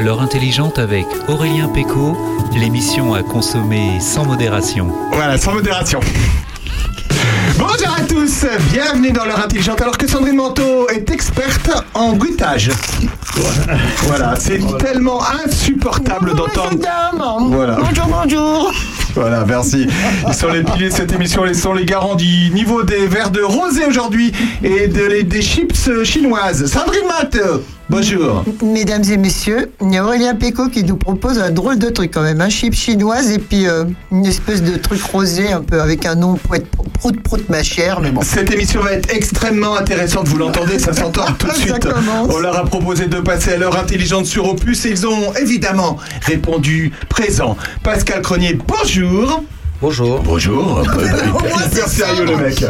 L'heure intelligente avec Aurélien Péco, l'émission à consommer sans modération. Voilà, sans modération. Bonjour à tous, bienvenue dans l'heure intelligente alors que Sandrine Manteau est experte en bruitage. Voilà, c'est tellement insupportable d'entendre. Voilà. Bonjour, bonjour. Voilà, merci. Ils sont les piliers de cette émission, ils sont les garants du niveau des verres de rosé aujourd'hui et de, les- des chips chinoises. Sandrine Manteau, bonjour. Mesdames et messieurs, il y a Aurélien Péco qui nous propose un drôle de truc quand même. Un chip chinoise et puis euh, une espèce de truc rosé un peu avec un nom pour être prout prout ma chère, mais bon. Cette émission va être extrêmement intéressante, vous l'entendez, ça s'entend tout de suite. commence. On leur a proposé de passer à l'heure intelligente sur Opus et ils ont évidemment répondu présent. Pascal Cronier, bonjour. Bonjour. Bonjour. Hyper sérieux le mec.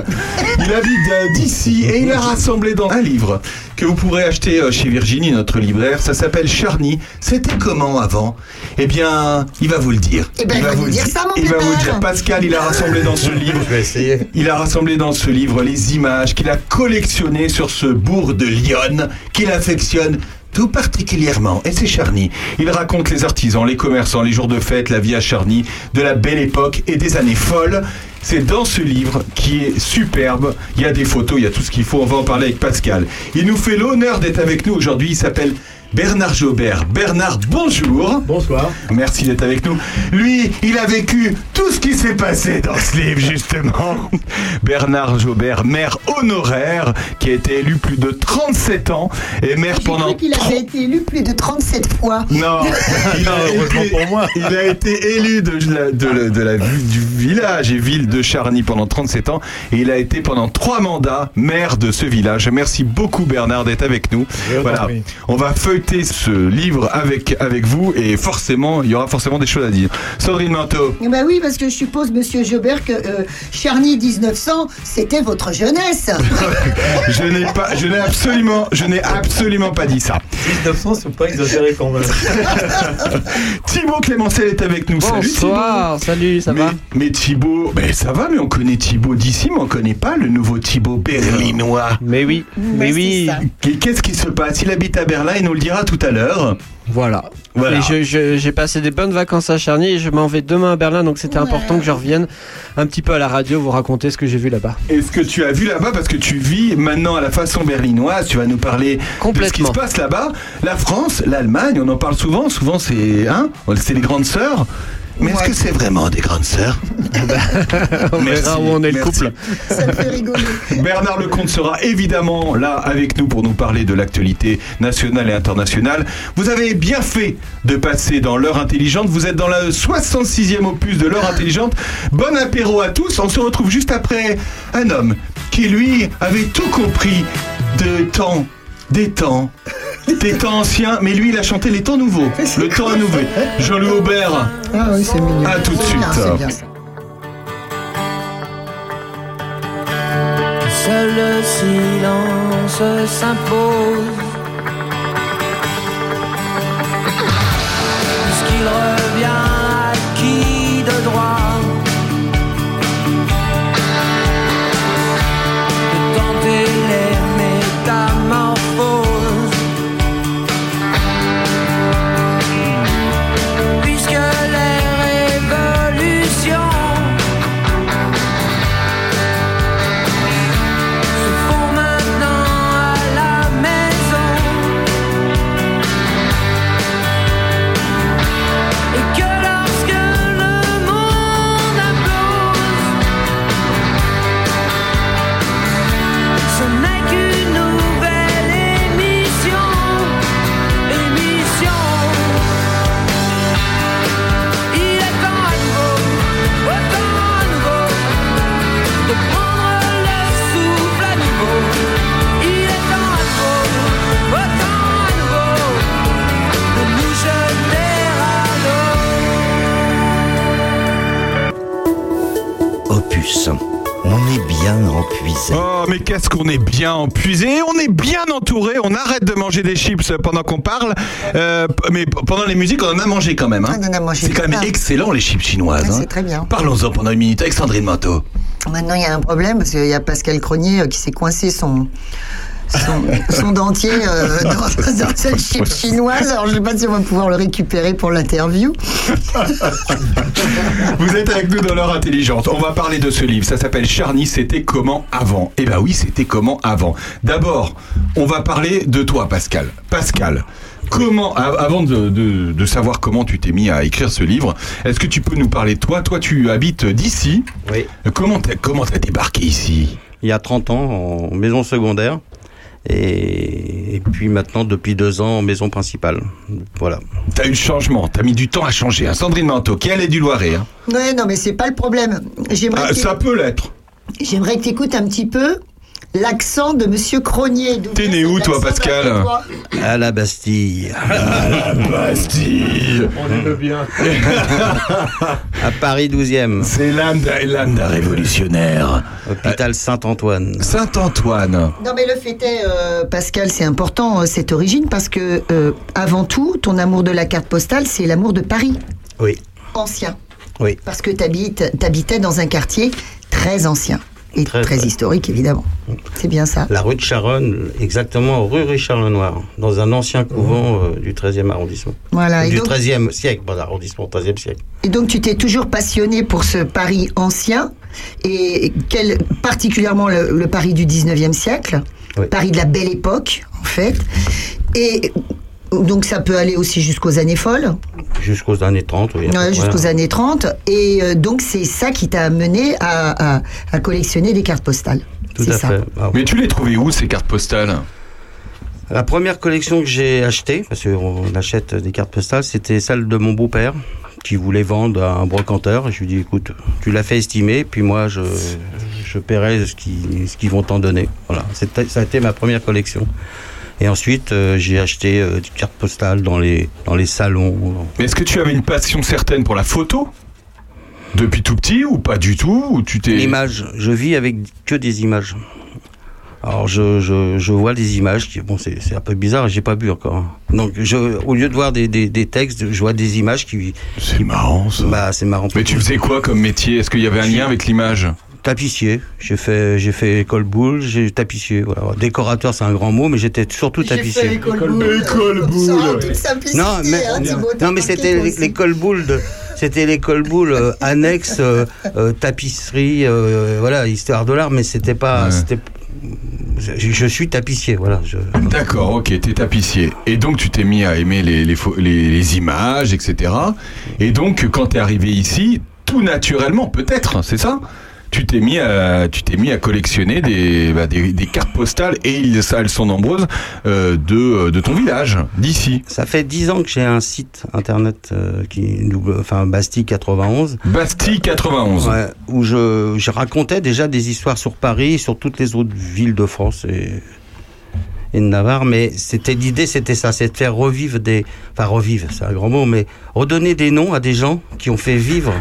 Il habite d'ici et il a rassemblé dans un livre que vous pourrez acheter euh, chez Virginie, notre libraire. Ça s'appelle Charny. C'était comment avant? Eh bien, il va vous le dire. Eh ben, il va nous dire ça, mon Il va vous dire. Pascal, il a rassemblé dans ce livre. Je vais essayer. Il a rassemblé dans ce livre les images qu'il a collectionnées sur ce bourg de Lyon qu'il affectionne tout particulièrement. Et c'est Charny. Il raconte les artisans, les commerçants, les jours de fête, la vie à Charny, de la belle époque et des années folles. C'est dans ce livre qui est superbe. Il y a des photos, il y a tout ce qu'il faut. On va en parler avec Pascal. Il nous fait l'honneur d'être avec nous aujourd'hui. Il s'appelle Bernard Jobert. Bernard, bonjour. Bonsoir. Merci d'être avec nous. Lui, il a vécu tout ce qui s'est passé dans ce livre, justement. Bernard Jobert, maire honoraire, qui a été élu plus de 37 ans et maire pendant. cru qu'il avait été élu plus de 37 fois. Non, il a, heureusement pour moi. il a été élu de la, de la- de la ville- du village et ville de Charny pendant 37 ans et il a été pendant trois mandats maire de ce village. Merci beaucoup Bernard d'être avec nous. Voilà, on va feuilleter ce livre avec, avec vous et forcément, il y aura forcément des choses à dire. Sandrine Manteau. Ben oui, parce que je suppose, monsieur Jobert, que euh, Charny 1900, c'était votre jeunesse. Je n'ai pas, je n'ai absolument, je n'ai absolument pas dit ça. 1900, c'est pas exagéré quand même. Thibaut Clémencel est avec nous. Salut Bonsoir, salut, ça Thibaut. va mais, mais Thibaut, ben ça va, mais on connaît Thibaut d'ici, mais on connaît pas le nouveau Thibaut berlinois. Mais oui, mais Ouais, oui. Et Qu'est-ce qui se passe? Il habite à Berlin, nous le dira tout à l'heure. voilà. Voilà. Et j'ai passé des bonnes vacances à Charny et je m'en vais demain à Berlin, donc c'était Ouais. important que je revienne un petit peu à la radio, vous raconter ce que j'ai vu là-bas. Est-ce que tu as vu là-bas? Parce que tu vis maintenant à la façon berlinoise Tu vas nous parler de ce qui se passe là-bas. La France, l'Allemagne, on en parle souvent. Souvent, c'est hein, c'est les grandes sœurs. Mais est-ce que c'est vraiment des grandes sœurs On verra où on est le merci. couple. Ça me fait rigoler. Bernard Lecomte sera évidemment là avec nous pour nous parler de l'actualité nationale et internationale. Vous avez bien fait de passer dans l'heure intelligente. Vous êtes dans le 66e opus de l'heure intelligente. Bon apéro à tous. On se retrouve juste après un homme qui, lui, avait tout compris de temps, des temps, des temps anciens. Mais lui, il a chanté les temps nouveaux. Le temps nouveau. Jean-Louis Aubert. Ah oui, c'est mignon. À tout de suite. bien. Seul le silence s'impose. Puisqu'il bien empuisé, on est bien entouré, on arrête de manger des chips pendant qu'on parle, Euh, mais pendant les musiques, on en a mangé quand même. hein. On en a mangé C'est quand même excellent les chips chinoises. Ah, hein. c'est très bien. Parlons-en pendant une minute avec Sandrine Manteau. Maintenant, il y a un problème parce qu'il y a Pascal Cronier euh, qui s'est coincé son son, son dentier euh, dans, dans cette chip chinoise. Alors, je sais pas si on va pouvoir le récupérer pour l'interview. Vous êtes avec nous dans l'heure intelligente. On va parler de ce livre. Ça s'appelle Charny, c'était comment avant? Eh ben oui, c'était comment avant. D'abord, on va parler de toi, Pascal. Pascal, comment, avant de, de- de savoir comment tu t'es mis à écrire ce livre, est-ce que tu peux nous parler de toi? Toi, tu habites d'ici. Oui. Comment t'as comment t'as débarqué ici? Il y a 30 ans, en maison secondaire. Et, et puis maintenant, depuis deux ans, en maison principale. Voilà. T'as eu le changement, t'as mis du temps à changer. hein. Sandrine Manteau, qui elle est du Loiret. hein. Ouais, non, mais c'est pas le problème. J'aimerais Ah, ça peut l'être. J'aimerais que tu écoutes un petit peu l'accent de Monsieur Cronier. T'es né où, toi, Pascal d'après toi À la Bastille. Bastille. On aime bien. À Paris 12e. C'est d'un révolutionnaire. Hôpital Saint-Antoine. Saint-Antoine. Non, mais le fait est, euh, Pascal, c'est important euh, cette origine parce que, euh, avant tout, ton amour de la carte postale, c'est l'amour de Paris Oui. ancien. Oui. Parce que tu habitais dans un quartier très ancien et très, Très, très. historique, évidemment. C'est bien ça. La rue de Charonne, exactement rue Richard Lenoir, dans un ancien couvent euh, du 13e arrondissement. Voilà. Et du donc, 13e siècle, pas arrondissement, 13e siècle. et donc, tu t'es toujours passionné pour ce Paris ancien et quel, particulièrement le, le Paris du 19e siècle, Oui. Paris de la belle époque, en fait. Et donc, ça peut aller aussi jusqu'aux années folles. Jusqu'aux années 30, oui. Ouais, jusqu'aux années 30. Et euh, donc, c'est ça qui t'a amené à, à- à collectionner des cartes postales. Tout c'est à ça. fait. Ah, Mais tu les trouvais où ces cartes postales? La première collection que j'ai achetée, parce qu'on achète des cartes postales, c'était celle de mon beau-père, qui voulait vendre à un brocanteur. Et je lui dis, écoute, tu l'as fait estimer, puis moi, je, je paierai ce qu'ils ce qu'ils vont t'en donner. Voilà, C'était- ça a été ma première collection. Et ensuite, euh, j'ai acheté euh, des cartes postales dans les, dans les salons. Mais est-ce que tu avais une passion certaine pour la photo Depuis tout petit ou pas du tout ou tu t'es L'image, je vis avec que des images. Alors je, je, je vois des images qui bon c'est c'est un peu bizarre j'ai pas bu encore donc je au lieu de voir des, des, des textes je vois des images qui C'est marrant ça. bah c'est marrant Mais tu faisais quoi comme métier? Est-ce qu'il y avait un lien avec l'image? Tapissier j'ai fait j'ai fait école boule j'ai tapissier voilà décorateur c'est un grand mot mais j'étais surtout tapissier l'école boule. École boule. Toute simplicité, non mais hein, non mais c'était l'école boule de c'était l'école boule euh, annexe euh, euh, tapisserie euh, voilà histoire de l'art mais c'était pas Ouais. c'était je, je suis tapissier voilà je, D'accord, ok, t'es tapissier. Et donc tu t'es mis à aimer les, les, les- les images, etc. Et donc quand t'es arrivé ici, tout naturellement, peut-être, c'est ça? Tu t'es mis à tu t'es mis à collectionner des, bah, des, des cartes postales et ils- elles sont nombreuses euh, de, de ton village d'ici. Ça fait dix ans que j'ai un site internet euh, qui, enfin Bastille 91, Bastille 91 ouais, où je, je racontais déjà des histoires sur Paris, sur toutes les autres villes de France et, et de Navarre. Mais c'était l'idée, c'était ça, c'est de faire revivre des, enfin revivre, c'est un grand mot, mais redonner des noms à des gens qui ont fait vivre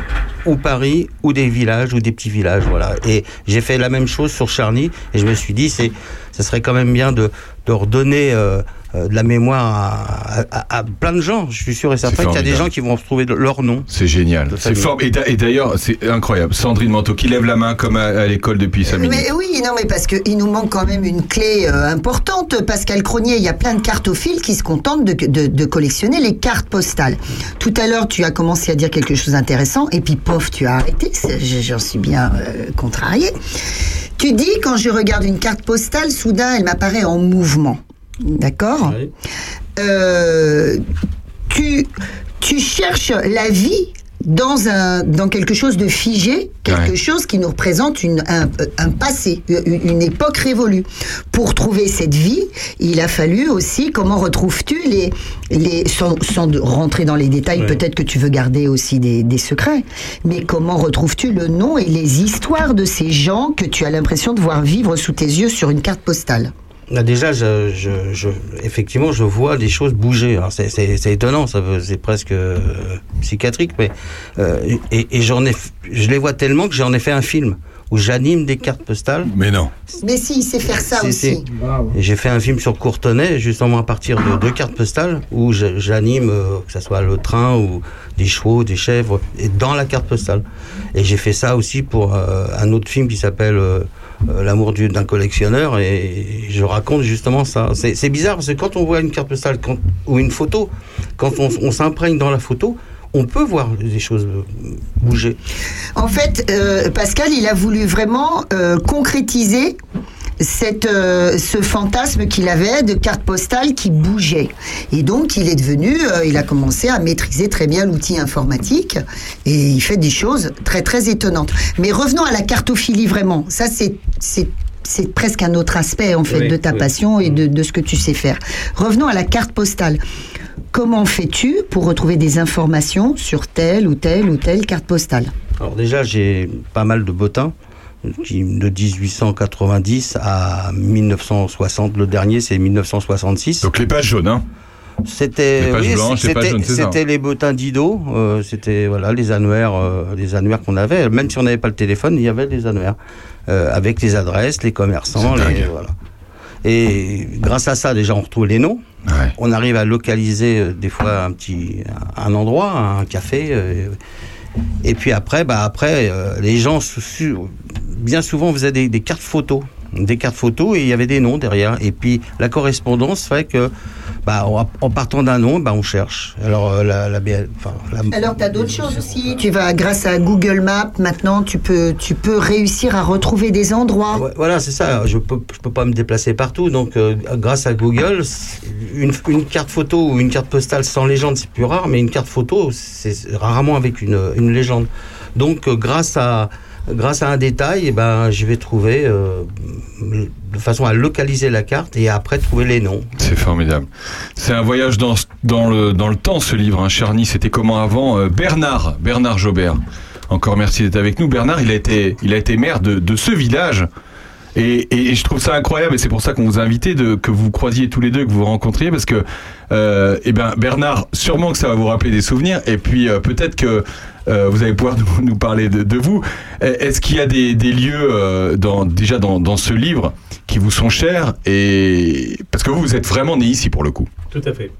ou Paris ou des villages ou des petits villages, voilà. Et j'ai fait la même chose sur Charny et je me suis dit, c'est, ça serait quand même bien de, de redonner euh, euh, de la mémoire à, à- à plein de gens. Je suis sûr et certain qu'il y a des formidable. gens qui vont retrouver leur nom. C'est génial. C'est fort. Et d'a- et d'ailleurs, c'est incroyable. Sandrine Manteau qui lève la main comme à, à l'école depuis 5 minutes. Mais oui, non, mais parce qu'il nous manque quand même une clé euh, importante. Pascal Cronier, il y a plein de cartophiles qui se contentent de, de- de collectionner les cartes postales. Tout à l'heure, tu as commencé à dire quelque chose d'intéressant, et puis pof, tu as arrêté. J'en suis bien euh, contrarié. Tu dis, quand je regarde une carte postale, soudain, elle m'apparaît en mouvement. D'accord euh, tu, tu cherches la vie dans, un, dans quelque chose de figé, quelque Ouais. chose qui nous représente une, un, un passé, une, une époque révolue. Pour trouver cette vie, il a fallu aussi, comment retrouves-tu les, les sans, sans rentrer dans les détails, Ouais. peut-être que tu veux garder aussi des, des secrets, mais comment retrouves-tu le nom et les histoires de ces gens que tu as l'impression de voir vivre sous tes yeux sur une carte postale? Déjà, je, je, je- effectivement, je vois des choses bouger. Alors, c'est, c'est, c'est étonnant, ça, veut- c'est presque euh, psychiatrique, mais euh, et, et j'en ai, je les vois tellement que j'en ai fait un film où j'anime des cartes postales. Mais non. Mais si, il sait faire ça aussi. J'ai fait un film sur Courtenay, justement à partir de deux cartes postales, où j'anime, euh, que ce soit le train ou des chevaux, des chèvres, et dans la carte postale. Et j'ai fait ça aussi pour euh, un autre film qui s'appelle euh, l'amour du- d'un collectionneur et je raconte justement ça. C'est bizarre parce que quand on voit une carte postale ou une photo, quand on, on s'imprègne dans la photo, on peut voir des choses euh, bouger. En fait, euh, Pascal, il a voulu vraiment euh, concrétiser cette, euh, ce fantasme qu'il avait de carte postale qui bougeait. Et donc, il est devenu, euh, il a commencé à maîtriser très bien l'outil informatique et il fait des choses très, très étonnantes. Mais revenons à la cartophilie vraiment. Ça, c'est, c'est, c'est presque un autre aspect, en fait, Oui, de ta oui. passion et de, de ce que tu sais faire. Revenons à la carte postale. Comment fais-tu pour retrouver des informations sur telle ou telle ou telle carte postale? Alors déjà, j'ai pas mal de bottins de 1890 à 1960. Le dernier, c'est 1966. Donc les pages jaunes, hein C'était Les oui, les les bottins d'Ido, euh, c'était voilà les annuaires, euh, les annuaires qu'on avait. Même si on n'avait pas le téléphone, il y avait des annuaires euh, avec les adresses, les commerçants, les, voilà. Et grâce à ça, déjà, on retrouve les noms. Ouais. On arrive à localiser euh, des fois un petit un endroit, un café. euh, et puis après, bah après, euh, les gens su- bien souvent faisaient des, des cartes photos, des cartes photos et il y avait des noms derrière. Et puis la correspondance fait que, bah, en, en partant d'un nom, bah, on cherche. Alors euh, la, la, BL enfin, la- Alors, tu as d'autres choses aussi. Tu vas, grâce à Google Maps, maintenant, tu peux, tu peux réussir à retrouver des endroits. Ouais, voilà, c'est ça. Je peux, je peux pas me déplacer partout. Donc, euh, grâce à Google, une, une carte photo ou une carte postale sans légende, c'est plus rare, mais une carte photo, c'est rarement avec une, une légende. Donc, euh, grâce à grâce à un détail, eh ben, je vais trouver euh, de façon à localiser la carte et après trouver les noms. C'est formidable. C'est un voyage dans, dans, le, dans le temps, ce livre. Hein. Charny, c'était comment avant Euh, Bernard, Bernard Jobert. Encore merci d'être avec nous. Bernard, il a été, il a été maire de, de ce village. Et, et- et je trouve ça incroyable, et c'est pour ça qu'on vous a invité, de, que vous croisiez tous les deux, que vous vous rencontriez, parce que, euh, eh ben, Bernard, sûrement que ça va vous rappeler des souvenirs, et puis euh, peut-être que vous allez pouvoir nous, nous parler de, de vous. Euh, Est-ce qu'il y a des, des lieux, euh, dans, déjà dans, dans ce livre, qui vous sont chers, et parce que vous, vous êtes vraiment né ici pour le coup. Tout à fait.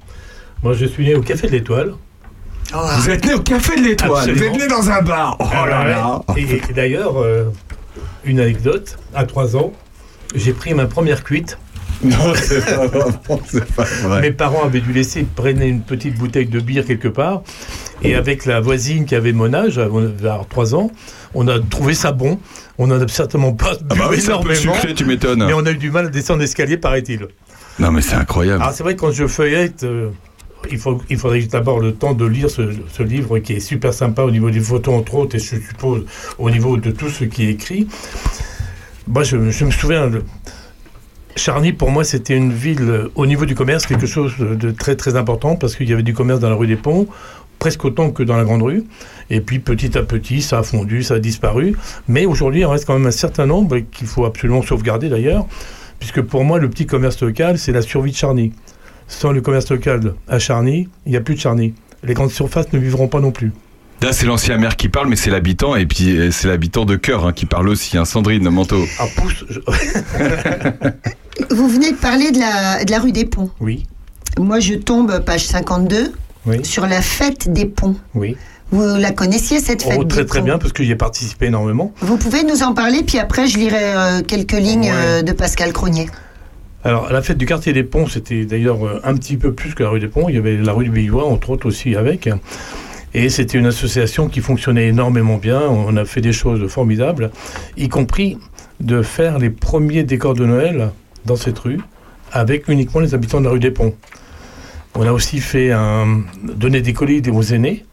Moi, je suis né au Café de l'Étoile. Vous êtes né au Café de l'Étoile, vous êtes né dans un bar. Oh là là. Et, et d'ailleurs, euh, une anecdote, à 3 ans, j'ai pris ma première cuite. Non, c'est pas pas vrai. Mes parents avaient dû laisser traîner une petite bouteille de bière quelque part. Et avec la voisine qui avait mon âge, vers 3 ans, on a trouvé ça bon. On n'en a certainement pas Ah bah oui, énormément. sucré, tu m'étonnes. Mais on a eu du mal à descendre l'escalier, paraît-il. Non, mais c'est incroyable. Alors c'est vrai que quand je feuillette, euh, il, faut, il faudrait d'abord le temps de lire ce, ce livre qui est super sympa au niveau des photos entre autres et je suppose au niveau de tout ce qui est écrit. Moi je, je me souviens, le- Charny pour moi c'était une ville euh, au niveau du commerce, quelque chose de, très très important parce qu'il y avait du commerce dans la rue des Ponts presque autant que dans la grande rue. Et puis petit à petit, ça a fondu, ça a disparu. Mais aujourd'hui, il reste quand même un certain nombre qu'il faut absolument sauvegarder d'ailleurs, puisque pour moi, le petit commerce local, c'est la survie de Charny. Sans le commerce local à Charny, il n'y a plus de Charny. Les grandes surfaces ne vivront pas non plus. Là, c'est l'ancien maire qui parle, mais c'est l'habitant, et puis euh, c'est l'habitant de cœur hein, qui parle aussi, hein, Sandrine Manteau. Ah, pousse, je- Vous venez de parler de la, de la rue des Ponts. Oui, Moi, je tombe, page 52, oui, sur la fête des ponts. oui. Vous la connaissiez, cette fête Oh, très des très ponts bien, parce que j'y ai participé énormément. Vous pouvez nous en parler, puis après, je lirai euh, quelques lignes Ouais. euh, de Pascal Cronier. Alors, la fête du quartier des Ponts, c'était d'ailleurs euh, un petit peu plus que la rue des Ponts. Il y avait la rue du Billois, entre autres aussi avec. Et c'était une association qui fonctionnait énormément bien. On a fait des choses formidables, y compris de faire les premiers décors de Noël dans cette rue avec uniquement les habitants de la rue des Ponts. On a aussi fait donner des colis aux aînés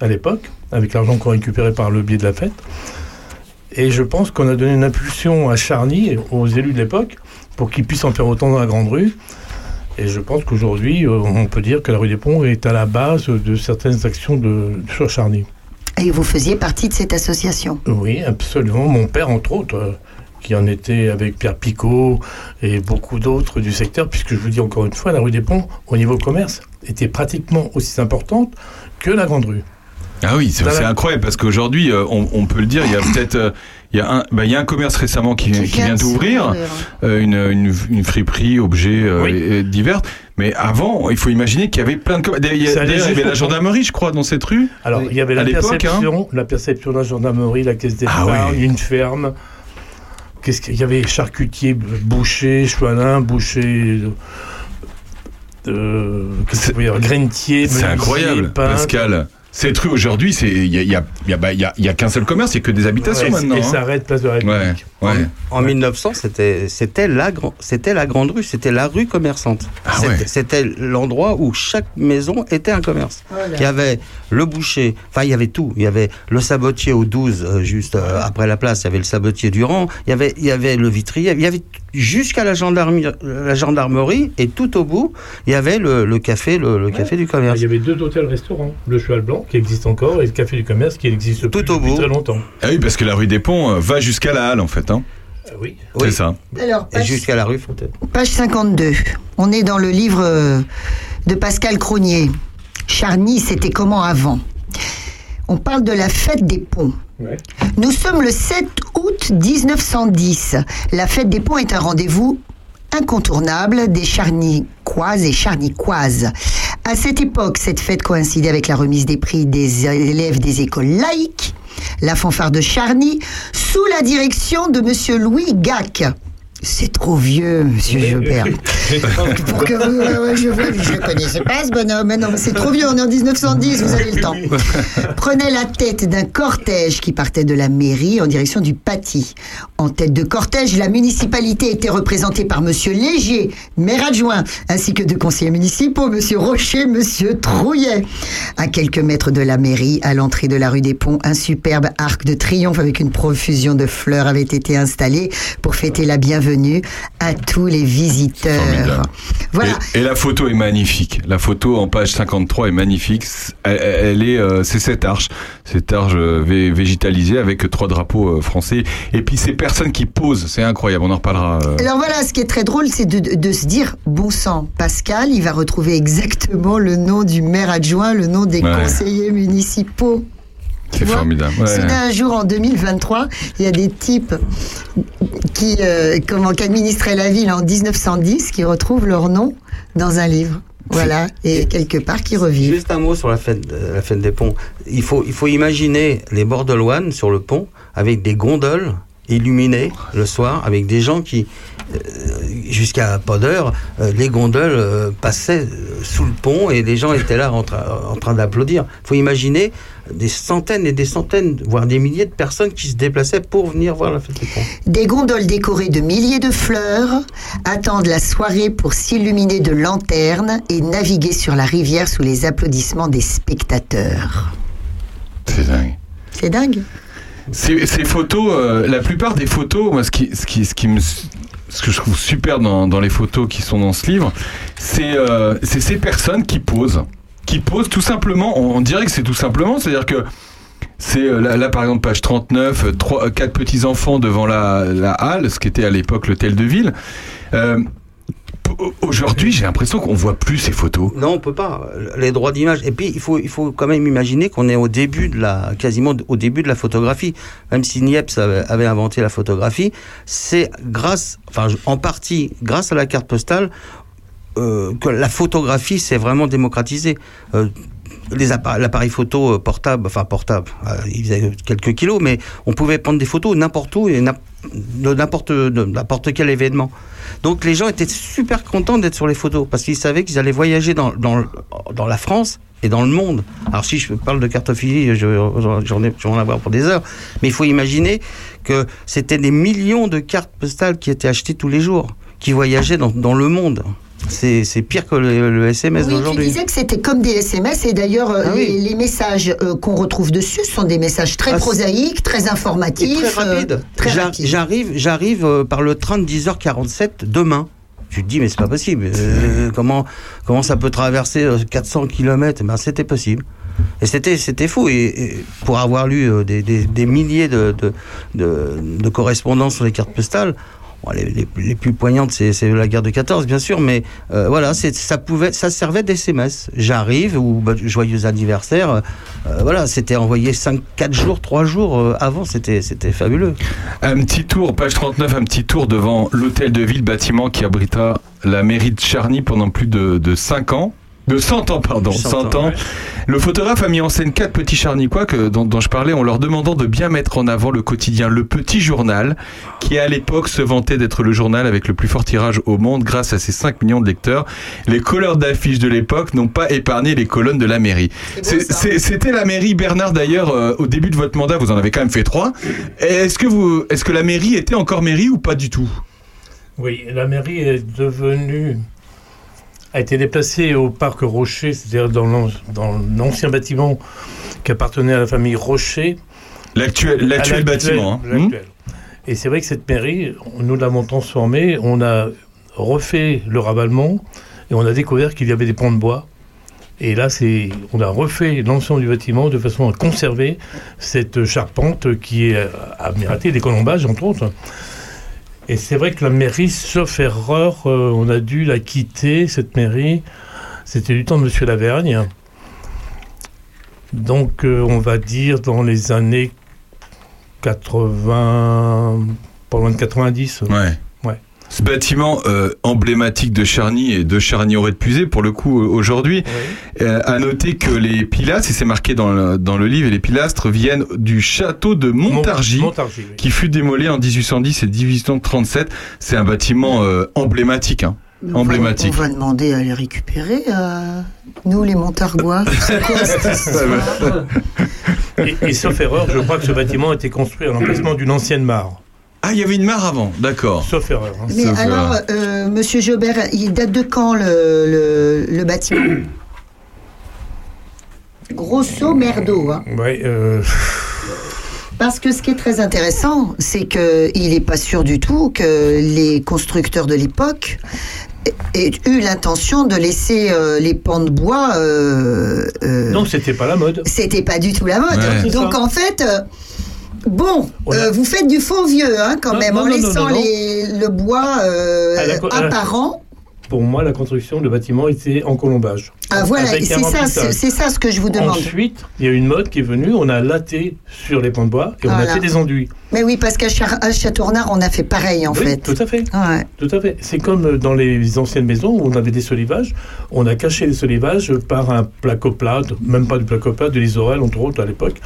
à l'époque, avec l'argent qu'on récupérait par le biais de la fête. Et je pense qu'on a donné une impulsion à Charny, aux élus de l'époque, pour qu'ils puissent en faire autant dans la grande rue. Et je pense qu'aujourd'hui, euh, on peut dire que la rue des Ponts est à la base de certaines actions de, sur Charny. Et vous faisiez partie de cette association. Oui, absolument. Mon père, entre autres, euh, qui en était avec Pierre Picot et beaucoup d'autres du secteur, puisque je vous dis encore une fois, la rue des Ponts, au niveau commerce, était pratiquement aussi importante que la grande rue. Ah oui, c'est incroyable, parce qu'aujourd'hui, euh, on, on peut le dire, il y a peut-être... il y, a un, bah, il y a un commerce récemment qui, qui vient d'ouvrir, euh, une, une, une friperie, objets euh, Oui. divers. Mais avant, il faut imaginer qu'il y avait plein de... com- D'ailleurs, il y a- il y avait la gendarmerie, je crois, dans cette rue. Alors, il y avait la hein. perception, la perception de la gendarmerie, la caisse Ah d'épargne, ouais. une ferme, qu'est-ce qu'il y avait? Charcutier, boucher, chouanin, boucher. Euh, qu'est-ce qu'il y avait? Grainetier, C'est incroyable. Pascal. Cette rue aujourd'hui, c'est il y a, il y a- il y a- bah, il y a- il y a qu'un seul commerce, il y a que des habitations Ouais, maintenant. Et hein. ça arrête place de la République. ouais. En 1900, c'était c'était la grand- c'était la grande rue, c'était la rue commerçante. Ah C'était- l'endroit où chaque maison était un commerce. Il y avait le boucher, enfin il y avait tout. Il y avait le sabotier au 12 euh, juste euh, après la place. Il y avait le sabotier du rang. Il y avait il y avait le vitrier. Il y avait jusqu'à la gendarmerie, la gendarmerie et tout au bout il y avait le, le café le, le café du commerce. Il y avait deux hôtels-restaurants, le Cheval Blanc qui existe encore et le Café du Commerce qui existe Tout plus au depuis bout. très longtemps. Ah oui, parce que la rue des Ponts euh, va jusqu'à la halle en fait. Hein. Ah oui. Oui. C'est ça. Alors, jusqu'à la rue Fontaine. page 52. On est dans le livre euh, de Pascal Cronier. Charny, c'était comment avant? On parle de la fête des ponts. Ouais. Nous sommes le 7 août 1910. La fête des ponts est un rendez-vous incontournable des charnicoises et charnicoises. À cette époque, cette fête coïncidait avec la remise des prix des élèves des écoles laïques, la fanfare de Charny, sous la direction de monsieur Louis Gac. C'est trop vieux, monsieur Gilbert. Pour que vous, je vois, je ne connaissais pas ce bonhomme. Mais non, c'est trop vieux, on est en 1910, vous avez le temps. Prenait la tête d'un cortège qui partait de la mairie en direction du Paty. En tête de cortège, la municipalité était représentée par monsieur Légier, maire adjoint, ainsi que deux conseillers municipaux, monsieur Rocher, monsieur Trouillet. À quelques mètres de la mairie, à l'entrée de la rue des Ponts, un superbe arc de triomphe avec une profusion de fleurs avait été installé pour fêter la bienvenue à tous les visiteurs. Formidable. Voilà. Et, et la photo est magnifique. La photo en page 53 est magnifique. Elle, elle est, euh, c'est cette arche, cette arche euh, vé- végétalisée avec trois drapeaux euh, français. Et puis ces personnes qui posent, c'est incroyable. On en reparlera. Alors voilà, ce qui est très drôle, c'est de, de se dire, bon sang, Pascal, il va retrouver exactement le nom du maire adjoint, le nom des Ouais. conseillers municipaux. C'est formidable. Ouais. Soudain, un jour, en 2023, il y a des types qui, euh, comment, qui administraient la ville en 1910 qui retrouvent leur nom dans un livre. Voilà, et quelque part qui revivent. Juste un mot sur la fête, la fête des ponts. Il faut, il faut imaginer les bords de Loane sur le pont avec des gondoles illuminées le soir, avec des gens qui, euh, jusqu'à pas d'heure, euh, les gondoles euh, passaient sous le pont et les gens étaient là en, tra- en train d'applaudir. Il faut imaginer des centaines et des centaines, voire des milliers de personnes qui se déplaçaient pour venir voir la fête des ponts. Des gondoles décorées de milliers de fleurs attendent la soirée pour s'illuminer de lanternes et naviguer sur la rivière sous les applaudissements des spectateurs. C'est dingue. C'est dingue. Ces, ces photos, euh, la plupart des photos, moi, ce qui, ce qui, ce qui me, ce que je trouve super dans, dans les photos qui sont dans ce livre, c'est, euh, ces personnes qui posent, qui posent tout simplement. On, on dirait que c'est tout simplement, c'est-à-dire que c'est euh, là, là, par exemple page 39, euh, trois, euh, quatre petits enfants devant la, la halle, ce qui était à l'époque l'hôtel de ville. Euh, Aujourd'hui, j'ai l'impression qu'on voit plus ces photos. Non, on peut pas. Les droits d'image. Et puis, il faut, il faut quand même imaginer qu'on est au début de la, quasiment au début de la photographie. Même si Niepce avait, inventé la photographie, c'est grâce, enfin, en partie, grâce à la carte postale, euh, que la photographie s'est vraiment démocratisée. Euh, les appa- l'appareil photo euh, portable, enfin portable, euh, il faisait quelques kilos, mais on pouvait prendre des photos n'importe où et n'importe quel événement. Donc les gens étaient super contents d'être sur les photos parce qu'ils savaient qu'ils allaient voyager dans, dans, la France et dans le monde. Alors si je parle de cartophilie, je- j'en ai, je vais en avoir pour des heures, mais il faut imaginer que c'était des millions de cartes postales qui étaient achetées tous les jours, qui voyageaient dans, dans le monde. C'est pire que le, le SMS Oui, tu d'aujourd'hui. disais que c'était comme des SMS et d'ailleurs euh, Ah oui. les, messages euh, qu'on retrouve dessus sont des messages très Ah, prosaïques, très Et informatifs, très rapide. euh, très rapides. J'arrive, j'arrive euh, par le train de 10h47 demain. Tu te dis mais c'est pas possible. Euh, comment comment ça peut traverser euh, 400 km Ben c'était possible. Et c'était c'était fou. Et, et pour avoir lu euh, des, des, des milliers de, de, de, de correspondances sur les cartes postales. Les, plus poignantes, c'est la guerre de 14, bien sûr, mais euh, voilà, ça pouvait, ça servait d'SMS. J'arrive ou bah, joyeux anniversaire. euh, euh, voilà, c'était envoyé 5, 4 jours, 3 jours avant. C'était, c'était fabuleux. Un petit tour, page 39, un petit tour devant l'hôtel de ville, bâtiment qui abrita la mairie de Charny pendant plus de, de 5 ans. De 100 ans, pardon, 100, 100 ans. ans, ouais. Le photographe a mis en scène quatre petits charniquois que, dont, dont je parlais en leur demandant de bien mettre en avant le quotidien Le Petit Journal, qui à l'époque se vantait d'être le journal avec le plus fort tirage au monde grâce à ses 5 millions de lecteurs. Les couleurs d'affiches de l'époque n'ont pas épargné les colonnes de la mairie. C'est- c'est- C'était la mairie, Bernard d'ailleurs, euh, au début de votre mandat, vous en avez quand même fait trois. Est-ce que, vous, est-ce que la mairie était encore mairie ou pas du tout? Oui, la mairie est devenue a été déplacée au parc Rocher, c'est-à-dire dans l'an- dans l'ancien bâtiment qui appartenait à la famille Rocher. L'actuel bâtiment. hein. l'actuel. Et c'est vrai que cette mairie, nous l'avons transformée, on a refait le ravalement et on a découvert qu'il y avait des pans de bois. Et là, c'est, on a refait l'ensemble du bâtiment de façon à conserver cette charpente qui est à raté des colombages, entre autres. Et c'est vrai que la mairie, sauf erreur, euh, on a dû la quitter, cette mairie. C'était du temps de Monsieur Lavergne. Donc, euh, on va dire dans les années 80, pas loin de 90. Ouais. Ce bâtiment euh, emblématique de Charny et de Charny aurait puisé pour le coup euh, aujourd'hui. Euh, à noter que les pilastres, et c'est marqué dans le, dans le livre, et les pilastres viennent du château de Montargis, Montargis, oui. qui fut démolé en 1810 et 1837. C'est un bâtiment euh, emblématique. Hein. Emblématique. On va demander à les récupérer, euh, nous les Montargois. Et, et sauf erreur, je crois que ce bâtiment a été construit à l'emplacement d'une ancienne mare. Ah, il y avait une mare avant, d'accord. Sauf erreur. hein. Mais Sauf, alors, euh, Monsieur Jobert, il date de quand le, le, le bâtiment? Grosso merdo, hein. Ouais, euh, Parce que ce qui est très intéressant, c'est qu'il n'est pas sûr du tout que les constructeurs de l'époque aient eu l'intention de laisser euh, les pans de bois. Euh, euh, non, c'était pas la mode. C'était pas du tout la mode. Ouais. Donc ça. en fait. Euh, Bon, euh, vous faites du faux vieux, hein, quand Non, même, non, en non, laissant les- le bois euh, la la- apparent. Pour moi, la construction, le bâtiment était en colombage. Ah voilà, c'est ça, c'est ça ce que je vous demande. Ensuite, il y a une mode qui est venue, on a latté sur les pans de bois et on Voilà. a fait des enduits. Mais oui, parce qu'à Châteaurnard, on a fait pareil en oui, fait. tout à fait. Ouais. Tout à fait. C'est comme dans les anciennes maisons où on avait des solivages. On a caché les solivages par un placoplate, même pas du placoplate, de l'isorel entre autres à l'époque.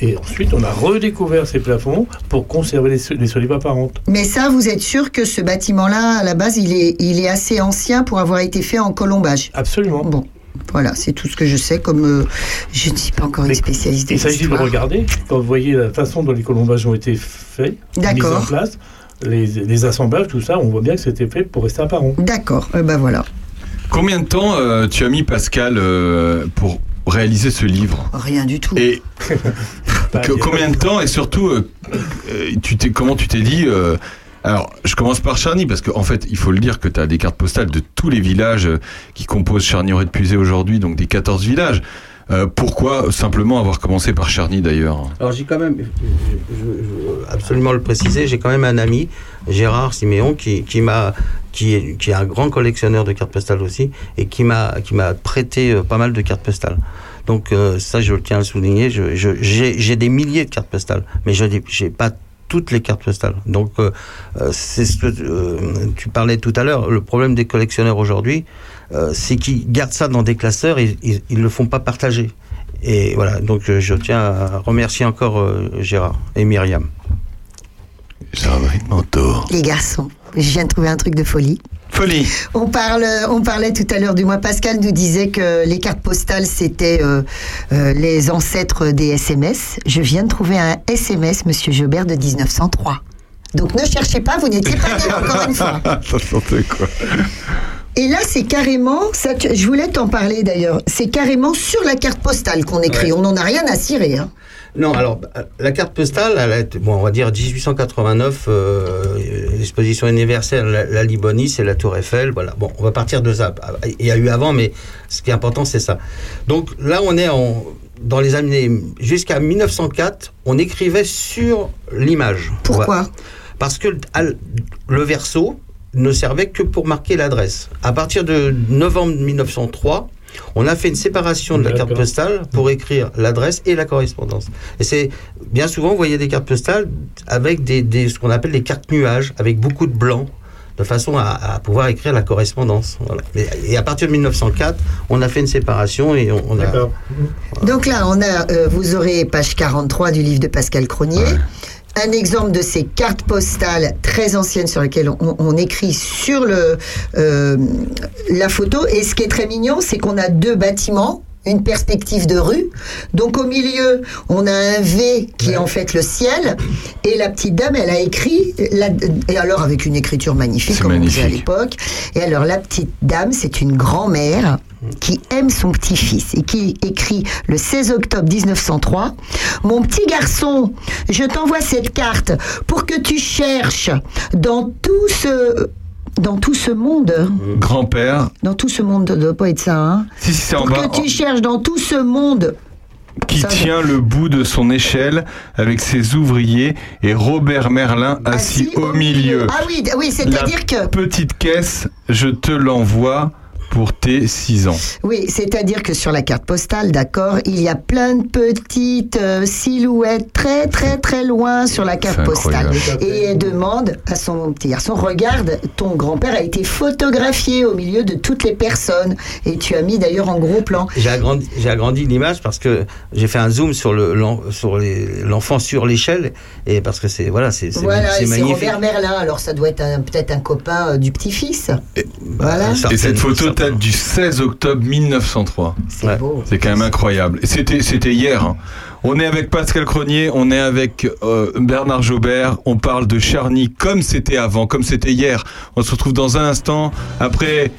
Et ensuite, on a redécouvert ces plafonds pour conserver les, so- les solives apparentes. Mais ça, vous êtes sûr que ce bâtiment-là, à la base, il est, il est assez ancien pour avoir été fait en colombage? Absolument. Bon, voilà, c'est tout ce que je sais. Comme euh, je ne suis pas encore une spécialiste Il s'agit de regarder, quand vous voyez la façon dont les colombages ont été faits, mis D'accord. en place, les, les assemblages, tout ça, on voit bien que c'était fait pour rester apparent. D'accord, euh, ben voilà. Combien de temps euh, tu as mis, Pascal, euh, pour réaliser ce livre Rien du tout. Et que- combien de temps et surtout, euh, euh, tu t'es, comment tu t'es dit euh, alors, je commence par Charny parce qu'en fait, il faut le dire que tu as des cartes postales de tous les villages qui composent charny aurait puisé aujourd'hui, donc des 14 villages. Euh, pourquoi simplement avoir commencé par Charny d'ailleurs? Alors j'ai quand même, je, je- absolument le préciser, j'ai quand même un ami, Gérard Siméon, qui, qui m'a, qui est, qui est un grand collectionneur de cartes postales aussi, et qui m'a, qui m'a prêté euh, pas mal de cartes postales. Donc euh, ça, je tiens à le souligner. J'ai, des milliers de cartes postales, mais je n'ai pas toutes les cartes postales. Donc c'est ce que tu parlais tout à l'heure. Le problème des collectionneurs aujourd'hui, euh, c'est qu'ils gardent ça dans des classeurs et ils, ils le font pas partager. Et voilà, donc euh, je tiens à remercier encore euh, Gérard et Myriam. Les garçons, je viens de trouver un truc de folie. Folie On, parle, on parlait tout à l'heure du mois. Pascal nous disait que les cartes postales, c'était euh, euh, les ancêtres des SMS. Je viens de trouver un SMS, Monsieur Jobert, de 1903. Donc ne cherchez pas, vous n'étiez pas né encore une fois. N'importe quoi. Et là, c'est carrément, ça, je voulais t'en parler d'ailleurs, c'est carrément sur la carte postale qu'on écrit. Ouais. On n'en a rien à cirer. Hein. Non, alors euh, la carte postale, elle a été- bon, on va dire 1889, euh, l'exposition universelle, la, la Libonie, c'est la Tour Eiffel, voilà. Bon, on va partir de ça. Il y a eu avant, mais ce qui est important, c'est ça. Donc là, on est en, dans les années jusqu'à 1904, on écrivait sur l'image. Pourquoi? Voilà. Parce que le verso ne servait que pour marquer l'adresse. À partir de novembre 1903, on a fait une séparation de la carte postale pour écrire l'adresse et la correspondance. Et c'est bien souvent, vous voyez des cartes postales avec des, des- ce qu'on appelle des cartes nuages, avec beaucoup de blanc. de façon à, à pouvoir écrire la correspondance. Voilà. Et, et à partir de 1904, on a fait une séparation et on, on a. D'accord. Donc là, on a, euh, vous aurez page 43 du livre de Pascal Cronier. Un exemple de ces cartes postales très anciennes sur lesquelles on, écrit sur euh, la photo. Et ce qui est très mignon, c'est qu'on a deux bâtiments, une perspective de rue. Donc au milieu, on a un V qui est en fait le ciel. Et la petite dame, elle a écrit, la- et alors avec une écriture magnifique, comme on disait à l'époque. Et alors la petite dame, c'est une grand-mère qui aime son petit-fils et qui écrit le 16 octobre 1903 Mon petit garçon, je t'envoie cette carte pour que tu cherches dans tout ce dans tout ce monde, Grand-père. dans tout ce monde, doit pas être ça, hein Si, si, c'est en Pour bas. que tu cherches dans tout ce monde. Qui Ça, tient le bout de son échelle avec ses ouvriers et Robert Merlin assis, au milieu. Ah oui, oui, c'est-à-dire que petite caisse, je te l'envoie pour tes 6 ans. Oui, c'est-à-dire que sur la carte postale, d'accord, il y a plein de petites euh, silhouettes très très très loin sur la carte postale. Et elle demande à son petit garçon, regarde, ton grand-père a été photographié au milieu de toutes les personnes. Et tu as mis d'ailleurs en gros plan. J'ai agrandi, l'image parce que j'ai fait un zoom sur le l'enfant sur l'échelle et parce que c'est voilà c'est Voilà, magnifique. Robert Merlin, alors ça doit être peut-être un copain euh, du petit-fils. Voilà, Euh, Et cette photo date du 16 octobre 1903. c'est ouais. beau. C'est quand même incroyable. Et C'était, c'était hier. hein. On est avec Pascal Cronier, on est avec euh, Bernard Jobert. On parle de Charny comme c'était avant, comme c'était hier. On se retrouve dans un instant après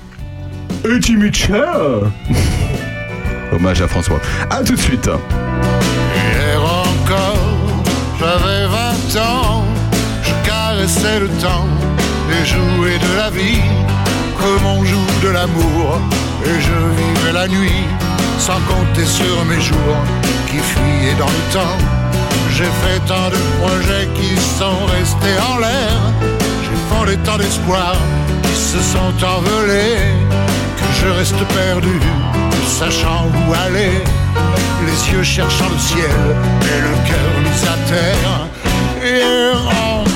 Eddie Mitchell. Hommage à François. À tout de suite. Hier encore, j'avais 20 ans, je caressais le temps et jouais de la vie comme on joue de l'amour. Et je vivais la nuit sans compter sur mes jours qui fuyaient dans le temps. J'ai fait tant de projets qui sont restés en l'air. J'ai fondé tant d'espoirs qui se sont envolés que je reste perdu, sachant où aller. Les yeux cherchant le ciel et le cœur mis à terre. Encore,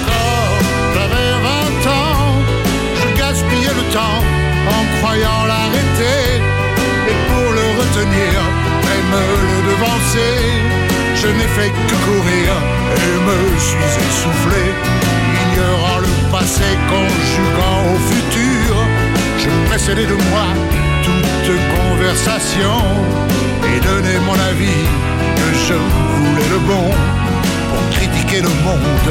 croyant l'arrêter. Et pour le retenir et me le devancer, je n'ai fait que courir et me suis essoufflé. Ignorant le passé, conjuguant au futur, je précédais de moi toute conversation et donnais mon avis que je voulais le bon pour critiquer le monde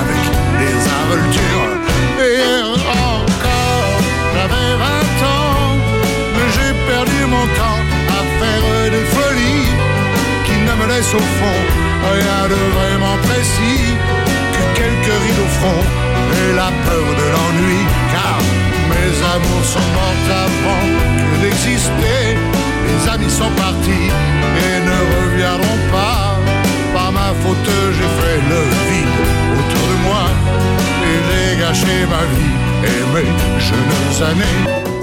avec des involtures. Et mon temps à faire des folies qui ne me laissent au fond rien de vraiment précis que quelques rides au front et la peur de l'ennui. Car mes amours sont morts avant que d'exister. Les amis sont partis et ne reviendront pas. Par ma faute, j'ai fait le vide autour de moi et j'ai gâché ma vie et mes jeunes années.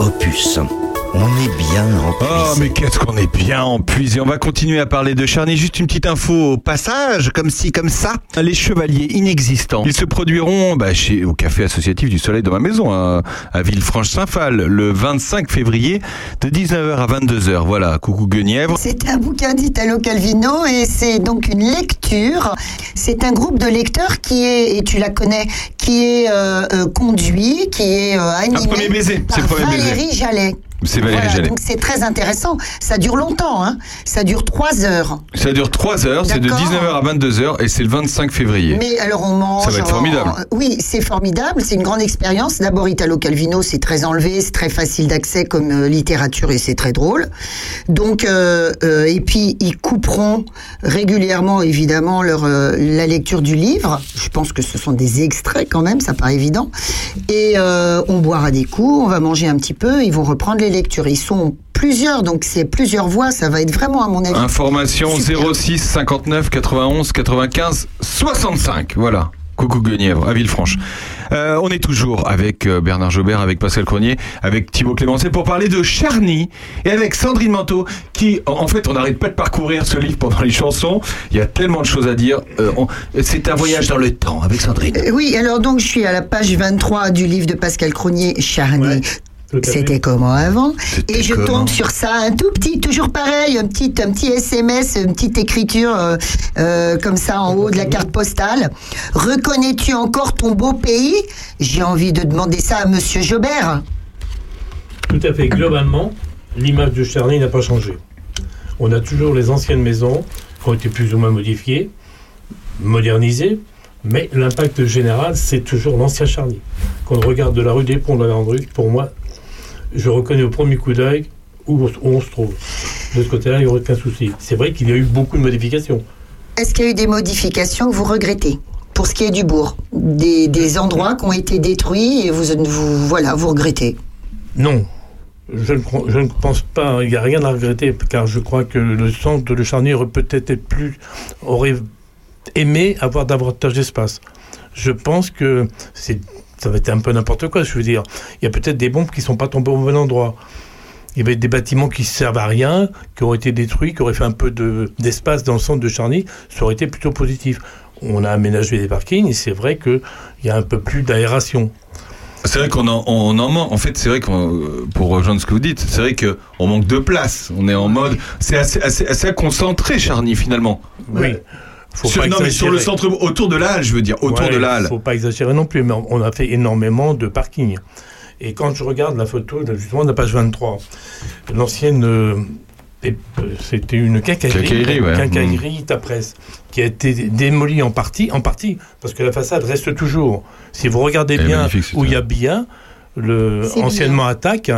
Opus. On est bien en Oh, mais qu'est-ce qu'on est bien empuisé. On va continuer à parler de Charny. Juste une petite info au passage, comme ci, comme ça. Les chevaliers inexistants. Ils se produiront bah, chez, au Café Associatif du Soleil dans ma maison, à, à Villefranche-Saint-Phal, le 25 février, de 19h à 22h. Voilà, coucou Guenièvre. C'est un bouquin d'Italo Calvino et c'est donc une lecture. C'est un groupe de lecteurs qui est, et tu la connais, qui est euh, euh, conduit, qui est euh, animé premier baiser, par c'est le premier baiser. Valérie Jallet. C'est Valérie Voilà, Jallet. donc c'est très intéressant. Ça dure longtemps, hein. Ça dure trois heures. Ça dure 3 heures, c'est de D'accord. 19h à 22h et c'est le 25 février. Mais alors on mange. Ça va être on- formidable. Oui, c'est formidable. C'est une grande expérience. D'abord, Italo Calvino, c'est très enlevé, c'est très facile d'accès comme euh, littérature et c'est très drôle. Donc, euh, euh, et puis ils couperont régulièrement, évidemment, leur la lecture du livre. Je pense que ce sont des extraits quand même, ça paraît évident. Et on boira des coups, on va manger un petit peu. Ils vont reprendre les lectures. Ils sont plusieurs, donc c'est plusieurs voix. Ça va être vraiment, à mon avis. Information Super. 06 59 91 95 65. Voilà. Coucou Guenièvre, à Villefranche. Euh, on est toujours avec euh, Bernard Jobert, avec Pascal Cronier, avec Thibaut Clémencé pour parler de Charny et avec Sandrine Manteau qui, en fait, on n'arrête pas de parcourir ce livre pendant les chansons. Il y a tellement de choses à dire. Euh, on- C'est un voyage dans le temps avec Sandrine. Euh, Oui, alors donc je suis à la page 23 du livre de Pascal Cronier, Charny. C'était comment avant Et je tombe sur ça, un tout petit, toujours pareil, un petit, un petit SMS, une petite écriture euh, euh, comme ça en haut de la carte postale. Reconnais-tu encore ton beau pays? J'ai envie de demander ça à Monsieur Jobert. Tout à fait. Globalement, l'image de Charny n'a pas changé. On a toujours les anciennes maisons qui ont été plus ou moins modifiées, modernisées, mais l'impact général, c'est toujours l'ancien Charny. Quand on regarde de la rue des Ponts de la Grande Rue, pour moi, je reconnais au premier coup d'œil où, où on se trouve. De ce côté-là, il n'y aurait aucun souci. C'est vrai qu'il y a eu beaucoup de modifications. Est-ce qu'il y a eu des modifications que vous regrettez pour ce qui est du bourg? Des, des endroits qui ont été détruits et vous, vous voilà, vous regrettez? Non. Je ne, crois- je ne pense pas, il n'y a rien à regretter, car je crois que le centre de Charny aurait peut-être plus, aurait aimé avoir davantage d'espace. Je pense que c'est, ça va être un peu n'importe quoi, je veux dire. Il y a peut-être des bombes qui ne sont pas tombées au bon endroit. Il y avait des bâtiments qui servent à rien, qui auraient été détruits, qui auraient fait un peu de- d'espace dans le centre de Charny, ça aurait été plutôt positif. On a aménagé des parkings et c'est vrai qu'il y a un peu plus d'aération. C'est vrai qu'on en, on en manque. En fait, c'est vrai qu'on, pour rejoindre ce que vous dites, c'est vrai qu'on manque de place. On est en mode, c'est assez, assez, assez concentré, Charny, finalement. Oui. Faut Sur- pas non, mais sur le centre, autour de la halle, je veux dire, autour Ouais, de la halle. faut pas exagérer non plus, mais on a fait énormément de parking. Et quand je regarde la photo, justement, de la page 23, l'ancienne. euh, euh, C'était une quincaillerie, Quincaillerie, ouais. quincaillerie Tapresse, qui a été démolie en partie, en partie, parce que la façade reste toujours. Si vous regardez bien où il y a bien, le anciennement attaque,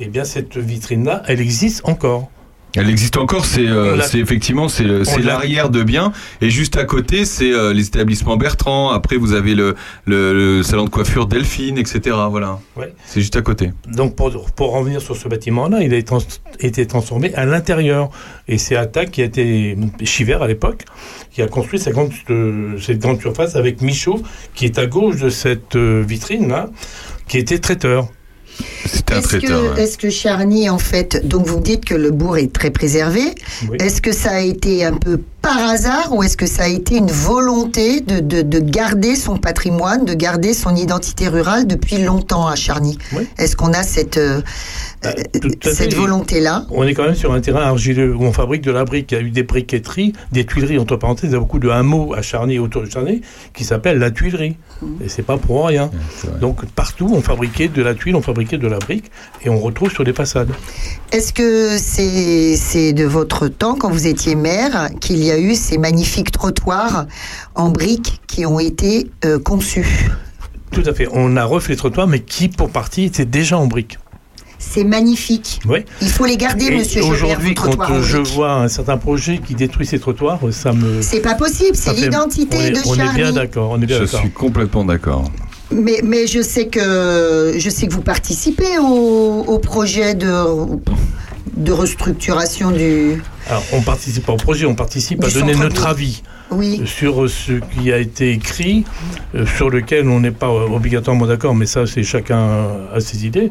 eh bien cette vitrine-là, elle existe encore. Elle existe encore, c'est euh, effectivement c'est l'a- l'arrière de bien et juste à côté c'est euh, les établissements Bertrand. Après vous avez le, le, le salon de coiffure Delphine, etc. Voilà. Ouais. C'est juste à côté. Donc pour, pour revenir sur ce bâtiment-là, il a été, trans- été transformé à l'intérieur. Et c'est Attac qui a été, Chiver à l'époque, qui a construit cette grande, euh, cette grande surface avec Michaud, qui est à gauche de cette euh, vitrine-là, qui était traiteur. C'était un Est-ce traiteur. que, ouais. est-ce que Charny, en fait, donc vous me dites que le bourg est très préservé, Oui. est-ce que ça a été un peu par hasard ou est-ce que ça a été une volonté de, de, de garder son patrimoine, de garder son identité rurale depuis longtemps à Charny Oui. Est-ce qu'on a cette, euh, Bah, euh, cette fait. volonté-là On est quand même sur un terrain argileux où on fabrique de la brique. Il y a eu des briqueteries, des tuileries, entre parenthèses, il y a beaucoup de hameaux à Charny, autour de Charny, qui s'appellent la tuilerie. Et c'est pas pour rien. Donc partout, on fabriquait de la tuile, on fabriquait de la brique, et on retrouve sur les façades. Est-ce que c'est c'est de votre temps, quand vous étiez maire, qu'il y a eu ces magnifiques trottoirs en briques qui ont été euh, conçus? Tout à fait. On a refait les trottoirs, mais qui, pour partie, étaient déjà en briques. C'est magnifique. Oui. Il faut les garder, Et monsieur Aujourd'hui, quand je vois un certain projet qui détruit ces trottoirs, ça me. C'est pas possible, c'est l'identité on est- de On est bien Charny. d'accord. On est bien Je d'accord. suis complètement d'accord. Mais, mais je sais que je sais que vous participez au, au projet de, de restructuration du. Alors, on participe pas au projet, on participe à donner notre avis Oui. sur ce qui a été écrit, euh, sur lequel on n'est pas obligatoirement d'accord, mais ça, c'est chacun a ses idées.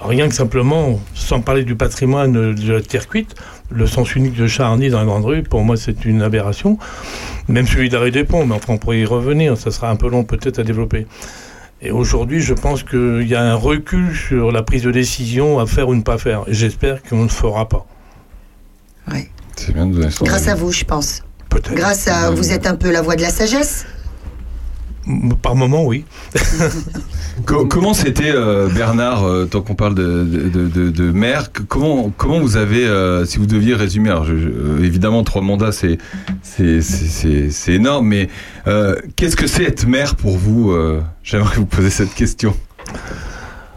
Rien que simplement, sans parler du patrimoine de la terre cuite, le sens unique de Charny dans la Grande Rue, pour moi, c'est une aberration. Même celui d'Arrêt des Ponts, mais enfin, on pourrait y revenir, ça sera un peu long peut-être à développer. Et aujourd'hui, je pense qu'il y a un recul sur la prise de décision à faire ou ne pas faire. Et J'espère qu'on ne fera pas. Ouais. C'est bien de donner son Grâce à vous, je pense. Peut-être. Grâce à vous êtes un peu la voix de la sagesse. Par moment, oui. Co- comment c'était euh, Bernard, euh, tant qu'on parle de, de, de, de- de maire, comment, comment vous avez, euh, si vous deviez résumer, alors je- je- évidemment trois mandats c'est c'est- c'est- c'est- c'est énorme, mais qu'est-ce que c'est être maire pour vous J'aimerais vous poser cette question.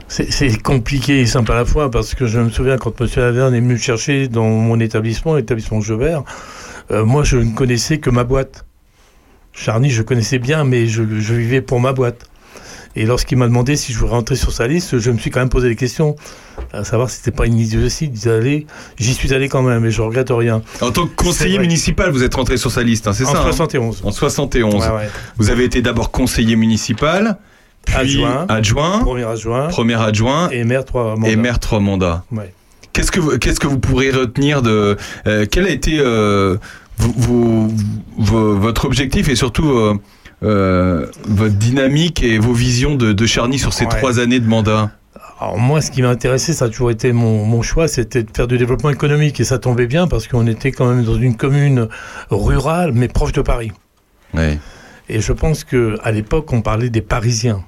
C'est compliqué et simple à la fois parce que je me souviens quand M. Laverne est venu me chercher dans mon établissement, l'établissement Jobert, moi je ne connaissais que ma boîte. Charny, je connaissais bien, mais je, je vivais pour ma boîte. Et lorsqu'il m'a demandé si je voulais rentrer sur sa liste, je me suis quand même posé des questions, à savoir si c'était pas une idiotie d'y aller. J'y suis allé quand même, et je regrette rien. En tant que conseiller municipal, vous êtes rentré sur sa liste, hein, c'est En ça hein 71. En 71. Ouais, ouais. Vous avez été d'abord conseiller municipal, puis Adjoint. adjoint, Premier adjoint. premier adjoint Et maire trois mandats. et maire trois mandats. Ouais. Qu'est-ce que vous, qu'est-ce que vous pourrez retenir de euh, quel a été euh, vous- vous- vos- votre objectif et surtout euh, euh, votre dynamique et vos visions de, de Charny sur ces Ouais. trois années de mandat Alors moi, ce qui m'a intéressé, ça a toujours été mon, mon choix, c'était de faire du développement économique. Et ça tombait bien parce qu'on était quand même dans une commune rurale, mais proche de Paris. Et je pense que à l'époque, on parlait des Parisiens.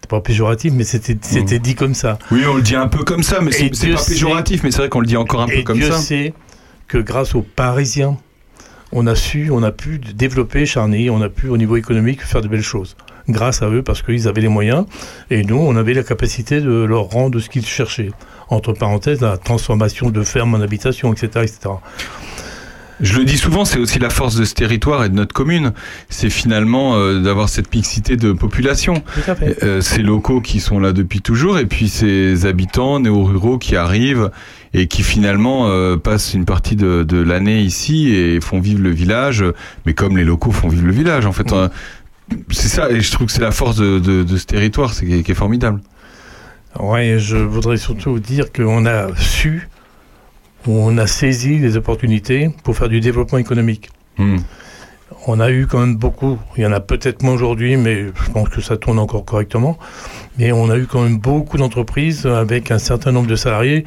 C'est pas péjoratif, mais c'était c'était dit comme ça. Oui, on le dit un peu comme ça, mais c'est Dieu pas sait- péjoratif, mais c'est vrai qu'on le dit encore un peu Et comme Dieu ça. sait que grâce aux Parisiens, on a su, on a pu développer Charny, on a pu au niveau économique faire de belles choses. Grâce à eux, parce qu'ils avaient les moyens, et nous, on avait la capacité de leur rendre ce qu'ils cherchaient. Entre parenthèses, la transformation de fermes en habitation, etc. etc. Je le dis souvent, c'est aussi la force de ce territoire et de notre commune. C'est finalement euh, d'avoir cette mixité de population. Euh, ces locaux qui sont là depuis toujours et puis ces habitants néo-ruraux qui arrivent et qui finalement euh, passent une partie de, de l'année ici et font vivre le village, mais comme les locaux font vivre le village en fait. Euh, C'est ça, et je trouve que c'est la force de, de, de ce territoire, c'est qui est- qui est formidable. Ouais, je voudrais surtout dire qu'on a su, on a saisi les opportunités pour faire du développement économique. Hmm. On a eu quand même beaucoup, il y en a peut-être moins aujourd'hui, mais je pense que ça tourne encore correctement. Mais on a eu quand même beaucoup d'entreprises avec un certain nombre de salariés.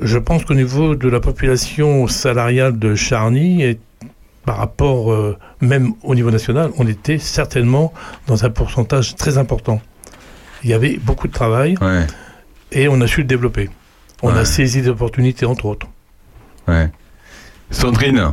Je pense qu'au niveau de la population salariale de Charny, et par rapport euh, même au niveau national, on était certainement dans un pourcentage très important. Il y avait beaucoup de travail Ouais, et on a su le développer. On Ouais. a saisi des opportunités, entre autres. ouais. Sandrine,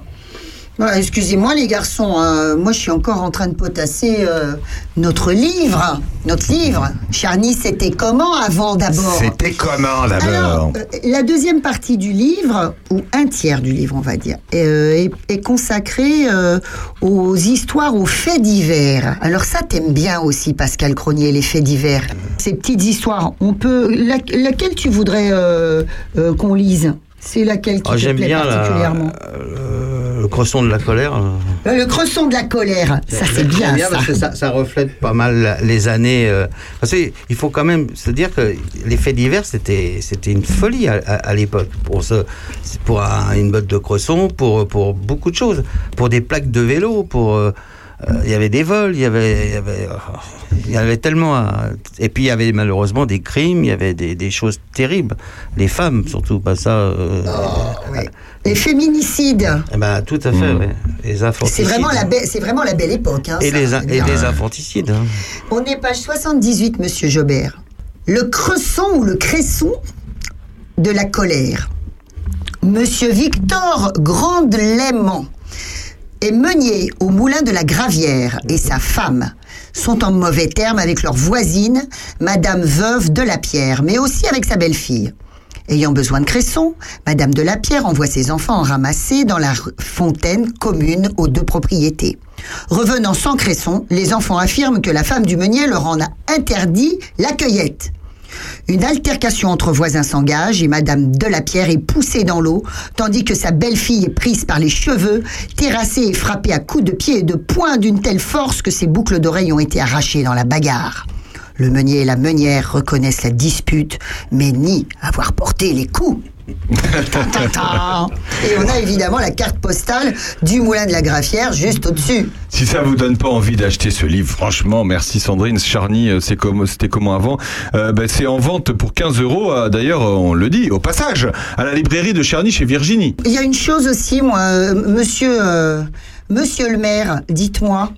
Voilà, Excusez-moi les garçons, hein, moi je suis encore en train de potasser euh, notre livre. Notre livre. Charny, c'était comment avant d'abord? C'était comment d'abord? Euh, la deuxième partie du livre, ou un tiers du livre, on va dire, euh, est, est consacrée euh, aux histoires, aux faits divers. Alors ça, t'aimes bien aussi, Pascal Cronier, les faits divers. Ces petites histoires, on peut... la- laquelle tu voudrais euh, euh, qu'on lise? C'est laquelle qui Ah, te J'aime plaît bien particulièrement euh, le cresson de la colère. euh. Euh, Le cresson de la colère, ça c'est J'aime bien, ça. parce que ça, ça reflète pas mal les années. euh, parce qu'il faut quand même se dire que les faits divers, c'était c'était une folie à, à- à l'époque. Pour, ce, pour un- une botte de cresson, pour, pour beaucoup de choses. Pour des plaques de vélo, pour. Euh, euh, il y avait des vols, il y avait, il y avait, oh, il y avait tellement. à- et puis il y avait malheureusement des crimes, il y avait des, des choses terribles. Les femmes, surtout, pas ça. euh, Ouais. Les féminicides, eh ben, tout à fait, Mm. ouais. Les infanticides. c'est vraiment, la belle- c'est vraiment la belle époque. hein, Et ça, les, et infanticides. hein. On est page 78, monsieur Jobert. Le cresson ou le cresson de la colère. Monsieur Victor Grande-Léman est meunier au moulin de la Gravière et sa femme sont en mauvais termes avec leur voisine, Madame Veuve de la Pierre, mais aussi avec sa belle-fille. Ayant besoin de cresson, Madame de la Pierre envoie ses enfants en ramasser dans la fontaine commune aux deux propriétés. Revenant sans cresson, les enfants affirment que la femme du meunier leur en a interdit la cueillette. Une altercation entre voisins s'engage et Madame Delapierre est poussée dans l'eau, tandis que sa belle-fille est prise par les cheveux, terrassée et frappée à coups de pied et de poing d'une telle force que ses boucles d'oreilles ont été arrachées dans la bagarre. Le meunier et la meunière reconnaissent la dispute, mais nient avoir porté les coups. Et on a évidemment la carte postale du moulin de la Graffière juste au-dessus. Si ça vous donne pas envie d'acheter ce livre, franchement, merci Sandrine. Charny, euh, c'est comme, c'était comment avant Euh, ben, C'est en vente pour 15 euros. euh, D'ailleurs, on le dit, au passage, à la librairie de Charny chez Virginie. Il y a une chose aussi, moi, euh, monsieur, euh, monsieur le maire, dites-moi.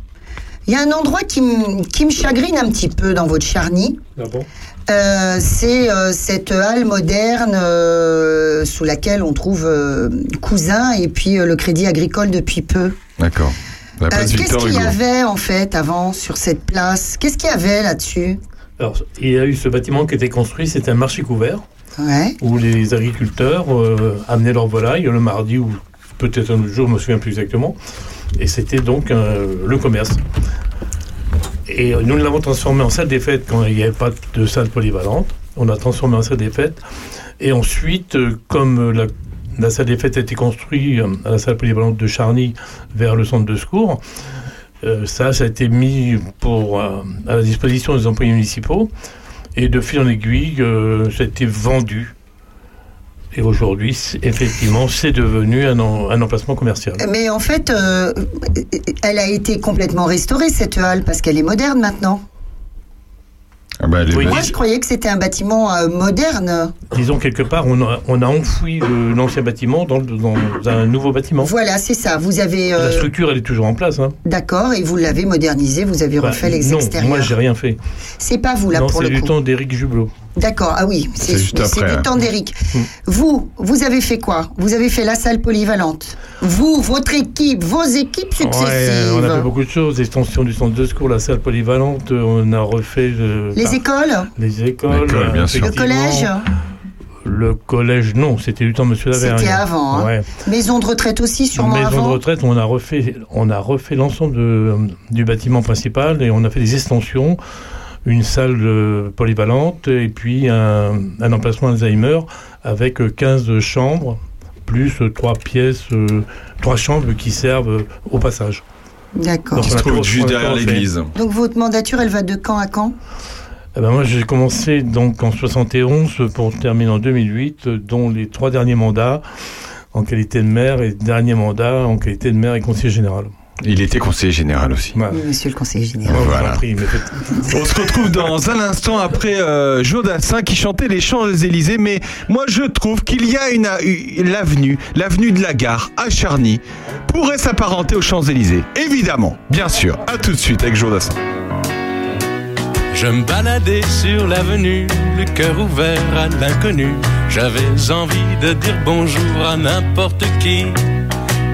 Il y a un endroit qui, me- qui me chagrine un petit peu dans votre charny. Ah bon? Euh, c'est euh, cette halle moderne euh, sous laquelle on trouve euh, Cousin et puis euh, le Crédit Agricole depuis peu. D'accord. Euh, Qu'est-ce qu'il y avait en fait avant sur cette place? Qu'est-ce qu'il y avait là-dessus? Alors, il y a eu ce bâtiment qui était construit, c'était un marché couvert, Ouais. où les agriculteurs euh, amenaient leurs volailles le mardi ou peut-être un autre jour, je me souviens plus exactement. Et c'était donc euh, le commerce. Et nous l'avons transformé en salle des fêtes quand il n'y avait pas de salle polyvalente. On a transformé en salle des fêtes. Et ensuite, euh, comme la, salle des fêtes a été construite euh, à la salle polyvalente de Charny vers le centre de secours, euh, ça, ça a été mis pour, à la disposition des employés municipaux. Et de fil en aiguille, ça a été vendu. Et aujourd'hui, c'est- effectivement, c'est devenu un, en- un emplacement commercial. Mais en fait, euh, elle a été complètement restaurée, cette halle, parce qu'elle est moderne maintenant. Ah bah, Oui. Moi, je croyais que c'était un bâtiment euh, moderne. Disons quelque part, on a, on a enfoui le- l'ancien bâtiment dans, dans un nouveau bâtiment. Voilà, c'est ça. Vous avez. La euh, structure, elle est toujours en place. Hein. D'accord, et vous l'avez modernisé, vous avez Bah, refait les non, extérieurs. moi, j'ai rien fait. C'est pas vous, là, non, pour c'est le du coup. temps d'Éric Jublot. D'accord, ah oui, c'est du hein. temps d'Éric. Mm. Vous, vous avez fait quoi? Vous avez fait la salle polyvalente. Vous, votre équipe, vos équipes successives. Ouais, on a fait beaucoup de choses. Extension du centre de secours, la salle polyvalente, euh, on a refait euh, Les bah, écoles? les écoles. Bien sûr. Le collège? Le collège, non, c'était du temps de Monsieur Lavergne. C'était avant, hein. Ouais. Maison de retraite aussi, sûrement Maison avant? de retraite, on a refait, on a refait l'ensemble de- du bâtiment principal et on a fait des extensions, une salle euh, polyvalente et puis un, un emplacement Alzheimer avec euh, 15 chambres plus euh, trois pièces, euh, trois chambres qui servent euh, au passage. D'accord. Donc, Qui se trouve juste derrière l'église. Donc votre mandature, elle va de quand à quand? Eh ben, moi, j'ai commencé donc en 71 pour terminer en 2008, euh, dont les trois derniers mandats en qualité de maire et dernier mandat en qualité de maire et conseiller général. Il était conseiller général aussi. Oui, Monsieur le conseiller général. Voilà. prie, On se retrouve dans un instant après euh, Jodassin qui chantait les Champs-Élysées. Mais moi, je trouve qu'il y a une, une- l'avenue, l'avenue de la gare à Charny, pourrait s'apparenter aux Champs-Élysées. Évidemment, bien sûr. À tout de suite avec Jodassin. Je me baladais sur l'avenue, le cœur ouvert à l'inconnu. J'avais envie de dire bonjour à n'importe qui,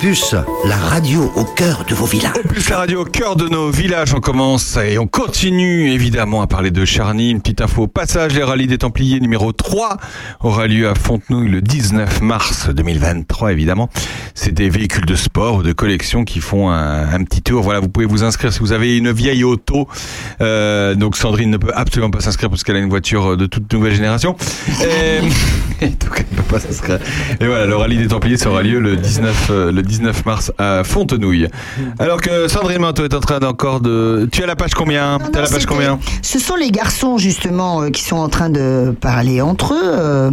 Opus, la radio au cœur de vos villages. Plus la radio au cœur de nos villages, on commence et on continue évidemment à parler de Charny. Une petite info au passage, les rallyes des Templiers numéro 3 aura lieu à Fontenouille le 19 mars 2023 évidemment. C'est des véhicules de sport ou de collection qui font un, petit tour. Voilà, vous pouvez vous inscrire si vous avez une vieille auto. Euh, donc Sandrine ne peut absolument pas s'inscrire parce qu'elle a une voiture de toute nouvelle génération. Et, donc elle ne peut pas s'inscrire. Et voilà, le rallye des Templiers aura lieu le 19, euh, le 19 mars à Fontenouille. Alors que Sandrine Manteau est en train d'encore de... Tu as la page combien Non, Tu as la page combien Ce sont les garçons justement euh, qui sont en train de parler entre eux. euh,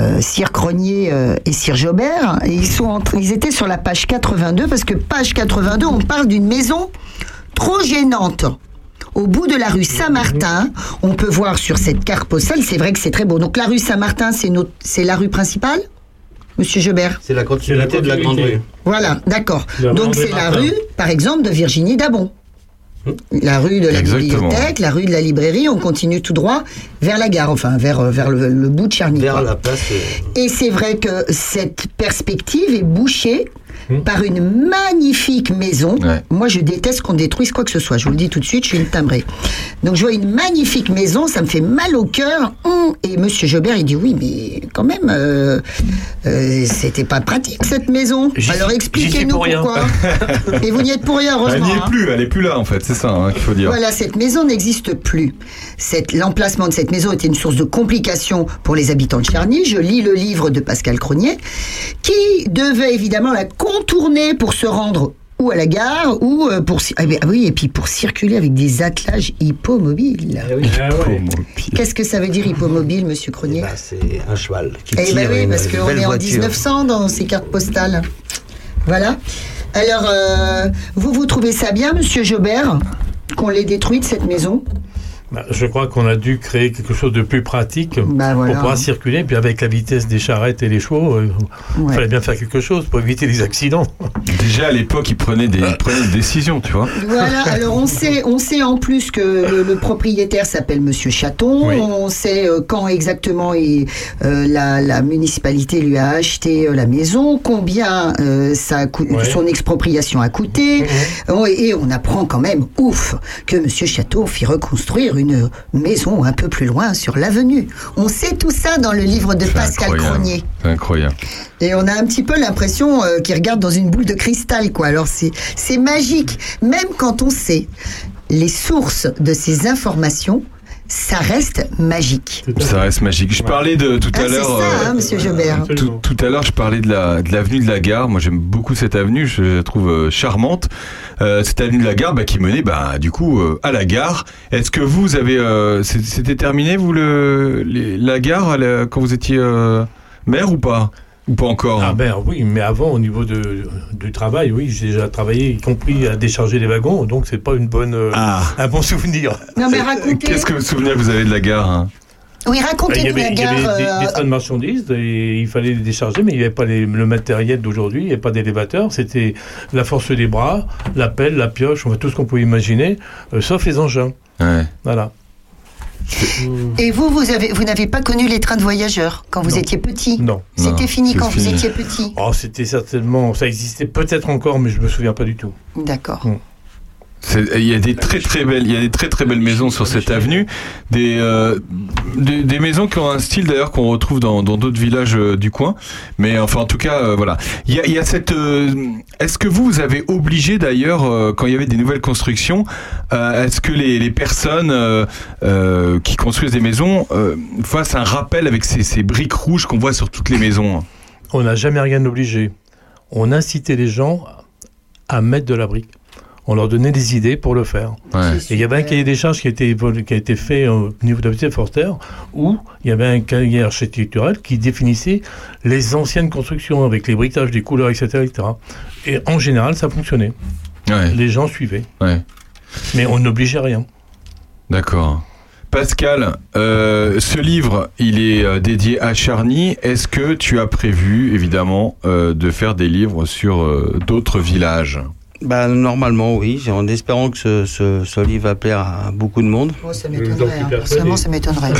euh, Sir Cronier euh, et Sir Jobert, et ils, sont en ils étaient sur la page 82 parce que page 82, on parle d'une maison trop gênante. Au bout de la rue Saint-Martin, on peut voir sur cette carte postale, c'est vrai que c'est très beau. Donc la rue Saint-Martin, c'est la rue principale, Monsieur Jobert C'est la continuité de la grande rue. Voilà, d'accord. Donc c'est la rue, par exemple, de Virginie Dabon. La rue de la Exactement. bibliothèque, la rue de la librairie, on continue tout droit vers la gare, enfin vers, euh, vers le, le bout de Charny. Vers la place. euh, Et c'est vrai que cette perspective est bouchée Hmm. par une magnifique maison. Ouais. Moi, je déteste qu'on détruise quoi que ce soit. Je vous le dis tout de suite, je suis une timbrée. Donc, je vois une magnifique maison, ça me fait mal au cœur. Hum, Et Monsieur Jobert, il dit oui, mais quand même, euh, euh, c'était pas pratique cette maison. Alors, expliquez-nous pour pourquoi. Et vous n'y êtes pour rien, Elle heureusement. n'y est hein. plus, elle est plus là en fait, c'est ça hein, qu'il faut dire. Voilà, cette maison n'existe plus. Cette- L'emplacement de cette maison était une source de complications pour les habitants de Charny. Je lis le livre de Pascal Cronier, qui devait évidemment la contourner pour se rendre ou à la gare ou euh, pour ah ah oui et puis pour circuler avec des attelages hippomobiles. Ah ouais. Qu'est-ce que ça veut dire hippomobile, Monsieur eh Cronier ben, c'est un cheval qui Eh tire ben oui, une parce qu'on est en voiture. 1900 dans ces cartes postales. Voilà. Alors, euh, vous, vous trouvez ça bien, monsieur Jobert, qu'on l'ait détruite, cette maison? Bah, je crois qu'on a dû créer quelque chose de plus pratique Bah, voilà. pour pouvoir circuler. Puis avec la vitesse des charrettes et les chevaux, euh, il Ouais. fallait bien faire quelque chose pour éviter les accidents. Déjà à l'époque, ils prenaient des, ils prenaient des décisions, tu vois. Voilà, alors on sait, on sait en plus que le, le propriétaire s'appelle Monsieur Chaton. Oui. On sait euh, quand exactement il- euh, la, la municipalité lui a acheté la maison, combien euh, ça a coûté, Ouais. son expropriation a coûté. Oh, et on apprend quand même, ouf, que Monsieur Chaton fit reconstruire une maison un peu plus loin sur l'avenue. On sait tout ça dans le livre de Pascal incroyable. Cronier. Incroyable. Et on a un petit peu l'impression euh, qu'il regarde dans une boule de cristal, quoi. Alors c'est magique, même quand on sait les sources de ces informations, ça reste magique. Ça reste magique. Je parlais de tout Ah, à c'est l'heure. ça, euh, hein, Monsieur Jobert. Tout, tout à l'heure, je parlais de la de l'avenue de la Gare. Moi, j'aime beaucoup cette avenue. Je la trouve euh, charmante. Euh, cette avenue de la Gare, bah, qui menait, bah, du coup, euh, à la gare. Est-ce que vous avez, euh, c'est- c'était terminé, vous le les- la gare à la- quand vous étiez euh, maire ou pas? Ou pas encore Ah ben oui, mais avant, au niveau de, du travail, oui, j'ai déjà travaillé, y compris à décharger les wagons, donc c'est pas une bonne, euh, Ah. un bon souvenir. Non mais racontez. Qu'est-ce que vous souvenez vous avez de la gare hein? Oui, Il y racontez-nous avait, la il y avait gare. des, euh, des trains de marchandises et il fallait les décharger, mais il n'y avait pas les- le matériel d'aujourd'hui, il n'y avait pas d'élévateur. C'était la force des bras, la pelle, la pioche, enfin, tout ce qu'on pouvait imaginer, euh, sauf les engins. Ouais. Voilà. Et vous, vous avez, vous n'avez pas connu les trains de voyageurs quand vous Non. étiez petit? Non. C'était fini quand fini. vous étiez petit? Oh, c'était certainement, ça existait peut-être encore, mais je me souviens pas du tout. D'accord. C'est- Il y a des très très belles, il y a des très très belles maisons sur cette avenue, des euh, des, des maisons qui ont un style d'ailleurs qu'on retrouve dans dans d'autres villages euh, du coin. Mais enfin en tout cas euh, voilà, il y a, il y a cette. euh, est-ce que vous vous avez obligé d'ailleurs euh, quand il y avait des nouvelles constructions, euh, est-ce que les, les personnes euh, euh, qui construisent des maisons euh, fassent un rappel avec ces, ces briques rouges qu'on voit sur toutes les maisons On n'a jamais rien obligé. On incitait les gens à mettre de la brique. On leur donnait des idées pour le faire. Ouais. Et il y avait un cahier des charges qui a été, évolu- qui a été fait au niveau de la petite Forster, où il y avait un cahier architectural qui définissait les anciennes constructions avec les briquetages, les couleurs, etc., etc. Et en général, ça fonctionnait. Ouais. Les gens suivaient. Ouais. Mais on n'obligeait rien. D'accord. Pascal, euh, ce livre, il est euh, dédié à Charny. Est-ce que tu as prévu, évidemment, euh, de faire des livres sur euh, d'autres villages? Bah, normalement, oui, en espérant que ce, ce, ce livre va plaire à beaucoup de monde. Oh, ça m'étonnerait. hein. Personnellement, ça m'étonnerait.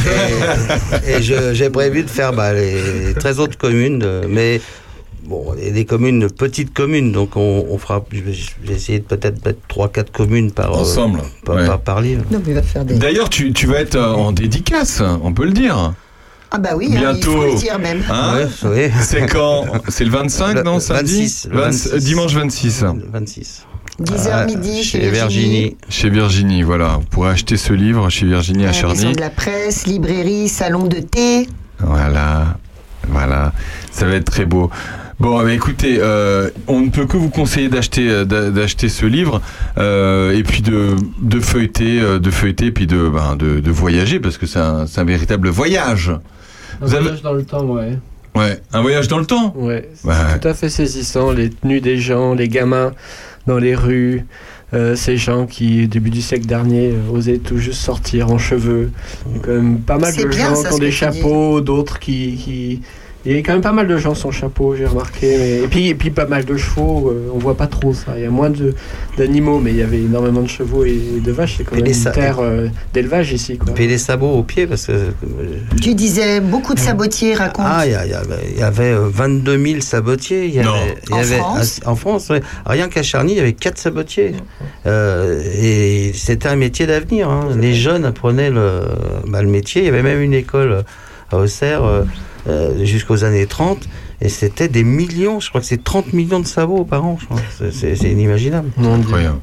Et j'ai prévu de faire bah, les 13 autres communes, de- mais bon, les communes, petites communes, donc on, on fera, vais essayer de peut-être mettre 3-4 communes par, euh, Ensemble, par, ouais. par- par livre. Non, mais il va faire des. D'ailleurs, tu, tu vas être euh, en dédicace, on peut le dire. Ah bah oui, hein, il Bientôt. faut le dire même. Hein Ouais. C'est quand C'est le 25, Le- non le samedi 26, le 20 26. euh, Dimanche 26. 26. 10h Ah, midi chez chez Virginie. Chez Virginie, voilà. Vous pourrez acheter ce livre chez Virginie à La maison Charny. de la presse, librairie, salon de thé. Voilà, voilà, ça va être très beau. Bon, bah, écoutez, euh, on ne peut que vous conseiller d'acheter euh, d'a- d'acheter ce livre euh, et puis de, de feuilleter, de feuilleter, puis de, ben, de, de voyager parce que c'est un, c'est un véritable voyage. Un Vous avez- voyage dans le temps, ouais. Ouais, un voyage dans le temps. Ouais, c'est Ouais. tout à fait saisissant. Les tenues des gens, les gamins dans les rues, euh, ces gens qui, au début du siècle dernier, euh, osaient tout juste sortir en cheveux. Il y a quand même pas mal de gens ça, qui ont des chapeaux, d'autres qui, qui... Il y a quand même pas mal de gens sans chapeau, j'ai remarqué. mais- Et, puis, et puis pas mal de chevaux, euh, on voit pas trop ça. Il y a moins de- d'animaux, mais il y avait énormément de chevaux et de vaches. C'est quand Et même les une terre euh, d'élevage ici. Quoi. Et les sabots aux pieds, parce que. euh, Tu disais beaucoup de sabotiers, raconte. Ah, il y, avait- il y avait euh, 22 000 sabotiers. Il y avait, En avait- France En France, ouais. Rien qu'à Charny, il y avait 4 sabotiers. Euh, et c'était un métier d'avenir. hein. Les jeunes apprenaient le, bah, le métier. Il y avait même une école à Auxerre euh, jusqu'aux années 30. Et c'était des millions, je crois que c'est 30 millions de sabots par an. je crois. C'est- C'est c'est inimaginable. Non, Incroyable.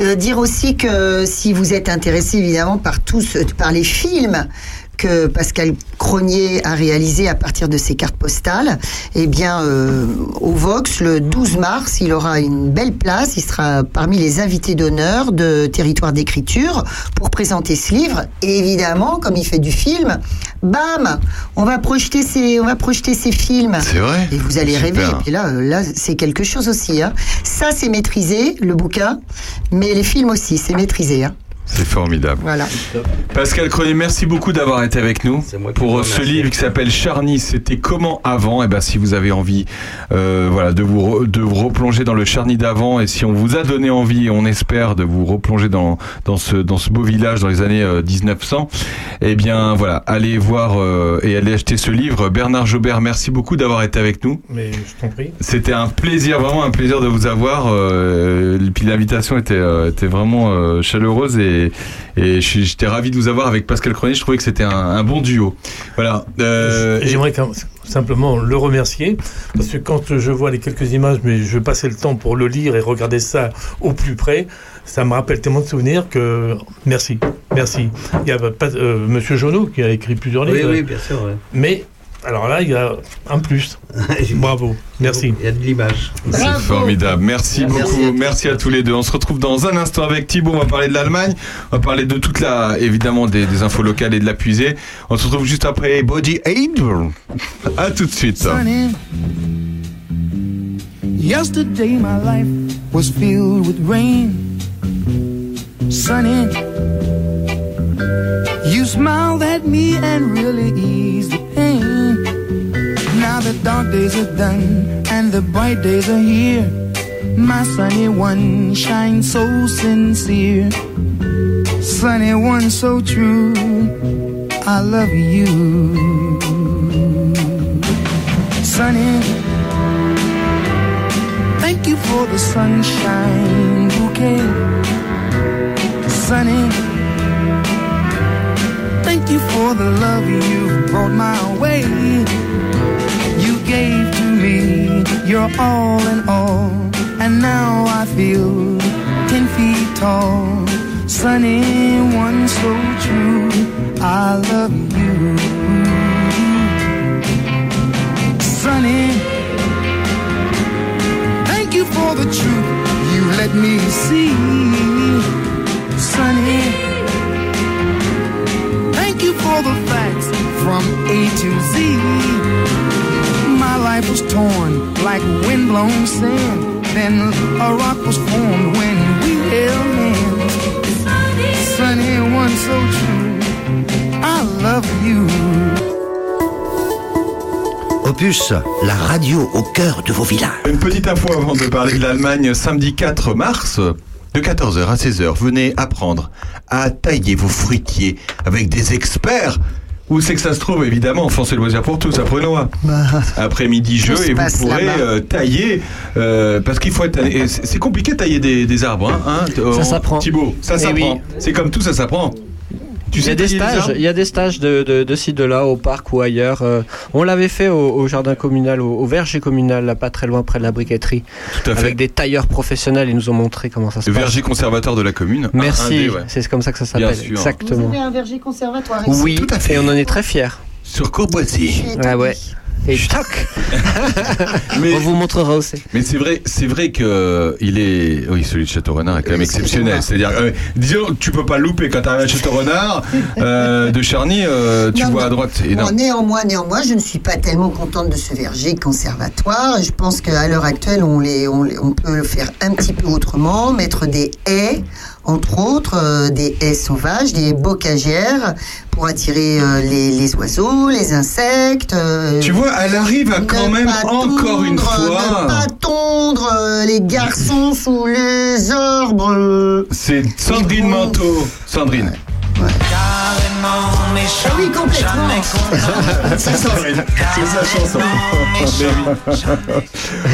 Euh, dire aussi que si vous êtes intéressé évidemment par tous, par les films que Pascal Cronier a réalisé à partir de ces cartes postales. Eh bien, euh, au Vox, le 12 mars, il aura une belle place. Il sera parmi les invités d'honneur de Territoire d'écriture pour présenter ce livre. Et évidemment, comme il fait du film, bam, on va projeter ses, on va projeter ses films. C'est vrai. Et vous allez rêver. Et puis là, là, c'est quelque chose aussi. hein. Ça, c'est maîtrisé, le bouquin, mais les films aussi, c'est maîtrisé. hein. C'est formidable. Voilà. Pascal Cronier, merci beaucoup d'avoir été avec nous pour euh, ce livre qui s'appelle Charny. C'était comment avant? Et ben, si vous avez envie, euh, voilà, de vous re- de vous replonger dans le Charny d'avant, et si on vous a donné envie, on espère de vous replonger dans dans ce dans ce beau village dans les années euh, 1900. Eh bien, voilà, allez voir euh, et allez acheter ce livre. Bernard Jobert, merci beaucoup d'avoir été avec nous. Mais je t'en prie. C'était un plaisir, vraiment un plaisir de vous avoir. Euh, et puis l'invitation était, euh, était vraiment euh, chaleureuse et, et j'étais ravi de vous avoir avec Pascal Cronier. Je trouvais que c'était un, un bon duo. Voilà. Euh, J'aimerais quand- simplement le remercier parce que quand je vois les quelques images, mais je passais le temps pour le lire et regarder ça au plus près, ça me rappelle tellement de souvenirs que merci, merci. Il y a pas, euh, Monsieur Jonot qui a écrit plusieurs Oui, livres, oui, bien sûr. ouais. mais alors là il y a un plus. Bravo, merci. Il y a de l'image. C'est formidable. Merci, Merci beaucoup. à. Merci à tous les deux. On se retrouve dans un instant avec Thibaut. On va parler de l'Allemagne. On va parler de toute la, évidemment, des, des infos locales et de la puisée. On se retrouve juste après Body Angel. À tout de suite. Sunny. Yesterday my life was filled with rain. Sunny. You smiled at me and really eased the pain. The dark days are done and the bright days are here. My sunny one shines so sincere. Sunny one so true. I love you. Sunny. Thank you for the sunshine bouquet. Sunny. Thank you for the love you brought my way. Gave to me your all in all. And now I feel ten feet tall. Sunny, one so true. I love you. Sunny. Thank you for the truth you let me see. Sunny. Thank you for the facts from A to Z. My life was torn like windblown sand. Then a rock was formed when we held hands. Sunny, one so true. I love you. Opus, la radio au cœur de vos villages. Une petite info avant de parler de l'Allemagne. Samedi 4 mars, de 14h à 16h, venez apprendre à tailler vos fruitiers avec des experts. Où c'est que ça se trouve Évidemment, France et loisirs pour tous, à Prenois. Après-midi Tout jeu et vous pourrez euh, tailler euh, parce qu'il faut être. C'est compliqué de tailler des, des arbres, hein, hein, Ça s'apprend. Thibaut, ça Eh s'apprend. oui. C'est comme tout, ça s'apprend. Tu il y a des stages, il y a des stages de, de, de ci, de là, au parc ou ailleurs. Euh, on l'avait fait au, au jardin communal, au, au verger communal, là, pas très loin, près de la briqueterie. Tout à fait. Avec des tailleurs professionnels, ils nous ont montré comment ça se Le passe. verger conservateur de la commune. Un- un Merci, ouais. c'est comme ça que ça Bien s'appelle. sûr. Exactement. un verger conservatoire ici. Oui, Tout à fait. et on en est très fiers. Sur Courboisier. Ah ouais. Et toc Mais- On vous montrera aussi. Mais c'est vrai, c'est vrai que euh, il est, oui, celui de Château Renard est quand même exceptionnel. C'est-à-dire, euh, disons, tu peux pas louper quand t'arrives à Château Renard euh, de Charny, euh, tu Non, vois non. à droite. Et non. Bon, néanmoins, néanmoins, je ne suis pas tellement contente de ce verger conservatoire. Je pense qu'à l'heure actuelle, on, les, on, les- on peut le faire un petit peu autrement, mettre des haies, entre autres, euh, des haies sauvages, des bocagères, pour attirer euh, les, les oiseaux, les insectes. euh, Tu vois, elle arrive à quand même encore une fois. Ne pas tondre euh, les garçons sous les arbres. C'est Sandrine Manteau. Sandrine. Ah oui, complètement. C'est sa chanson.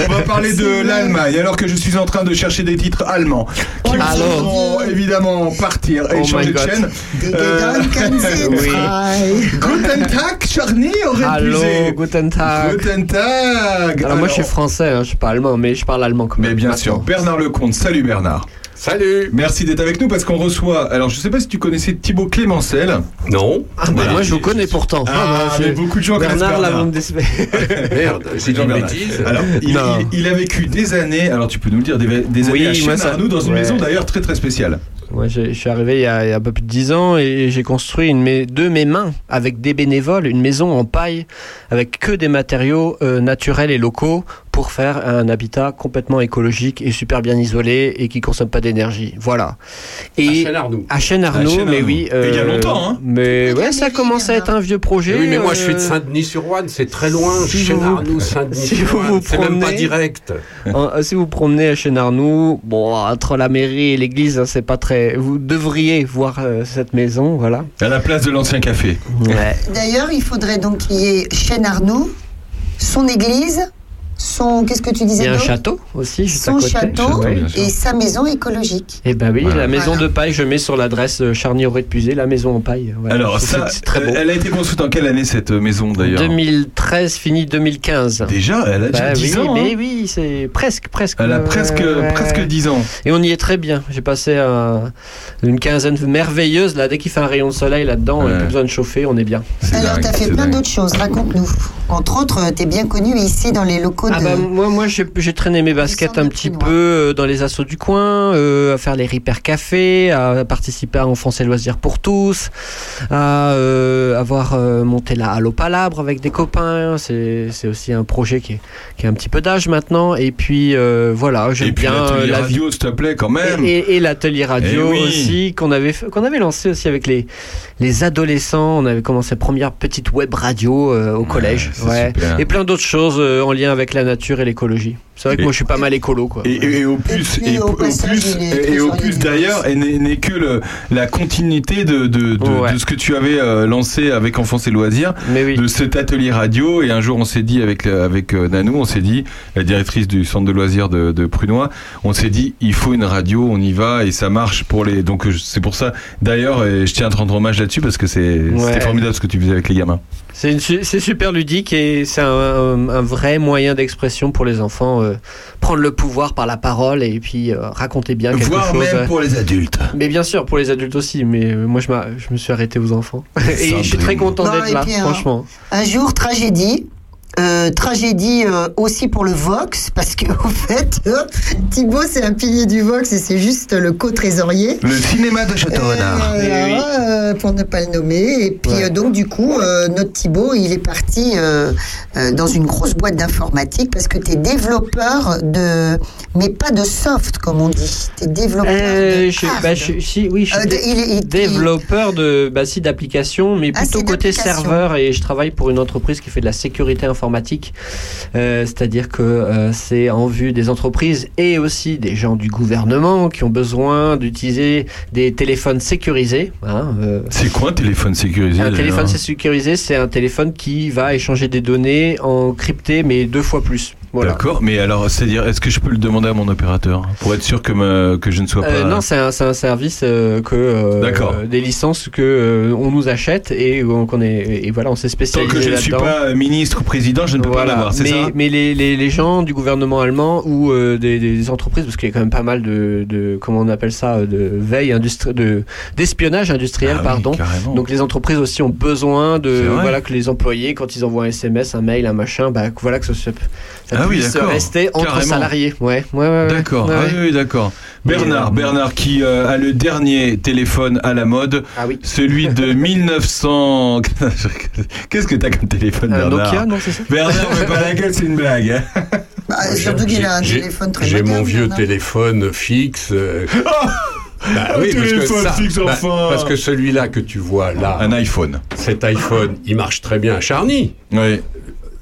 On va parler de l'Allemagne, alors que je suis en train de chercher des titres allemands qui me Alors. feront évidemment partir et Oh changer my de chaîne. Euh, oui. Guten Tag, Charny, aurait Allô, pusé. guten Tag. Guten Tag. Alors, moi je suis français, hein, je suis pas allemand, mais je parle allemand quand même. Mais bien maintenant. sûr, Bernard Lecomte. Salut Bernard. Salut. Merci d'être avec nous parce qu'on reçoit. Alors, je sais pas si tu connaissais Thibaut Clémencel. Non. Ah, bah, moi, je vous connais pourtant. Ah, bah, mais beaucoup de gens connaissent Bernard Bernard. Merde, j'ai dit une bêtise. Alors, il, Non. il- il a vécu des années, alors tu peux nous le dire, des, des années Oui, à moi, ça- Chêne-Arnoux dans une ouais. maison d'ailleurs très très spéciale. J'ai- je suis arrivé il y, a, il y a un peu plus de 10 ans et j'ai construit une, de mes mains, avec des bénévoles, une maison en paille avec que des matériaux euh, naturels et locaux pour faire un habitat complètement écologique et super bien isolé et qui consomme pas d'énergie. Voilà. Et À Chêne-Arnoux. À Chêne-Arnoux. mais oui. Et il y a longtemps, hein. Mais ouais, ça commence à être un vieux projet. Oui, mais moi je suis de euh, Saint-Denis-sur-Ouane, c'est très loin. si vous- Arnoux, si vous vous Saint-Denis-sur-Ouane, c'est même pas promenez- direct. en- si vous promenez à Chêne-Arnoux, bon, entre la mairie et l'église, hein, c'est pas très. Vous devriez voir euh, cette maison, voilà. À la place de l'ancien café. Ouais. D'ailleurs, il faudrait donc qu'il y ait Chêne Arnoux, son église, son. Qu'est-ce que tu Il disais y a un château aussi, juste à Son côté. château et sa maison écologique. Et ben oui, Voilà. la maison Voilà. de paille, je mets sur l'adresse euh, de Pusey, la maison en paille. Voilà. Alors, ça, c'est très beau. elle a été construite en quelle année cette maison d'ailleurs 2013, fini 2015. Déjà, elle a déjà Bah 10 oui, ans. mais hein. oui, c'est presque, presque. Elle a euh, presque, ouais. presque 10 ans. Et on y est très bien. J'ai passé un- une quinzaine merveilleuse là. Dès qu'il fait un rayon de soleil là-dedans, Ouais. on n'a plus besoin de chauffer, on est bien. Alors, tu as fait plein d'autres choses, raconte-nous. Entre autres, tu es bien connu ici dans les locaux Ah de. bah, moi, moi j'ai j'ai traîné mes baskets un petit peu euh, dans les assos du coin, euh, à faire les Repair Café, à participer à Enfance et Loisirs pour tous, à euh, avoir euh, monté la Allo Palabre avec des copains. C'est c'est aussi un projet qui, est, qui a un petit peu d'âge maintenant. Et puis euh, voilà, j'aime Et puis bien euh, l'atelier la radio, s'il te plaît, quand même. Et, et- et l'atelier radio Eh oui. aussi qu'on avait qu'on avait lancé aussi avec les les adolescents. On avait commencé première petite web radio euh, au collège, ouais. super. Et plein d'autres choses euh, en lien avec la nature et l'écologie. C'est vrai que Et- moi je suis pas mal écolo quoi. Et, et- et au plus, puis, et, au plus, et au plus d'ailleurs, n'est que le- la continuité de, de, de, Ouais. de ce que tu avais euh, lancé avec Enfance et Loisirs, Mais oui. de cet atelier radio. Et un jour, on s'est dit avec euh, avec euh, Nanou, on s'est dit, la directrice du centre de loisirs de, de Prunois, on s'est dit, il faut une radio, on y va et ça marche pour les. Donc c'est pour ça. D'ailleurs, je tiens à te rendre hommage là-dessus parce que c'est Ouais. c'était formidable ce que tu faisais avec les gamins. C'est une su- c'est super ludique et c'est un, un- un vrai moyen d'expression pour les enfants. euh, prendre le pouvoir par la parole et puis euh, raconter bien quelque Voire chose. même euh. pour les adultes. Mais bien sûr, pour les adultes aussi, mais euh, moi je, m'a- je me suis arrêté aux enfants. et je suis très content d'être là, puis, hein, franchement. Un jour, tragédie. Euh, tragédie euh, aussi pour le Vox, parce que au fait, euh, Thibaut c'est un pilier du Vox et c'est juste le co-trésorier. Le cinéma de Château Renard. Euh, Eh oui. euh, pour ne pas le nommer. Et puis Ouais. euh, donc du coup, euh, notre Thibaut, il est parti euh, euh, dans une grosse boîte d'informatique parce que tu es développeur de, mais pas de soft comme on dit. Tu es développeur Euh, de je, bah, je- si, oui, je suis Euh, de- dé- il est- il- développeur de bah, si, d'applications, mais Ah, plutôt côté serveur et je travaille pour une entreprise qui fait de la sécurité informatique. Euh, C'est-à-dire que euh, c'est en vue des entreprises et aussi des gens du gouvernement qui ont besoin d'utiliser des téléphones sécurisés. hein, euh, C'est quoi un téléphone sécurisé un téléphone sécurisé, c'est un téléphone qui va échanger des données en crypté, mais deux fois plus. Voilà. D'accord, mais alors, c'est-à-dire, est-ce que je peux le demander à mon opérateur pour être sûr que, que je ne sois pas. Euh, non, c'est un, un service euh, que euh, D'accord. des licences que euh, on nous achète et on qu'on est et voilà, on s'est Tant spécialisé que je ne suis pas ministre ou président, je ne peux pas l'avoir, c'est mais, ça? mais les, les, les gens du gouvernement allemand ou des, des entreprises, parce qu'il y a quand même pas mal de, de comment on appelle ça, de veille industrie, de d'espionnage industriel, Ah pardon. carrément. Donc les entreprises aussi ont besoin de voilà que les employés quand ils envoient un SMS, un mail, un machin, bah voilà que ça Ah oui, puisse d'accord. rester entre Carrément. salariés. Ouais, ouais, ouais. ouais. D'accord, Ouais, ah oui, oui, d'accord. Bernard, euh, Bernard qui euh, a le dernier téléphone à la mode, Ah oui. celui de 1900. Qu'est-ce que t'as comme téléphone, Un Bernard Nokia, non, c'est ça Bernard, mais pas la gueule, c'est une blague. hein. Bah, surtout qu'il a un J'ai- téléphone très J'ai mon vieux Bernard. téléphone fixe. euh, bah Un oui, parce que téléphone ça- fixe, bah, enfin. parce que celui-là que tu vois là, Un iPhone. cet iPhone, il marche très bien à Charny, Oui.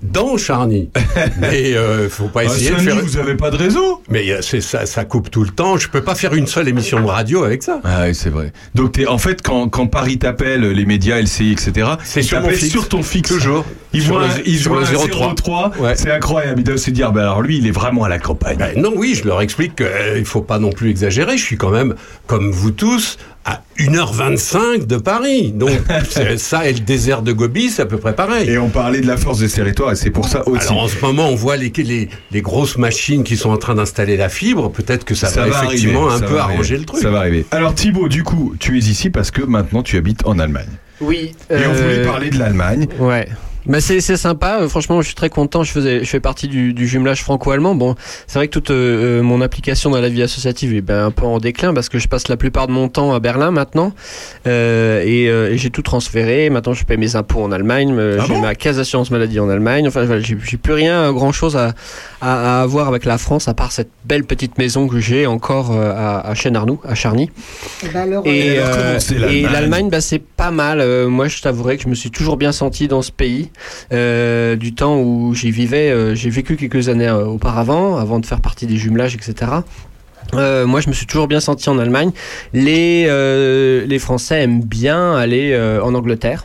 Dans Charny. Mais euh, faut pas Ah, essayer de faire. vous avez pas de réseau Mais euh, c'est ça, ça coupe tout le temps. Je peux pas faire une seule émission de radio avec ça. Ah oui, c'est vrai. Donc en fait, quand, quand Paris t'appelle, les médias, LCI, etc., C'est sur ton fixe. Toujours. Ils Sur voient, le- ils sur voient le un 03. 03. Ouais. C'est incroyable. Ils doivent se dire, bah alors lui, il est vraiment à la campagne. Ben non, oui, je leur explique qu'il ne faut pas non plus exagérer. Je suis quand même, comme vous tous, à 1h25 de Paris. Donc, c'est- ça et le désert de Gobi, c'est à peu près pareil. Et on parlait de la force de ces territoires, et c'est pour ça aussi. Alors en ce moment, on voit les, les, les grosses machines qui sont en train d'installer la fibre. Peut-être que ça, va, effectivement arriver, un peu arranger arriver, le truc. Ça va arriver. Alors Thibaut, du coup, tu es ici parce que maintenant tu habites en Allemagne. Oui. Et on voulait euh, parler de l'Allemagne. Ouais. Bah c'est c'est sympa. Euh, franchement, je suis très content. Je faisais, je fais partie du, du jumelage franco-allemand. Bon, c'est vrai que toute euh, euh, mon application dans la vie associative est ben, un peu en déclin parce que je passe la plupart de mon temps à Berlin maintenant Euh, et, euh, et j'ai tout transféré. Maintenant, je paie mes impôts en Allemagne. euh, Ah j'ai bon ma case d'assurance maladie en Allemagne. Enfin, voilà, j'ai j'ai plus rien, grand chose à, à, à avoir avec la France à part cette belle petite maison que j'ai encore à, à Chêne-Arnoux, à Charny. Et ben alors, Et, euh, et l'Allemagne l'Allemagne, bah, c'est pas mal. Euh, moi, je t'avouerai que je me suis toujours bien senti dans ce pays. Euh, du temps où j'y vivais, euh, j'ai vécu quelques années euh, auparavant, avant de faire partie des jumelages, etc. Moi, je me suis toujours bien senti en Allemagne. Les, les Français aiment bien aller en Angleterre,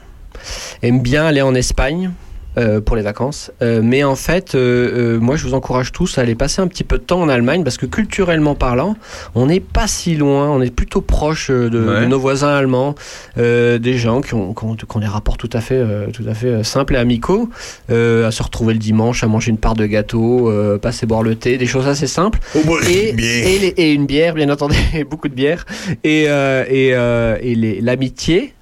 aiment bien aller en Espagne. Euh, pour les vacances, Euh, mais en fait, euh, euh, moi je vous encourage tous à aller passer un petit peu de temps en Allemagne parce que culturellement parlant, on n'est pas si loin, on est plutôt proche euh, de, Ouais. de nos voisins allemands, euh, des gens qui ont, qui ont- qui ont des rapports tout à fait, euh, tout à fait simples et amicaux, euh, à se retrouver le dimanche, à manger une part de gâteau, euh, passer boire le thé, des choses assez simples. Et, et, les- et une bière, bien entendu, et beaucoup de bière. Et, euh, et, euh, et l'amitié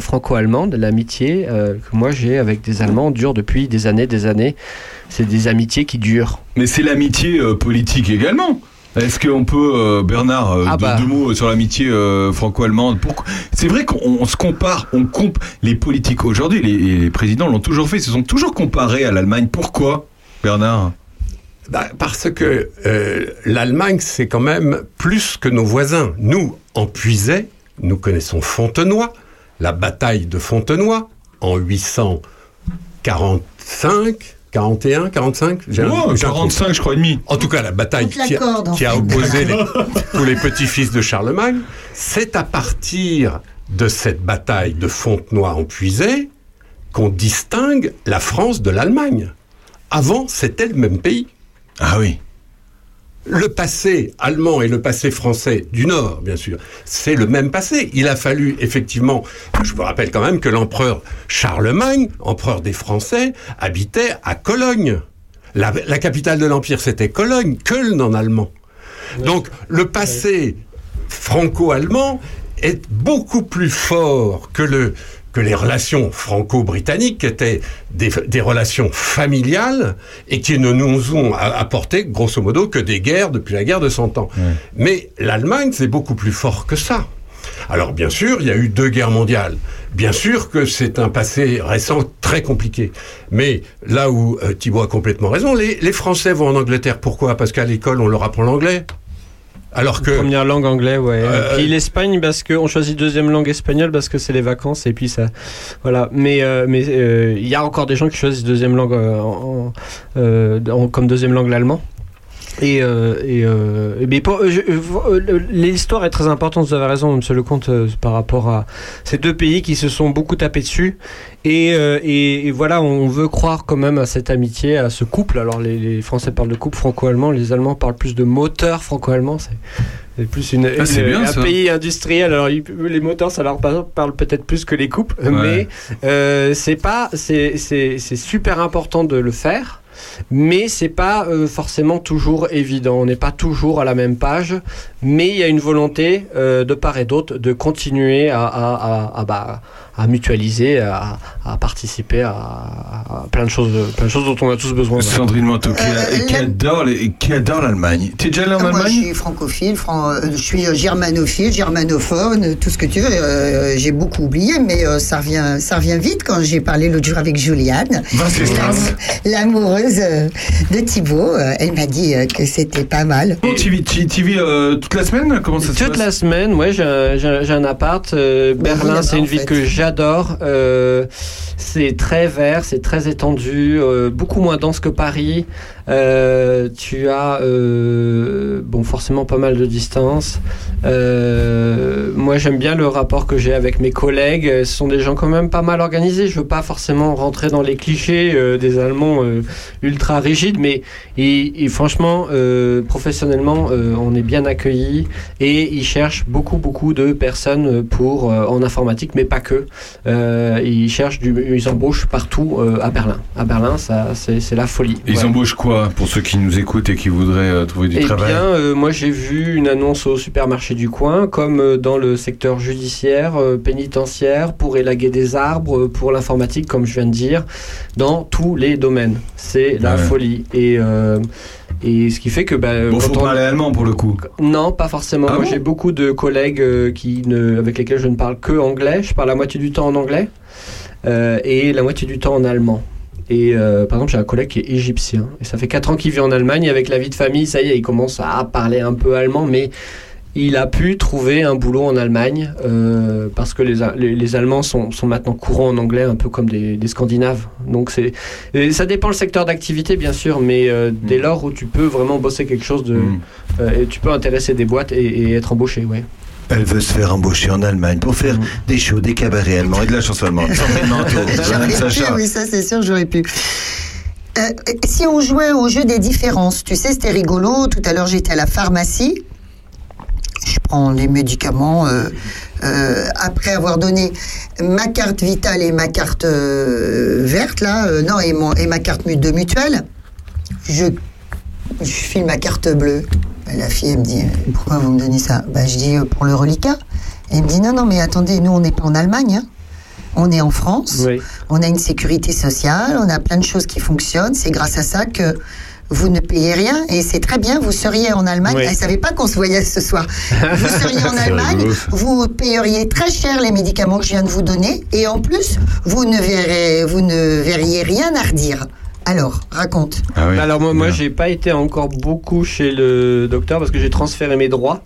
franco-allemande, l'amitié euh, que moi j'ai avec des Allemands dure depuis des années, des années. C'est des amitiés qui durent. Mais c'est l'amitié euh, politique également. Est-ce qu'on peut, euh, Bernard, euh, Ah deux, bah. deux mots sur l'amitié euh, franco-allemande? Pourquoi- C'est vrai qu'on on se compare, on comp les politiques aujourd'hui, les, les présidents l'ont toujours fait, ils se sont toujours comparés à l'Allemagne. Pourquoi, Bernard? Bah, parce que euh, l'Allemagne, c'est quand même plus que nos voisins. Nous, en Puisay, nous connaissons Fontenoy, la bataille de Fontenoy en 845, 41, 45 j'ai un- Ouais, j'ai un 45, je crois, et demi. En tout cas, la bataille qui a, corde, en qui a fait. opposé les- tous les petits-fils de Charlemagne, c'est à partir de cette bataille de Fontenoy en Puisay qu'on distingue la France de l'Allemagne. Avant, c'était le même pays. Ah oui. Le passé allemand et le passé français du Nord, bien sûr, c'est le même passé. Il a fallu effectivement, je vous rappelle quand même que l'empereur Charlemagne, empereur des Français, habitait à Cologne. La, la capitale de l'empire, c'était Cologne, Köln en allemand. Donc le passé franco-allemand est beaucoup plus fort que le que les relations franco-britanniques étaient des, des relations familiales et qui ne nous ont apporté grosso modo que des guerres depuis la guerre de Cent Ans. Mais l'Allemagne, c'est beaucoup plus fort que ça. Alors bien sûr, il y a eu deux guerres mondiales. Bien sûr que c'est un passé récent très compliqué. Mais là où euh, Thibault a complètement raison, les, les Français vont en Angleterre. Pourquoi? Parce qu'à l'école, on leur apprend l'anglais. Alors que... Première langue anglais, ouais. Euh, puis l'Espagne parce qu'on choisit deuxième langue espagnole parce que c'est les vacances et puis ça, voilà. Mais euh, mais euh, il y a encore des gens qui choisissent deuxième langue euh, en- en- euh, en- comme deuxième langue l'allemand. Et, euh, et, euh, et mais pour- je- euh, l'histoire est très importante, vous avez raison, Monsieur Lecomte, euh, par rapport à ces deux pays qui se sont beaucoup tapés dessus. Et, euh, et, et voilà, on veut croire quand même à cette amitié, à ce couple. Alors les, les Français parlent de couple franco-allemand, les Allemands parlent plus de moteur franco-allemand. C'est plus une, Ah, c'est une- bien, un ça. pays industriel. Alors les moteurs, ça leur parle, peut-être plus que les coupes, mais euh, c'est pas, c'est super important de le faire. Mais c'est pas euh, forcément toujours évident. On n'est pas toujours à la même page, mais il y a une volonté euh, de part et d'autre de continuer à, bah, à mutualiser, à, à participer à, à plein de choses, plein de choses dont on a tous besoin. Sandrine Manteau, qui, Euh, qui adore, les- qui adore l'Allemagne. T'es déjà allé en Ah, Moi, je Allemagne suis francophile, fran- euh, je suis euh, germanophile, germanophone, tout ce que tu veux. Euh, j'ai beaucoup oublié, mais euh, ça revient, ça revient vite quand j'ai parlé l'autre jour avec Juliane, l'amoureuse de Thibaut. Euh, Elle m'a dit que c'était pas mal. Oh, tu vis, tu- tu vis, euh, toute la semaine Comment ça se Toute passe la semaine, ouais, j'ai un, appart. euh, Berlin, c'est une ville fait. que j'adore. Euh, c'est très vert, c'est très étendu, euh, beaucoup moins dense que Paris. Euh, tu as, euh, bon, forcément pas mal de distance. Euh, moi, j'aime bien le rapport que j'ai avec mes collègues. Ce sont des gens quand même pas mal organisés. Je veux pas forcément rentrer dans les clichés euh, des Allemands euh, ultra rigides, mais et, et franchement, euh, professionnellement, euh, on est bien accueillis et ils cherchent beaucoup, beaucoup de personnes pour euh, en informatique, mais pas que. Euh, ils cherchent du, ils embauchent partout euh, à Berlin. À Berlin, ça, c'est c'est la folie. Ils Ouais. embauchent quoi pour ceux qui nous écoutent et qui voudraient euh, trouver du Eh travail bien, euh, moi j'ai vu une annonce au supermarché du coin, comme euh, dans le secteur judiciaire, pénitentiaire, pour élaguer des arbres, pour l'informatique, comme je viens de dire, dans tous les domaines. C'est la Ah ouais. folie. Et, et ce qui fait que... Bah, Bon, faut on- parler allemand pour le coup. non, pas forcément. Ah bon j'ai beaucoup de collègues euh, qui ne, avec lesquels je ne parle que anglais. Je parle la moitié du temps en anglais euh, et la moitié du temps en allemand. Et euh, par exemple, j'ai un collègue qui est égyptien. Et ça fait 4 ans qu'il vit en Allemagne. Avec la vie de famille, ça y est, il commence à parler un peu allemand. Mais il a pu trouver un boulot en Allemagne euh, parce que les, les, les Allemands sont, sont maintenant courants en anglais, un peu comme des, des Scandinaves. Donc c'est, ça dépend le secteur d'activité, bien sûr. Mais euh, dès lors où tu peux vraiment bosser quelque chose de. Mm. Euh, et tu peux intéresser des boîtes et, et être embauché, ouais. Elle veut se faire embaucher en Allemagne pour faire des shows, des cabarets allemands et de la chanson allemande. J'aurais pu, oui, ça c'est sûr, j'aurais pu. Euh, si on jouait au jeu des différences, tu sais, c'était rigolo. Tout à l'heure, j'étais à la pharmacie. Je prends les médicaments euh, euh, après avoir donné ma carte vitale et ma carte verte, là, non, et, mon, et ma carte de mutuelle. Je, je file ma carte bleue. Et La fille, elle me dit Pourquoi vous me donnez ça? Bah, Je dis euh, Pour le reliquat. Elle me dit Non, non, mais attendez, nous, on n'est pas en Allemagne. hein. On est en France. Oui. On a une sécurité sociale, on a plein de choses qui fonctionnent. C'est grâce à ça que vous ne payez rien et c'est très bien. Vous seriez en Allemagne. Oui. Elle ne savait pas qu'on se voyait ce soir. Vous seriez en Allemagne, vous payeriez très cher les médicaments que je viens de vous donner et en plus, vous ne, verrez, vous ne verriez rien à redire. Alors, raconte. Ah oui. Alors moi, moi j'ai pas été encore beaucoup chez le docteur parce que j'ai transféré mes droits.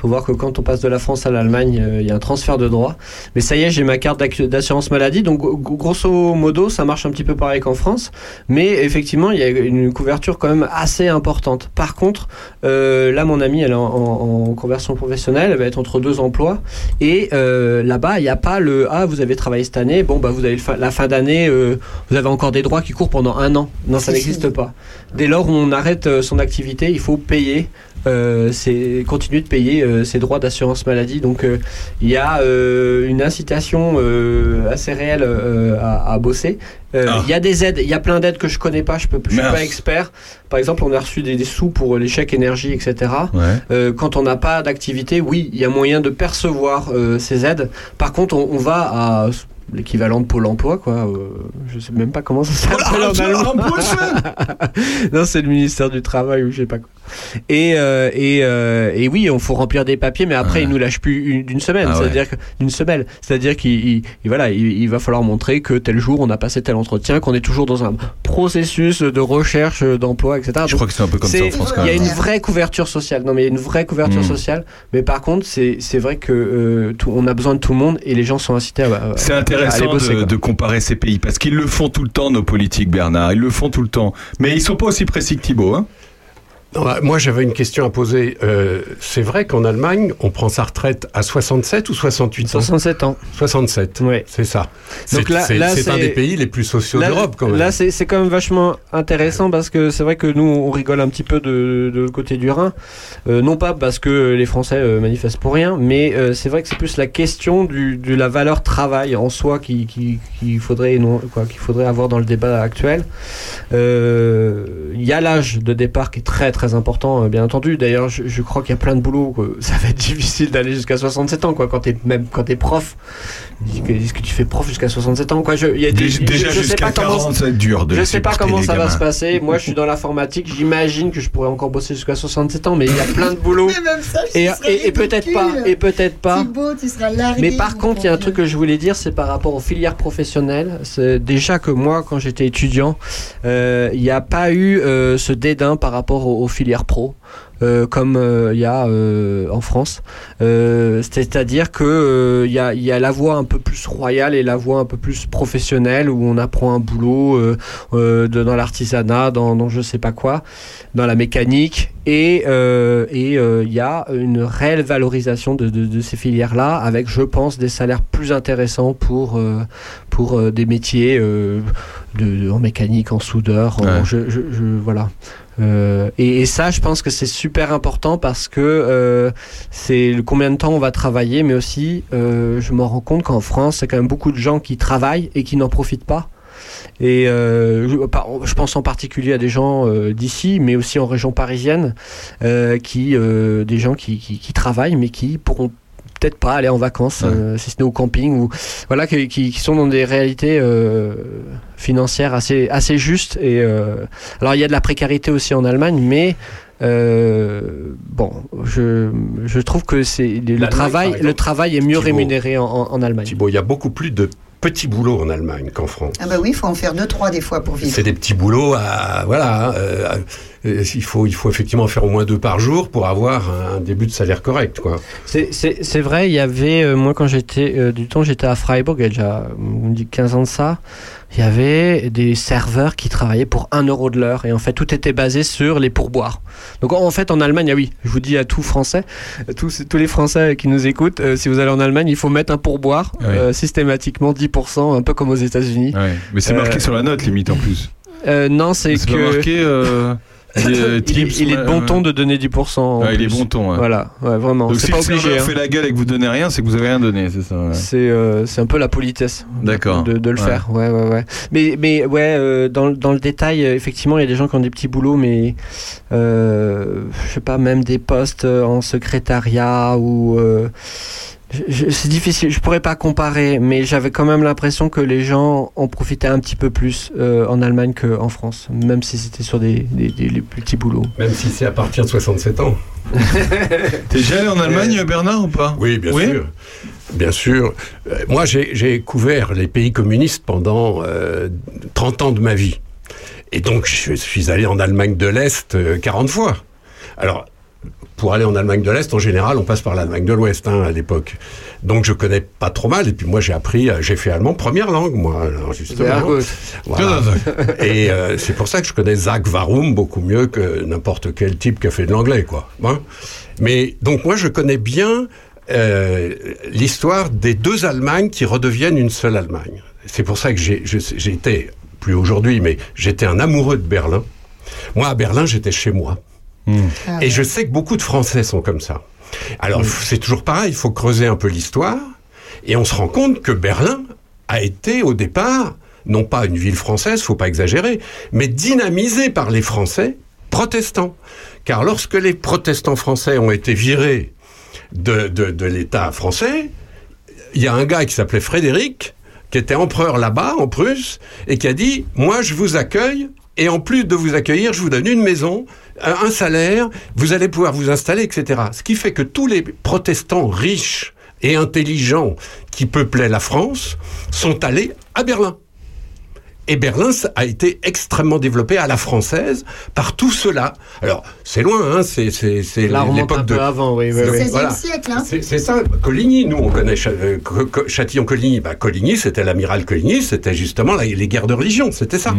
Faut voir que quand on passe de la France à l'Allemagne, euh, il y a un transfert de droits. Mais ça y est, j'ai ma carte d'assurance maladie. Donc gro- grosso modo, ça marche un petit peu pareil qu'en France. Mais effectivement, il y a une couverture quand même assez importante. Par contre, euh, là, mon amie, elle est en, en- en conversion professionnelle. Elle va être entre deux emplois. Et euh, là-bas, il n'y a pas le ah vous avez travaillé cette année. Bon bah vous avez fin- la fin d'année. euh, vous avez encore des droits qui courent pendant un an. Non, ça n'existe pas. Dès lors où on arrête son activité, il faut payer, euh, c'est continuer de payer euh, ses droits d'assurance maladie. Donc euh, il y a euh, une incitation euh, assez réelle euh, à, à bosser. Euh, Il Ah. y a des aides, il y a plein d'aides que je connais pas, je peux, je suis pas expert. Par exemple, on a reçu des, des sous pour les chèques énergie, etc. Ouais. Euh, quand on n'a pas d'activité, oui, il y a moyen de percevoir euh, ces aides. Par contre, on, on va à l'équivalent de Pôle emploi, quoi. Euh, je sais même pas comment ça s'appelle en allemand. non, c'est le ministère du Travail ou je sais pas quoi. Et, euh, et, euh, et oui, on faut remplir des papiers, mais après, Ouais. ils nous lâchent plus une- d'une semaine. Ah ouais. C'est-à-dire que d'une semaine. C'est-à-dire qu'il il- il- voilà, il, il va falloir montrer que tel jour on a passé tel entretien, qu'on est toujours dans un processus de recherche d'emploi, etc. Je Donc, crois que c'est un peu comme ça en France quand il y a une vraie couverture sociale. Non, mais il y a une vraie couverture Mm. sociale. Mais par contre, c'est c'est vrai que euh, tout- on a besoin de tout le monde et les gens sont incités à. à- C'est intéressant bosser, de, de comparer ces pays parce qu'ils le font tout le temps, nos politiques, Bernard. Ils le font tout le temps. Mais ils sont pas aussi précis que Thibault. Hein moi, j'avais une question à poser. Euh, c'est vrai qu'en Allemagne, on prend sa retraite à 67 ou 68 ans? 67 ans. 67, Ouais. c'est ça. Donc C'est là- c'est- un des pays les plus sociaux d'Europe, quand même. là, c'est c'est quand même vachement intéressant parce que c'est vrai que nous, on rigole un petit peu de, de côté du Rhin. Euh, non pas parce que les Français euh, manifestent pour rien, mais c'est vrai que c'est plus la question du, de la valeur travail en soi qui- qui- qu'il faudrait, non, quoi, qu'il faudrait avoir dans le débat actuel. Il y a l'âge de départ qui est très très important, euh, bien entendu. D'ailleurs, je, je crois qu'il y a plein de boulots. que ça va être difficile d'aller jusqu'à 67 ans, quoi. Quand t'es même quand t'es prof, est-ce que, tu fais prof jusqu'à 67 ans, quoi Je, il y a des- Déjà, je- sais jusqu'à pas comment- 40, ça va être dur de je sais pas comment ça va se passer. Moi, je suis dans l'informatique. J'imagine que je pourrais encore bosser jusqu'à 67 ans, mais il y a plein de boulot. même ça, Et, et- et peut-être pas. Et peut-être pas. Thibaut, tu seras largué. Mais par contre, il y a un truc que je voulais dire, c'est par rapport aux filières professionnelles. C'est déjà que moi, quand j'étais étudiant, euh, il n'y a pas eu euh, ce dédain par rapport aux, aux filières pro, euh, comme euh, il y a euh, en France. C'est-à-dire que il y, a, il y a la voie un peu plus royale et la voie un peu plus professionnelle où on apprend un boulot de- dans l'artisanat, dans, dans je sais pas quoi, dans la mécanique. Et euh, et, euh, il y a une réelle valorisation de, de, de ces filières-là, avec, je pense, des salaires plus intéressants pour euh, pour des métiers de, en mécanique, en soudeur, en- Ouais. je, je, je- voilà. Euh, et, ça, je pense que c'est super important parce que euh, c'est combien de temps on va travailler, mais aussi, euh, je me rends compte qu'en France, c'est quand même beaucoup de gens qui travaillent et qui n'en profitent pas. Et je, pense en particulier à des gens d'ici, mais aussi en région parisienne, qui, des gens qui, qui travaillent, mais qui pourront peut-être pas aller en vacances, euh, si ce n'est au camping, ou voilà, qui, qui, qui sont dans des réalités euh, financières assez, assez justes. Et euh, alors il y a de la précarité aussi en Allemagne, mais euh, bon, je, je trouve que c'est le travail, exemple, le travail est mieux Thibaut. rémunéré en, Allemagne. Thibaut, il y a beaucoup plus de petits boulots en Allemagne qu'en France. Ah bah oui, il faut en faire deux, trois des fois pour vivre. C'est des petits boulots à voilà. euh, euh, il faut il faut effectivement en faire au moins deux par jour pour avoir un début de salaire correct quoi. C'est- C'est c'est vrai, il y avait, euh, moi quand j'étais, euh, du temps j'étais à Freiburg, il y a déjà on dit 15 ans de ça, il y avait des serveurs qui travaillaient pour 1 euro de l'heure et en fait tout était basé sur les pourboires. Donc en fait en Allemagne, ah oui, je vous dis à tous Français, tous, tous les Français qui nous écoutent, euh, si vous allez en Allemagne, il faut mettre un pourboire Ouais. euh, systématiquement 10%, un peu comme aux États-Unis. Ouais. Mais c'est marqué Euh, sur la note limite en plus. Euh, non, c'est C'est pas que. marqué, il, est, il est de ouais, bon ton de donner 10%. en Ouais, il est bon ton, ouais. Voilà, ouais, vraiment. Donc C'est si pas le obligé. hein. fait la gueule et que vous donnez rien, c'est que vous avez rien donné, c'est ça. C'est euh, c'est un peu la politesse. D'accord. De, de le faire. Ouais, ouais, ouais. Mais, mais ouais, euh, dans, le- dans le détail, euh, effectivement, il y a des gens qui ont des petits boulots, mais euh, je sais pas, même des postes euh, en secrétariat ou. Euh, c'est difficile, je pourrais pas comparer, mais j'avais quand même l'impression que les gens en profitaient un petit peu plus euh, en Allemagne qu'en France, même si c'était sur des, des, des- les plus petits boulots. Même si c'est à partir de 67 ans. T'es déjà allé en Allemagne, Bernard, ou pas? Oui, bien Oui? sûr. Bien sûr. Euh, moi, j'ai j'ai couvert les pays communistes pendant euh, 30 ans de ma vie. Et donc, je suis allé en Allemagne de l'Est euh, 40 fois. Alors, pour aller en Allemagne de l'Est, en général, on passe par l'Allemagne de l'Ouest hein, à l'époque. Donc, je connais pas trop mal. Et puis, moi, j'ai appris, euh, j'ai fait allemand première langue, moi, alors, justement. Voilà. Et euh, c'est pour ça que je connais Zach Varum beaucoup mieux que n'importe quel type qui a fait de l'anglais, quoi. Hein Mais donc moi, je connais bien euh, l'histoire des deux Allemagnes qui redeviennent une seule Allemagne. C'est pour ça que j'ai été, plus aujourd'hui, mais j'étais un amoureux de Berlin. Moi, à Berlin, j'étais chez moi. Et je sais que beaucoup de Français sont comme ça. Alors, c'est toujours pareil, il faut creuser un peu l'histoire. Et on se rend compte que Berlin a été, au départ, non pas une ville française, faut pas exagérer, mais dynamisée par les Français protestants. Car lorsque les protestants français ont été virés de, de, de l'État français, il y a un gars qui s'appelait Frédéric, qui était empereur là-bas, en Prusse, et qui a dit, moi, je vous accueille, et en plus de vous accueillir, je vous donne une maison, un salaire, vous allez pouvoir vous installer, etc. Ce qui fait que tous les protestants riches et intelligents qui peuplaient la France sont allés à Berlin. Et Berlin a été extrêmement développé à la française par tout cela. Alors, c'est loin, hein, c'est l'époque de... avant, oui, oui, oui. 16e voilà. siècle, hein. C'est c'est ça, Coligny, nous on connaît euh, Co- Co- Châtillon-Coligny. Bah, Coligny, c'était l'amiral Coligny, c'était justement la- les guerres de religion, c'était ça.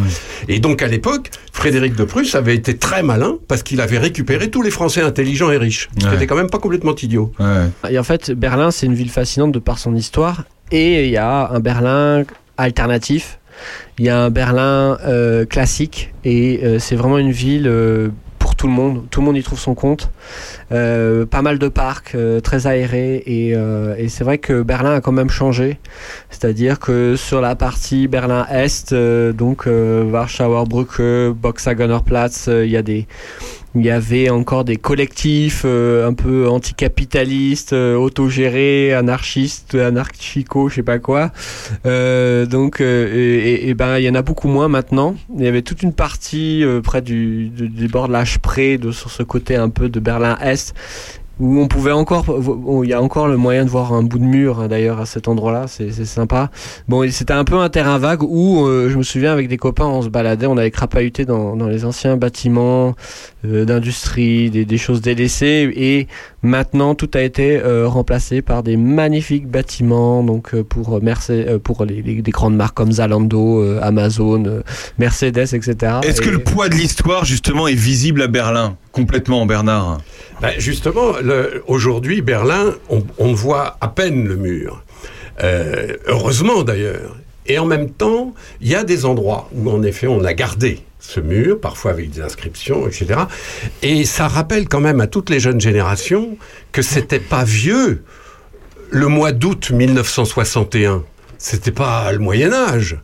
Et donc à l'époque, Frédéric de Prusse avait été très malin parce qu'il avait récupéré tous les Français intelligents et riches. Ce qui Ouais. était quand même pas complètement idiot. Et en fait, Berlin, c'est une ville fascinante de par son histoire. Et il y a un Berlin alternatif. Il y a un Berlin euh, classique. Et euh, c'est vraiment une ville euh, pour tout le monde. Tout le monde y trouve son compte. Pas mal de parcs, très aérés. Et, et c'est vrai que Berlin a quand même changé. C'est-à-dire que sur la partie Berlin-Est, donc Warschauer Brücke, Platz, il y a des il y avait encore des collectifs euh, un peu anticapitalistes, euh, autogérés, anarchistes, anarchico, je sais pas quoi. Euh, donc, euh, et, ben, il y en a beaucoup moins maintenant. Il y avait toute une partie euh, près du, du, de Spree, de sur ce côté un peu de Berlin-Est, où on pouvait encore, il y a encore le moyen de voir un bout de mur hein, d'ailleurs à cet endroit-là, c'est sympa. Bon, c'était un peu un terrain vague où euh, je me souviens avec des copains, on se baladait, on avait crapahuté dans, dans les anciens bâtiments euh, d'industrie, des, des choses délaissées, et maintenant tout a été euh, remplacé par des magnifiques bâtiments, donc pour Mercedes, pour les, les- des grandes marques comme Zalando, Amazon, Mercedes, etc. Est-ce que le poids de l'histoire, justement, est visible à Berlin Complètement, Bernard? Ben, justement, aujourd'hui, Berlin, on, on voit à peine le mur. Euh, heureusement d'ailleurs. Et en même temps, il y a des endroits où en effet on a gardé ce mur, parfois avec des inscriptions, etc. Et ça rappelle quand même à toutes les jeunes générations que c'était pas vieux le mois d'août 1961. C'était pas le Moyen Âge.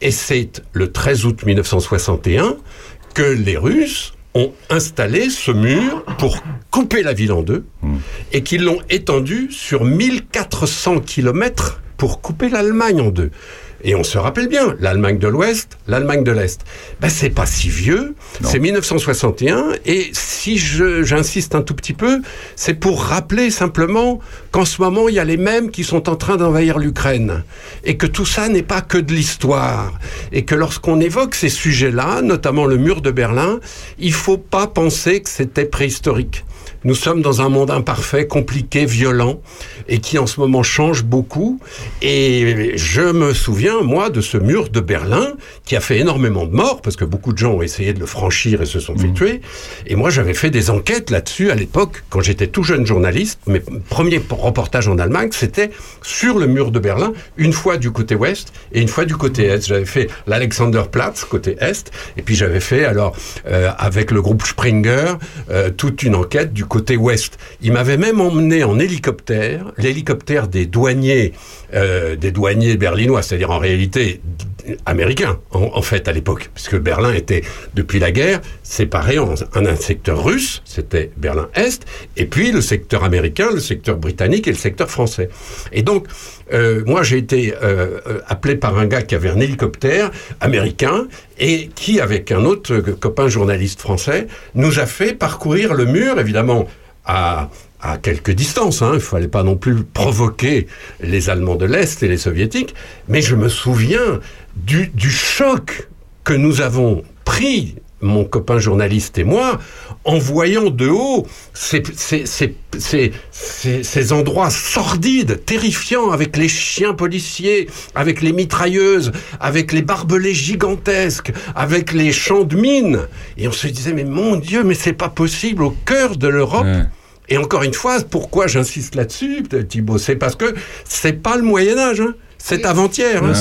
Et c'est le 13 août 1961 que les Russes ont installé ce mur pour couper la ville en deux et qu'ils l'ont étendu sur 1400 kilomètres pour couper l'Allemagne en deux. Et on se rappelle bien, l'Allemagne de l'Ouest, l'Allemagne de l'Est. Ben, c'est pas si vieux, c'est 1961, et si je- j'insiste un tout petit peu, c'est pour rappeler simplement qu'en ce moment, il y a les mêmes qui sont en train d'envahir l'Ukraine, et que tout ça n'est pas que de l'histoire, et que lorsqu'on évoque ces sujets-là, notamment le mur de Berlin, il faut pas penser que c'était préhistorique. Nous sommes dans un monde imparfait, compliqué, violent, et qui en ce moment change beaucoup. Et je me souviens, moi, de ce mur de Berlin, qui a fait énormément de morts, parce que beaucoup de gens ont essayé de le franchir et se sont fait tuer. Et moi, j'avais fait des enquêtes là-dessus à l'époque, quand j'étais tout jeune journaliste. Mes premiers reportages en Allemagne, c'était sur le mur de Berlin, une fois du côté ouest et une fois du côté est. J'avais fait l'Alexanderplatz, côté est, et puis j'avais fait, alors, euh, avec le groupe Springer, euh, toute une enquête du côté ouest. Il m'avait même emmené en hélicoptère, l'hélicoptère des douaniers, euh, des douaniers berlinois, c'est-à-dire en réalité américains, en, fait, à l'époque, puisque Berlin était, depuis la guerre, séparé en, un secteur russe, c'était Berlin-Est, et puis le secteur américain, le secteur britannique et le secteur français. Et donc, euh, moi, j'ai été euh, appelé par un gars qui avait un hélicoptère américain et qui, avec un autre copain journaliste français, nous a fait parcourir le mur, évidemment, à, à quelques distances. Hein. Il fallait pas non plus provoquer les Allemands de l'Est et les Soviétiques. Mais je me souviens du, du choc que nous avons pris mon copain journaliste et moi, en voyant de haut ces, ces, ces, ces, endroits sordides, terrifiants, avec les chiens policiers, avec les mitrailleuses, avec les barbelés gigantesques, avec les champs de mines. Et on se disait, mais mon Dieu, mais c'est pas possible, au cœur de l'Europe. Et encore une fois, pourquoi j'insiste là-dessus, Thibault C'est parce que c'est pas le Moyen-Âge, hein. C'est avant-hier. hein.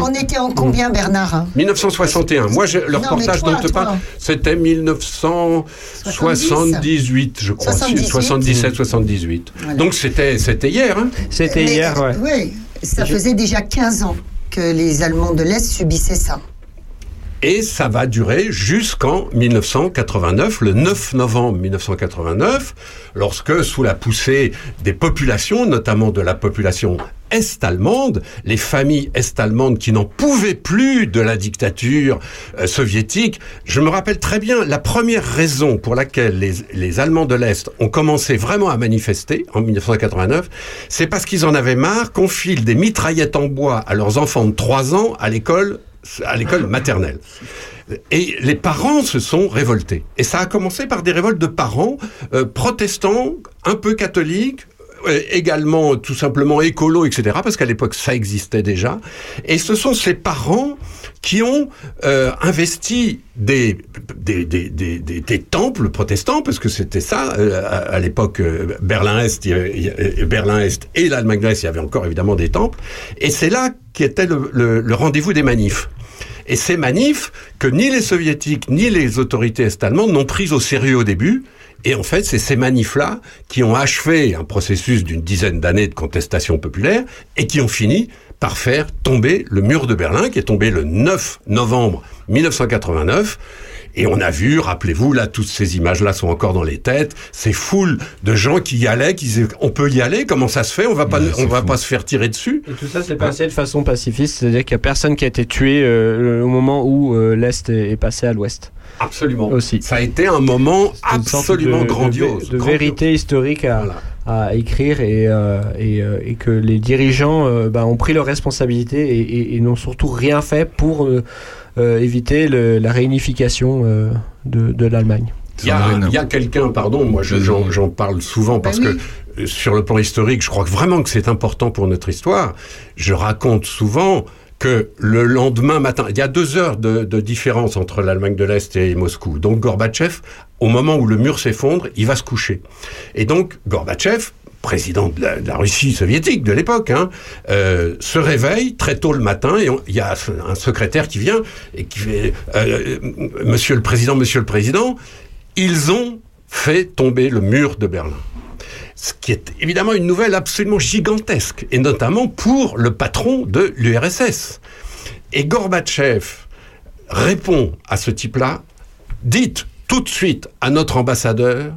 On était en combien, Bernard hein? 1961. Moi, je- le Non, mais reportage toi, dont je te toi. parle, c'était 1978, je crois. 78. 77, 78. Voilà. Donc, c'était c'était hier. Hein. Mais- Oui, ça faisait déjà 15 ans que les Allemands de l'Est subissaient ça. Et ça va durer jusqu'en 1989, le 9 novembre 1989, lorsque, sous la poussée des populations, notamment de la population est-allemande, les familles est-allemandes qui n'en pouvaient plus de la dictature euh, soviétique, je me rappelle très bien la première raison pour laquelle les, les Allemands de l'Est ont commencé vraiment à manifester en 1989, c'est parce qu'ils en avaient marre qu'on file des mitraillettes en bois à leurs enfants de 3 ans à l'école à l'école maternelle. Et les parents se sont révoltés. Et ça a commencé par des révoltes de parents euh, protestants, un peu catholiques, également tout simplement écolo, etc. Parce qu'à l'époque, ça existait déjà. Et ce sont ces parents qui ont euh, investi des, des, des, des, des- temples protestants, parce que c'était ça, euh, à, l'époque, euh, Berlin-Est, Berlin-Est et l'Allemagne de l'Est, il y avait encore évidemment des temples. Et c'est là qu'était le, le, le rendez-vous des manifs. Et ces manifs que ni les soviétiques ni les autorités est-allemandes n'ont pris au sérieux au début. Et en fait, c'est ces manifs-là qui ont achevé un processus d'une dizaine d'années de contestation populaire et qui ont fini par faire tomber le mur de Berlin, qui est tombé le 9 novembre 1989. Et on a vu, rappelez-vous, là, toutes ces images-là sont encore dans les têtes, ces foules de gens qui y allaient, qui disaient, on peut y aller, comment ça se fait, on va pas, on va pas se faire tirer dessus. Et tout ça s'est passé de façon pacifiste, c'est-à-dire qu'il n'y a personne qui a été tué euh, au moment où euh, l'Est est est passé à l'Ouest. Absolument. Aussi. Ça a été un moment absolument de- de- grandiose. De, grandiose. vérité historique à, à écrire et, euh, et, euh, et que les dirigeants euh, bah, ont pris leurs responsabilités et, et- et n'ont surtout rien fait pour euh, euh, éviter le- la réunification euh, de, de l'Allemagne. Il y a, quelqu'un, pardon, moi je- j'en parle souvent parce Ben oui. que sur le plan historique, je crois vraiment que c'est important pour notre histoire. Je raconte souvent que le lendemain matin, il y a deux heures de, différence entre l'Allemagne de l'Est et Moscou. Donc Gorbatchev, au moment où le mur s'effondre, il va se coucher. Et donc Gorbatchev, président de la, Russie soviétique de l'époque, hein, euh, se réveille très tôt le matin et il y a un secrétaire qui vient et qui fait euh, euh, Monsieur le Président, Monsieur le Président, ils ont fait tomber le mur de Berlin. Ce qui est évidemment une nouvelle absolument gigantesque, et notamment pour le patron de l'URSS. Et Gorbatchev répond à ce type-là, dites tout de suite à notre ambassadeur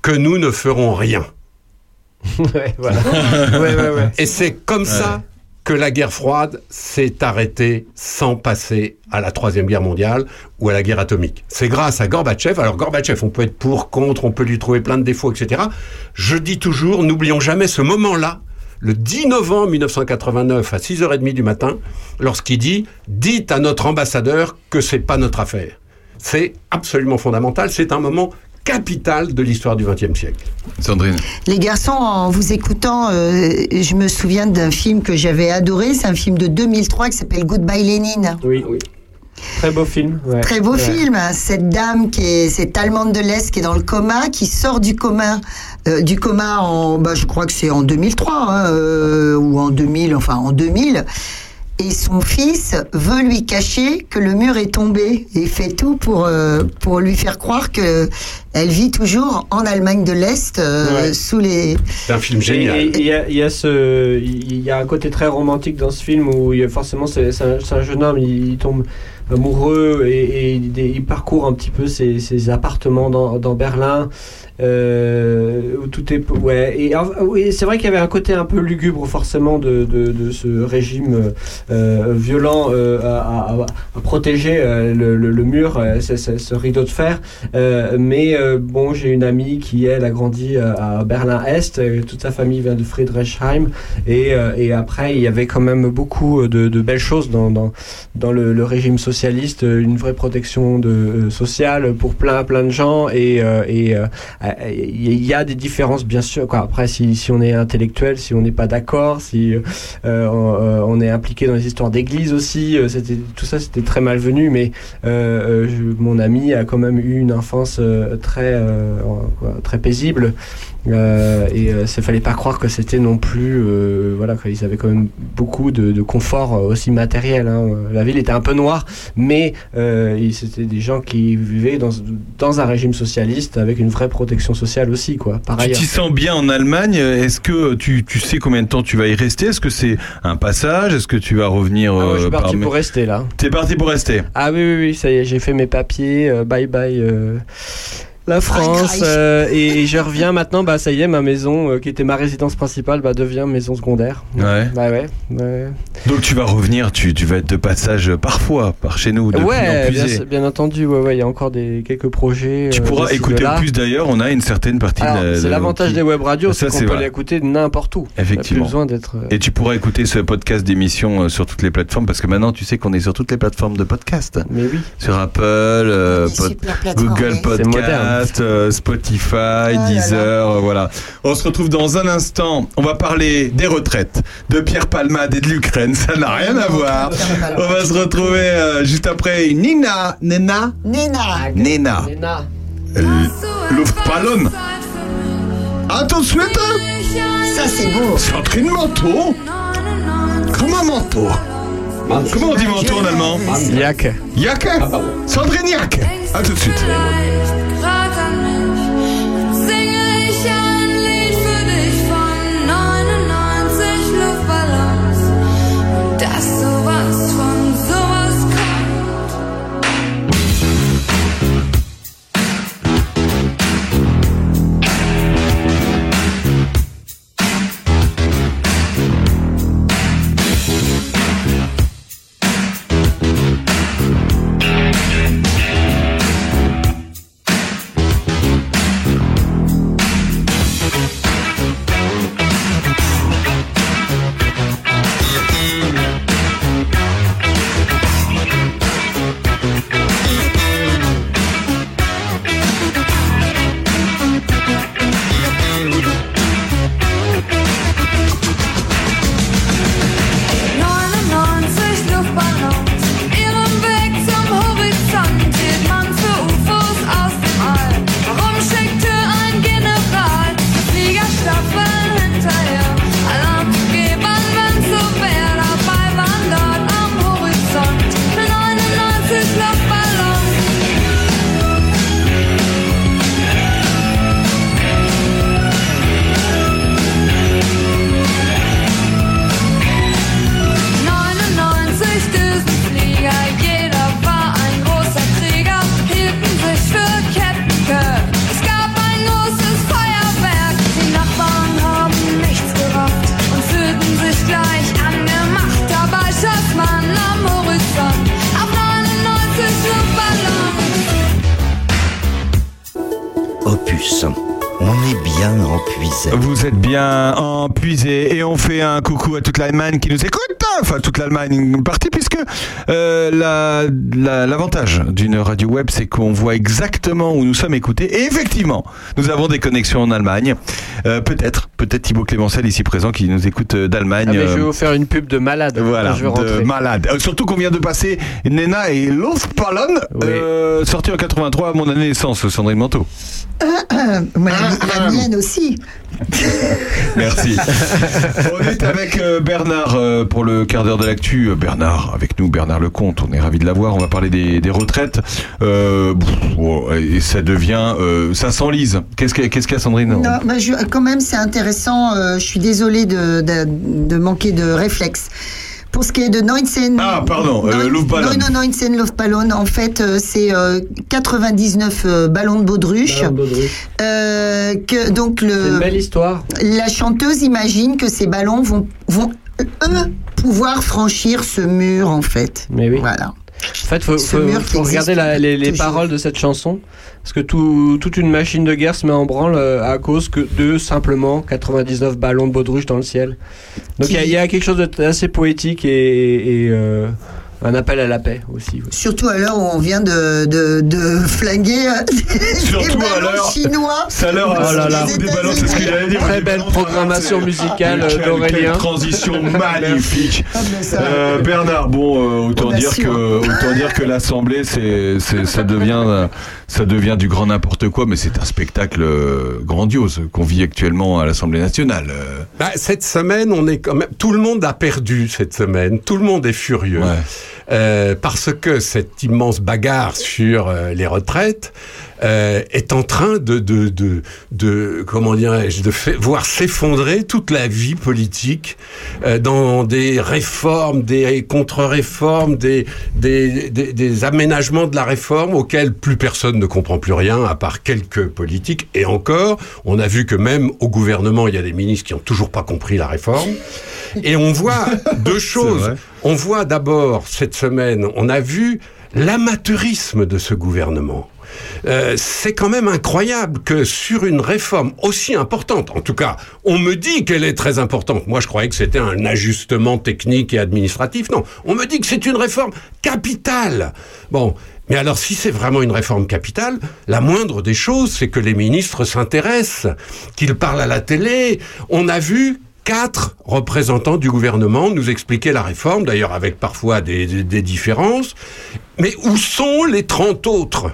que nous ne ferons rien. ouais, voilà. ouais, ouais, ouais. Et c'est comme ça que la guerre froide s'est arrêtée sans passer à la Troisième Guerre mondiale ou à la guerre atomique. C'est grâce à Gorbatchev. Alors Gorbatchev, on peut être pour, contre, on peut lui trouver plein de défauts, etc. Je dis toujours, n'oublions jamais ce moment-là, le 10 novembre 1989 à 6h30 du matin, lorsqu'il dit « Dites à notre ambassadeur que c'est pas notre affaire ». C'est absolument fondamental. C'est un moment capital de l'histoire du XXe siècle. Sandrine. Les garçons, en vous écoutant, euh, je me souviens d'un film que j'avais adoré. C'est un film de 2003 qui s'appelle Goodbye Lénine. Oui, oui. Très beau film. ouais. Très beau Ouais. film. hein. Cette dame qui est cette allemande de l'Est qui est dans le coma, qui sort du coma, euh, du coma en, bah, je crois que c'est en 2003 hein, euh, ou en 2000, enfin en 2000. Et son fils veut lui cacher que le mur est tombé et fait tout pour euh, pour lui faire croire que elle vit toujours en Allemagne de l'Est euh, Ouais. sous les. C'est un film génial. Il y, a- il y a ce, il y a un côté très romantique dans ce film où il y a forcément c'est un, jeune homme, il, il tombe amoureux et, et il, il parcourt un petit peu ses, ses appartements dans, dans Berlin. Euh, tout est ouais et oui c'est vrai qu'il y avait un côté un peu lugubre forcément de, de, ce régime euh, violent euh, à, protéger euh, le, mur ce, rideau de fer. Mais bon j'ai une amie qui elle a grandi à Berlin Est toute sa famille vient de Friedrichshain et, et après il y avait quand même beaucoup de, belles choses dans, dans, le, régime socialiste une vraie protection de, sociale pour plein plein de gens et, il y a des différences bien sûr quoi. Après si, si on est intellectuel si on n'est pas d'accord si euh, euh, on, euh, on est impliqué dans les histoires d'église aussi euh, c'était tout ça c'était très malvenu mais euh, euh, mon ami a quand même eu une enfance euh, très euh, très paisible euh, et il ne fallait pas croire que c'était non plus euh, voilà qu'ils avaient quand même beaucoup de, de confort euh, aussi matériel hein. la ville était un peu noire mais euh, c'était des gens qui vivaient dans, dans un régime socialiste avec une vraie protection sociale aussi quoi par Tu t'y sens bien en Allemagne? Est-ce que tu, tu sais combien de temps tu vas y rester? Est-ce que c'est un passage? Est-ce que tu vas revenir Ah ouais, je euh, suis parti par- pour rester là T'es parti pour rester? Ah oui, oui, oui, ça y est, j'ai fait mes papiers. euh, bye bye. La France euh, et je reviens maintenant bah ça y est ma maison euh, qui était ma résidence principale bah devient maison secondaire Ouais. bah ouais, ouais. Donc tu vas revenir, tu, tu vas être de passage parfois par chez nous Ouais, bien, entendu, ouais, ouais, il y a encore des, quelques projets. Tu euh, pourras écouter plus d'ailleurs, on a une certaine partie Alors, de la- c'est de- l'avantage qui- des web radios, Ça, c'est c'est qu'on peut vrai. l'écouter n'importe où. Effectivement. Plus besoin d'être. euh, Et tu pourras écouter ce podcast d'émission euh, sur toutes les plateformes parce que maintenant tu sais qu'on est sur toutes les plateformes de podcast. Mais oui. Sur Apple, euh, pod- Google oui. C'est. Podcast, euh, Spotify, là Deezer, là. euh, voilà. On se retrouve dans un instant. On va parler des retraites, de Pierre Palmade et de l'Ukraine. Ça n'a rien à voir. On va se retrouver euh, juste après Nina, Nena, Nena. Nena, euh, Luftballon. À tout de suite. Ça c'est beau. Sandrine Manteau? Comment Manteau? Comment on dit manteau en allemand? Yak. Jacke Sandrine Jacke À tout de suite. Qui nous écoute. Enfin, toute l'Allemagne, une partie, puisque euh, la- la- l'avantage d'une radio web, c'est qu'on voit exactement où nous sommes écoutés. Et effectivement, nous avons des connexions en Allemagne. Euh, peut-être, peut-être Thibaut Clémencel ici présent qui nous écoute euh, d'Allemagne. Ah, mais je vais euh, vous faire une pub de malade. Voilà, je vais de malade. Euh, surtout qu'on vient de passer Nena et Luftballon, euh, sorti en 83 à mon année naissance, Sandrine Manteau. Moi, la, la mienne aussi. Merci. on est avec euh, Bernard euh, pour le quart d'heure de l'actu. Euh, Bernard, avec nous, Bernard Lecomte. On est ravi de l'avoir. On va parler des, des retraites. Euh, oh, et ça devient, euh, ça s'enlise. Qu'est-ce qu'il y a, qu'est-ce qu'il y a, Sandrine? Non, mais je- quand même, c'est intéressant. Euh, je suis désolée de, de, de manquer de réflexe. Pour ce qui est de 19... Ah, pardon, euh, Luftballon. Non, non, 19 Luftballon. En fait, euh, c'est euh, 99 euh, ballons de baudruche. Euh, que, donc le, une belle histoire. La chanteuse imagine que ces ballons vont, vont eux, pouvoir franchir ce mur, en fait. Mais oui. Voilà. En fait, faut, Ce faut, regarder la- les, paroles de cette chanson, parce que tout- toute une machine de guerre se met en branle euh, à cause que de simplement 99 ballons de baudruche dans le ciel. Donc il y y, a quelque chose d'assez poétique et, et, euh, un appel à la paix aussi. ouais. Surtout à l'heure où on vient de, de, de flinguer euh, des, Surtout des à l'heure- chinois. C'est à l'heure Oh là là. des ballons, c'est ce qu'il allait dire. Très belle programmation musicale d'Aurélien. transition magnifique. Ah, ça- Euh, Bernard, bon, euh, autant dire que autant dire que l'Assemblée, c'est, c'est- ça devient, euh, ça devient du grand n'importe quoi, mais c'est un spectacle euh, grandiose qu'on vit actuellement à l'Assemblée nationale. Bah, cette semaine, on est quand même. Tout le monde a perdu cette semaine. Tout le monde est furieux. Euh, parce que cette immense bagarre sur euh, les retraites euh, est en train de, de, de, de comment dirais-je, de fait- voir s'effondrer toute la vie politique euh, dans des réformes, des contre-réformes, des, des, des, des aménagements de la réforme auxquels plus personne ne comprend plus rien à part quelques politiques. Et encore, on a vu que même au gouvernement, il y a des ministres qui ont toujours pas compris la réforme. Et on voit deux choses. On voit d'abord cette semaine, on a vu l'amateurisme de ce gouvernement. Euh, c'est quand même incroyable que sur une réforme aussi importante, en tout cas, on me dit qu'elle est très importante. Moi, je croyais que c'était un ajustement technique et administratif. Non, on me dit que c'est une réforme capitale. Bon, mais alors si c'est vraiment une réforme capitale, la moindre des choses, c'est que les ministres s'intéressent, qu'ils parlent à la télé. On a vu quatre représentants du gouvernement nous expliquer la réforme, d'ailleurs avec parfois des, des- des différences. Mais où sont les 30 autres?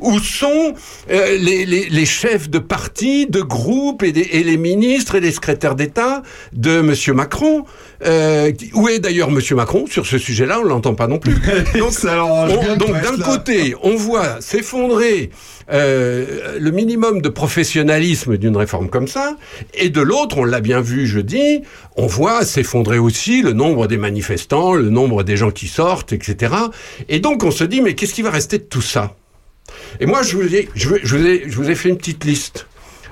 Où sont euh, les, les- les chefs de parti, de groupe et, des- et les ministres et les secrétaires d'État de M. Macron Euh, Où est d'ailleurs M. Macron sur ce sujet-là On l'entend pas non plus. Donc, d'un côté, on voit s'effondrer euh, le minimum de professionnalisme d'une réforme comme ça, et de l'autre, on l'a bien vu jeudi, on voit s'effondrer aussi le nombre des manifestants, le nombre des gens qui sortent, etc. Et donc on se dit, mais qu'est-ce qui va rester de tout ça? Et moi, je vous, ai, je, vous- je vous ai, je vous ai fait une petite liste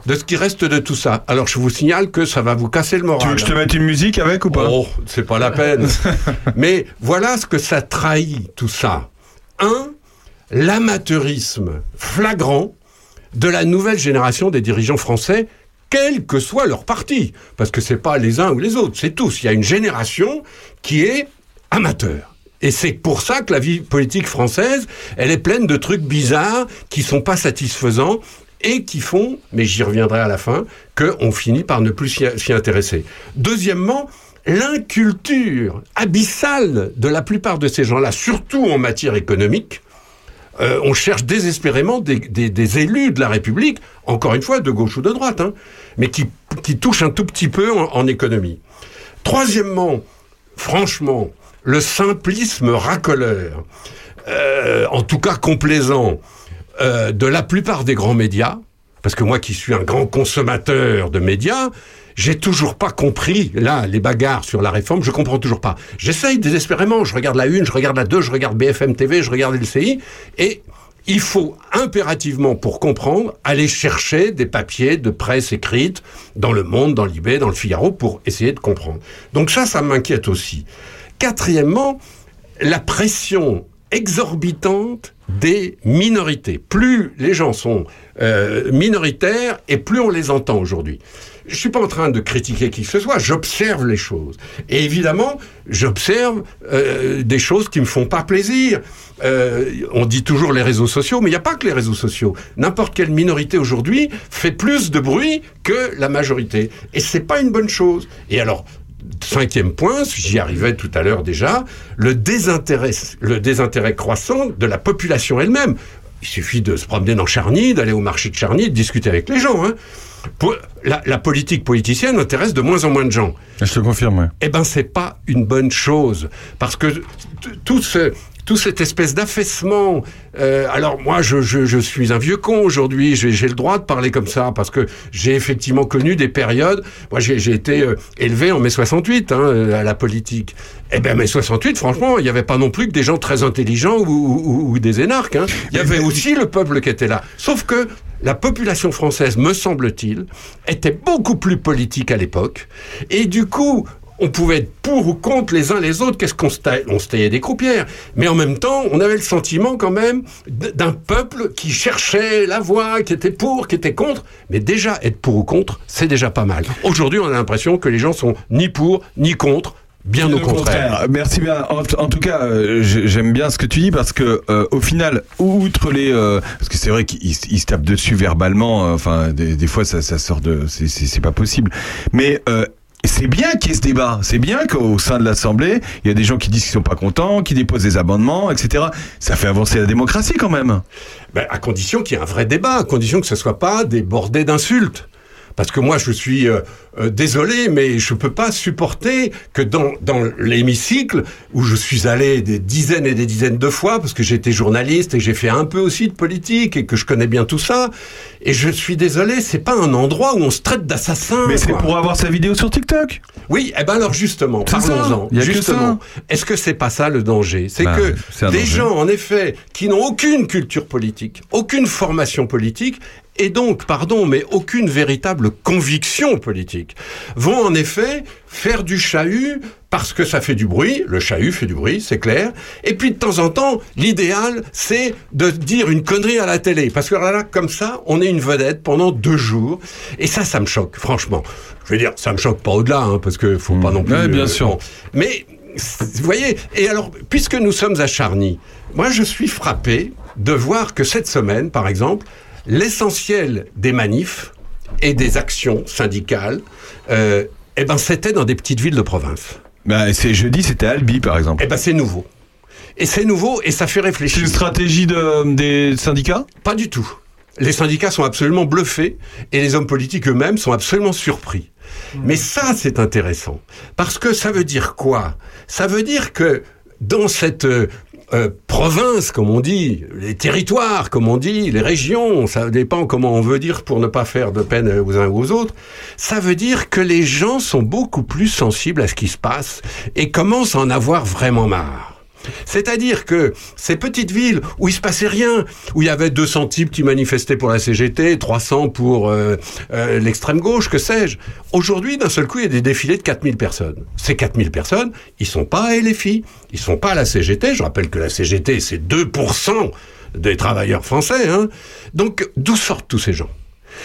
de ce qui reste de tout ça. Alors, je vous signale que ça va vous casser le moral. tu veux que je te mette une musique avec ou pas? Oh, c'est pas la peine. Mais voilà ce que ça trahit, tout ça. Un, l'amateurisme flagrant de la nouvelle génération des dirigeants français, quel que soit leur parti. Parce que c'est pas les uns ou les autres, c'est tous. Il y a une génération qui est amateur. Et c'est pour ça que la vie politique française, elle est pleine de trucs bizarres qui sont pas satisfaisants et qui font, mais j'y reviendrai à la fin, qu'on finit par ne plus s'y intéresser. Deuxièmement, l'inculture abyssale de la plupart de ces gens-là, surtout en matière économique, euh, on cherche désespérément des, élus de la République, encore une fois de gauche ou de droite, hein, mais qui, touchent un tout petit peu en économie. Troisièmement, franchement, le simplisme racoleur, euh, en tout cas complaisant, euh, de la plupart des grands médias, parce que moi qui suis un grand consommateur de médias, j'ai toujours pas compris, là, les bagarres sur la réforme, je comprends toujours pas. J'essaye désespérément, je regarde la une, je regarde la deux, je regarde BFM TV, je regarde LCI, et il faut impérativement, pour comprendre, aller chercher des papiers de presse écrite dans Le Monde, dans Libé, dans le Figaro, pour essayer de comprendre. Donc ça, ça m'inquiète aussi. Quatrièmement, la pression exorbitante des minorités. Plus les gens sont euh, minoritaires et plus on les entend aujourd'hui. Je suis pas en train de critiquer qui que ce soit, j'observe les choses. Et évidemment, j'observe euh, des choses qui me font pas plaisir. Euh, on dit toujours les réseaux sociaux, mais il n'y a pas que les réseaux sociaux. N'importe quelle minorité aujourd'hui fait plus de bruit que la majorité. Et c'est pas une bonne chose. Et alors, Cinquième point, j'y arrivais tout à l'heure déjà, le désintérêt, le désintérêt croissant de la population elle-même. Il suffit de se promener dans Charny, d'aller au marché de Charny, de discuter avec les gens. hein. La, la politique politicienne intéresse de moins en moins de gens. Je te confirme. Eh ben, c'est pas une bonne chose parce que tout ce tout cette espèce d'affaissement. euh, alors moi, je, suis un vieux con aujourd'hui. J'ai le droit de parler comme ça parce que j'ai effectivement connu des périodes. Moi, j'ai été euh, élevé en mai 68 hein, euh, à la politique. Eh ben mai 68, franchement, il n'y avait pas non plus que des gens très intelligents ou des énarques. hein. Il y avait aussi le peuple qui était là. Sauf que la population française, me semble-t-il, était beaucoup plus politique à l'époque. Et du coup, on pouvait être pour ou contre les uns les autres. Qu'est-ce qu'on se taillait? On se taillait des croupières. Mais en même temps, on avait le sentiment quand même d'un peuple qui cherchait la voie, qui était pour, qui était contre. Mais déjà, être pour ou contre, c'est déjà pas mal. Aujourd'hui, on a l'impression que les gens sont ni pour, ni contre. Bien au contraire. Euh, Merci bien. En, en tout cas, euh, j'ai- j'aime bien ce que tu dis parce que euh, au final, outre les, euh, parce que c'est vrai qu'ils se- tapent dessus verbalement. euh, Enfin, des, des fois, ça, ça sort de, c'est pas possible. Mais euh, c'est bien qu'il y ait ce débat. C'est bien qu'au sein de l'Assemblée, il y a des gens qui disent qu'ils sont pas contents, qui déposent des amendements, etc. Ça fait avancer la démocratie quand même. Ben, à condition qu'il y ait un vrai débat, à condition que ce soit pas débordé d'insultes. Parce que moi, je suis euh, euh, désolé, mais je peux pas supporter que dans, dans l'hémicycle, où je suis allé des dizaines et des dizaines de fois, parce que j'étais journaliste et j'ai fait un peu aussi de politique et que je connais bien tout ça, et je suis désolé, c'est pas un endroit où on se traite d'assassin. Mais c'est pour avoir sa vidéo sur TikTok? Oui, eh ben alors justement, parlons-en. Justement, est-ce que c'est pas ça le danger? C'est Bah, que des danger. gens, en effet, qui n'ont aucune culture politique, aucune formation politique, et donc, pardon, mais aucune véritable conviction politique, vont en effet faire du chahut parce que ça fait du bruit, le chahut fait du bruit, c'est clair, et puis de temps en temps, l'idéal, c'est de dire une connerie à la télé, parce que là, là, comme ça, on est une vedette pendant deux jours, et ça, ça me choque, franchement. Je veux dire, ça me choque pas au-delà, hein, parce que faut pas non plus... Ouais, bien euh, sûr. bon. Mais, vous voyez, et alors, puisque nous sommes à Charny, moi, je suis frappé de voir que cette semaine, par exemple, l'essentiel des manifs et des actions syndicales, euh, eh ben, c'était dans des petites villes de province. Bah, c'est jeudi, c'était Albi par exemple. Eh ben, c'est nouveau. Et c'est nouveau et ça fait C'est réfléchir. une stratégie de, des syndicats? Pas du tout. Les syndicats sont absolument bluffés et les hommes politiques eux-mêmes sont absolument surpris. Mais ça, c'est intéressant. Parce que ça veut dire quoi? Ça veut dire que dans cette euh, euh, province, comme on dit, les territoires, comme on dit, les régions, ça dépend comment on veut dire pour ne pas faire de peine aux uns ou aux autres, ça veut dire que les gens sont beaucoup plus sensibles à ce qui se passe et commencent à en avoir vraiment marre. C'est-à-dire que ces petites villes où il se passait rien, où il y avait 200 types qui manifestaient pour la CGT, 300 pour euh, euh, l'extrême gauche, que sais-je, aujourd'hui, d'un seul coup, il y a des défilés de 4000 personnes. Ces 4000 personnes, ils sont pas à LFI, ils sont pas à la CGT. Je rappelle que la CGT, c'est 2% des travailleurs français. Hein. Donc, d'où sortent tous ces gens?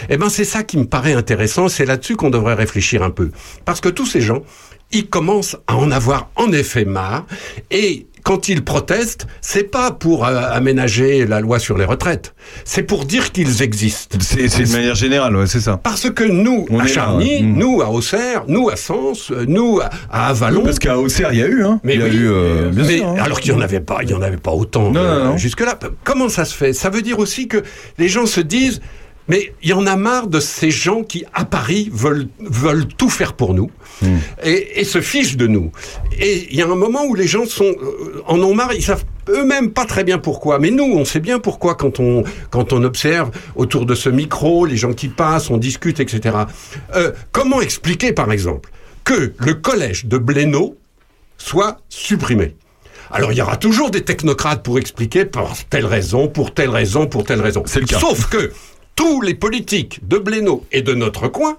Eh ben, c'est ça qui me paraît intéressant. C'est là-dessus qu'on devrait réfléchir un peu. Parce que tous ces gens, ils commencent à en avoir en effet marre. Et quand ils protestent, c'est pas pour euh, aménager la loi sur les retraites. C'est pour dire qu'ils existent. C'est de manière générale, ouais, c'est ça. Parce que nous, On à là, Charny, ouais. Mm. nous, à Auxerre, nous, à Sens, euh, nous, à, Avalon. Parce qu'à Auxerre, il y a eu, hein. Mais il y a oui, eu, euh, bien mais sûr, hein. alors qu'il n'y en avait pas, il y en avait pas autant euh, jusque-là. Comment ça se fait? Ça veut dire aussi que les gens se disent, mais il y en a marre de ces gens qui, à Paris, veulent, veulent tout faire pour nous Hmm. et, et se fichent de nous. Et il y a un moment où les gens sont, euh, en ont marre, ils savent eux-mêmes pas très bien pourquoi. Mais nous, on sait bien pourquoi quand on, quand on observe autour de ce micro, les gens qui passent, on discute, etc. Euh, comment expliquer, par exemple, que le collège de Blénaud soit supprimé? Alors il y aura toujours des technocrates pour expliquer pour telle raison, pour telle raison, pour telle raison. C'est le cas. Sauf que tous les politiques de Blénaud et de notre coin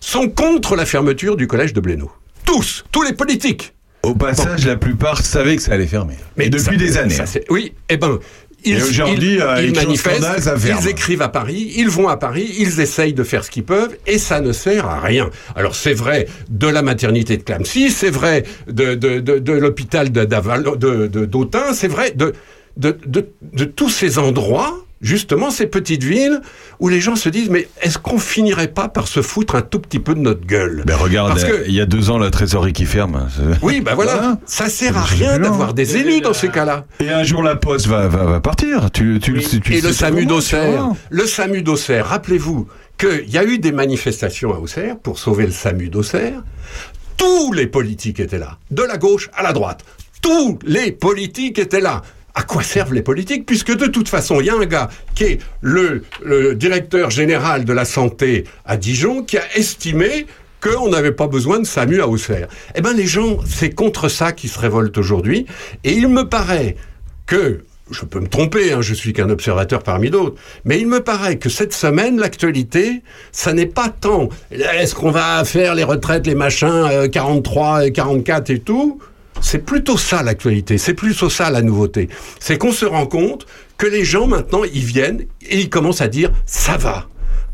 sont contre la fermeture du collège de Blénaud. Tous, tous les politiques. Au passage, la plupart savaient que ça allait fermer. Mais depuis ça- des années. ça, c'est- oui, eh ben, Ils, Et aujourd'hui, ils- euh, ils manifestent, scandale, ils écrivent à Paris, ils vont à Paris, ils essayent de faire ce qu'ils peuvent, et ça ne sert à rien. Alors c'est vrai de la maternité de Clamcy, c'est vrai de, de, de, de l'hôpital d'Aval- d'Autun, c'est vrai de, de tous ces endroits, justement ces petites villes, où les gens se disent, mais est-ce qu'on finirait pas par se foutre un tout petit peu de notre gueule? Ben regarde, Parce que- il y a deux ans, la trésorerie qui ferme. Oui, ben voilà, Voilà. ça sert à rien lent. d'avoir des élus dans ces cas-là. Et un jour, la poste va, va, va partir. Tu, tu, tu, tu et le sais SAMU d'Auxerre, le SAMU d'Auxerre, rappelez-vous qu'il y a eu des manifestations à Auxerre pour sauver le SAMU d'Auxerre. Tous les politiques étaient là, de la gauche à la droite. Tous les politiques étaient là. À quoi servent les politiques Puisque de toute façon, il y a un gars qui est le, directeur général de la santé à Dijon qui a estimé qu'on n'avait pas besoin de SAMU à Auxerre. Eh bien, les gens, c'est contre ça qu'ils se révoltent aujourd'hui. Et il me paraît que, je peux me tromper, hein, je suis qu'un observateur parmi d'autres, mais il me paraît que cette semaine, l'actualité, ça n'est pas tant est-ce qu'on va faire les retraites, les machins, euh, 43, et 44 et tout. C'est plutôt ça l'actualité, c'est plutôt ça la nouveauté. C'est qu'on se rend compte que les gens maintenant, ils viennent et ils commencent à dire ça va.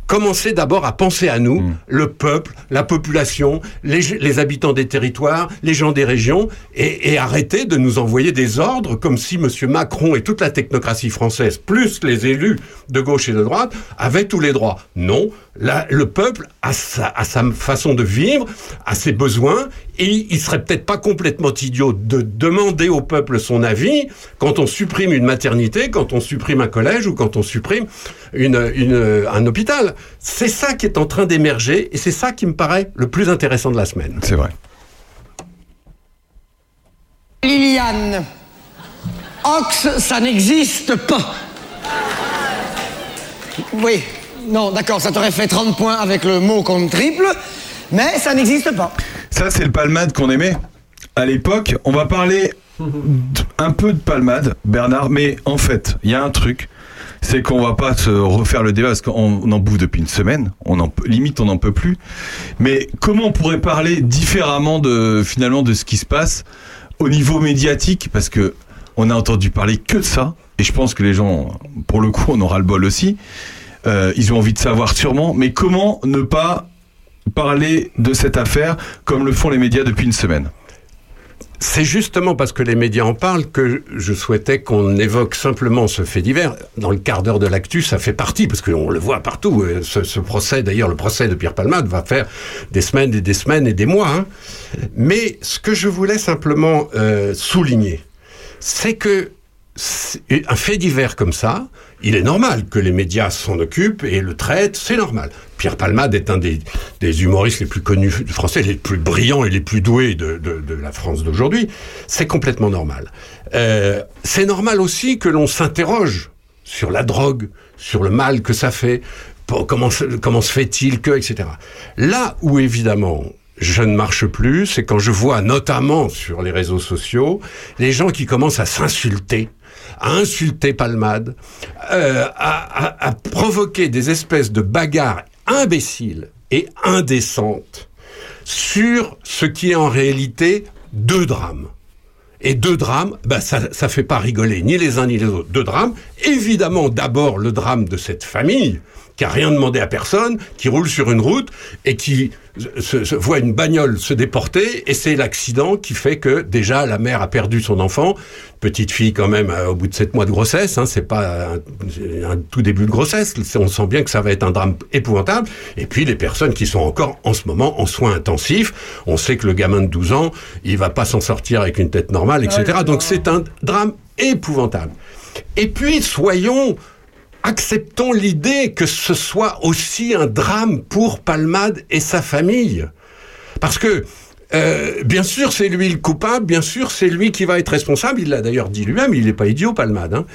Commencez d'abord à penser à nous, le peuple, la population, les, les habitants des territoires, les gens des régions, et, et arrêtez de nous envoyer des ordres comme si M. Macron et toute la technocratie française, plus les élus de gauche et de droite, avaient tous les droits. Non, la- le peuple a sa, a sa façon de vivre, a ses besoins, et il serait peut-être pas complètement idiot de demander au peuple son avis quand on supprime une maternité, quand on supprime un collège ou quand on supprime une, une- un hôpital. C'est ça qui est en train d'émerger et c'est ça qui me paraît le plus intéressant de la semaine. C'est vrai. Liliane, Ox, ça n'existe pas. Oui, non, d'accord, ça t'aurait fait 30 points avec le mot compte triple, mais ça n'existe pas. Ça, c'est le palmade qu'on aimait à l'époque. On va parler un peu de palmade, Bernard, mais en fait, il y a un truc. C'est qu'on va pas se refaire le débat parce qu'on on en bouffe depuis une semaine. On en limite, on n'en peut plus. Mais comment on pourrait parler différemment de finalement de ce qui se passe au niveau médiatique? Parce que on a entendu parler que de ça. Et je pense que les gens, pour le coup, on aura le bol aussi. Euh, ils ont envie de savoir sûrement. Mais comment ne pas parler de cette affaire comme le font les médias depuis une semaine C'est justement parce que les médias en parlent que je souhaitais qu'on évoque simplement ce fait divers. Dans le quart d'heure de l'actu, ça fait partie, parce qu'on le voit partout. Euh, Ce, procès, d'ailleurs, le procès de Pierre Palmade va faire des semaines et des semaines et des mois. hein. Mais ce que je voulais simplement euh, souligner, c'est que un fait divers comme ça, il est normal que les médias s'en occupent et le traitent, c'est normal. Pierre Palmade est un des, humoristes les plus connus français, les plus brillants et les plus doués de, la France d'aujourd'hui. C'est complètement normal. Euh, c'est normal aussi que l'on s'interroge sur la drogue, sur le mal que ça fait, comment se fait-il que, etc. Là où évidemment je ne marche plus, c'est quand je vois notamment sur les réseaux sociaux les gens qui commencent à s'insulter, à insulter Palmade, euh, à, à provoquer des espèces de bagarres imbéciles et indécentes sur ce qui est en réalité deux drames. Et deux drames, bah ça, ça fait pas rigoler ni les uns ni les autres. Deux drames. Évidemment, d'abord le drame de cette famille qui a rien demandé à personne, qui roule sur une route et qui se, se- voit une bagnole se déporter et c'est l'accident qui fait que déjà la mère a perdu son enfant, petite fille quand même euh, au bout de sept mois de grossesse, hein, c'est pas un, un tout début de grossesse, on sent bien que ça va être un drame épouvantable. Et puis les personnes qui sont encore en ce moment en soins intensifs, on sait que le gamin de 12 ans, il va pas s'en sortir avec une tête normale, etc. Donc c'est un drame épouvantable. Et puis soyons acceptons l'idée que ce soit aussi un drame pour Palmade et sa famille. Parce que, euh, bien sûr, c'est lui le coupable, bien sûr, c'est lui qui va être responsable. Il l'a d'ailleurs dit lui-même, il n'est pas idiot, Palmade. hein.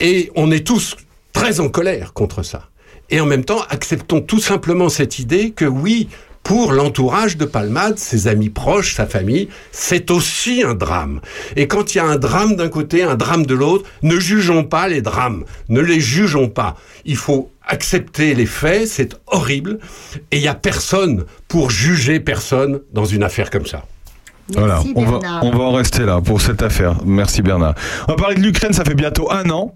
Et on est tous très en colère contre ça. Et en même temps, acceptons tout simplement cette idée que oui, pour l'entourage de Palmade, ses amis proches, sa famille, c'est aussi un drame. Et quand il y a un drame d'un côté, un drame de l'autre, ne jugeons pas les drames, ne les jugeons pas. Il faut accepter les faits, c'est horrible, et il n'y a personne pour juger personne dans une affaire comme ça. Voilà, on va, on va en rester là pour cette affaire. Merci Bernard. On va parler de l'Ukraine, ça fait bientôt un an.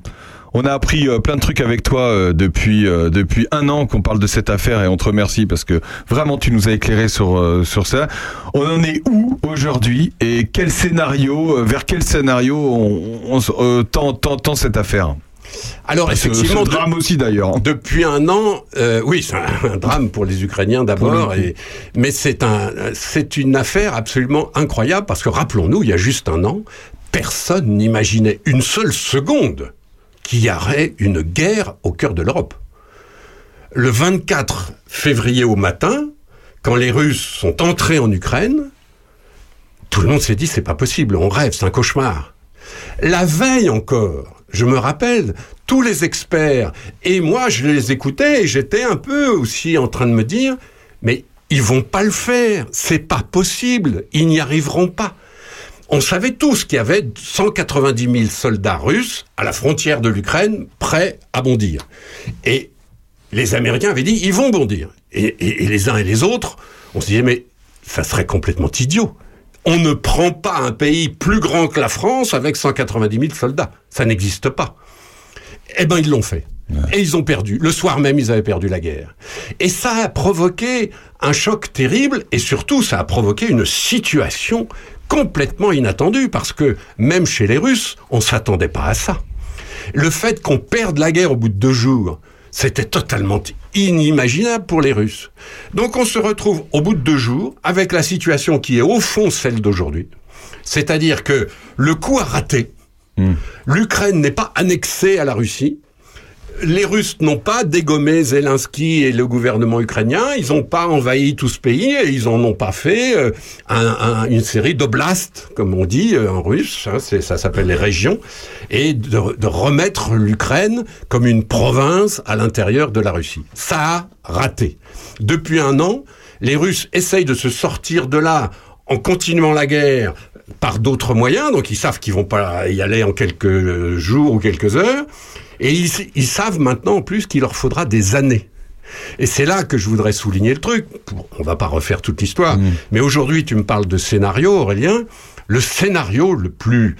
On a appris euh, plein de trucs avec toi euh, depuis euh, depuis un an qu'on parle de cette affaire et on te remercie parce que vraiment tu nous as éclairé sur sur ça. On en est où aujourd'hui et quel scénario, vers quel scénario on, on euh, tend, tend, tend cette affaire? Alors Ce- effectivement, ce drame aussi d'ailleurs. Depuis un an, euh, oui, c'est un, un drame pour les Ukrainiens d'abord, et- mais c'est un, c'est une affaire absolument incroyable parce que rappelons-nous, il y a juste un an, personne n'imaginait une seule seconde qu'il y une guerre au cœur de l'Europe. Le 24 février au matin, quand les Russes sont entrés en Ukraine, tout le monde s'est dit c'est pas possible, on rêve, c'est un cauchemar. La veille encore, je me rappelle, tous les experts, et moi je les écoutais et j'étais un peu aussi en train de me dire, mais ils vont pas le faire, c'est pas possible, ils n'y arriveront pas. On savait tous qu'il y avait 190 000 soldats russes à la frontière de l'Ukraine prêts à bondir. Et les Américains avaient dit, ils vont bondir. Et, et- et les uns et les autres, on se disait, mais ça serait complètement idiot. On ne prend pas un pays plus grand que la France avec 190 000 soldats. Ça n'existe pas. Eh ben, ils l'ont fait. Et ils ont perdu. Le soir même, ils avaient perdu la guerre. Et ça a provoqué un choc terrible et surtout, ça a provoqué une situation complètement inattendue parce que même chez les Russes, on s'attendait pas à ça. Le fait qu'on perde la guerre au bout de deux jours, c'était totalement inimaginable pour les Russes. Donc on se retrouve au bout de deux jours avec la situation qui est au fond celle d'aujourd'hui. C'est-à-dire que le coup a raté. L'Ukraine n'est pas annexée à la Russie. Les Russes n'ont pas dégommé Zelensky et le gouvernement ukrainien, ils n'ont pas envahi tout ce pays et ils en ont pas fait euh, un- un- une série d'oblasts, comme on dit euh, en russe, hein, ça s'appelle les régions, et de, de remettre l'Ukraine comme une province à l'intérieur de la Russie. Ça a raté. Depuis un an, les Russes essayent de se sortir de là en continuant la guerre par d'autres moyens, donc ils savent qu'ils vont pas y aller en quelques jours ou quelques heures, et ils, ils savent maintenant en plus qu'il leur faudra des années. Et c'est là que je voudrais souligner le truc. On va pas refaire toute l'histoire, mais aujourd'hui tu me parles de scénario, Aurélien. Le scénario le plus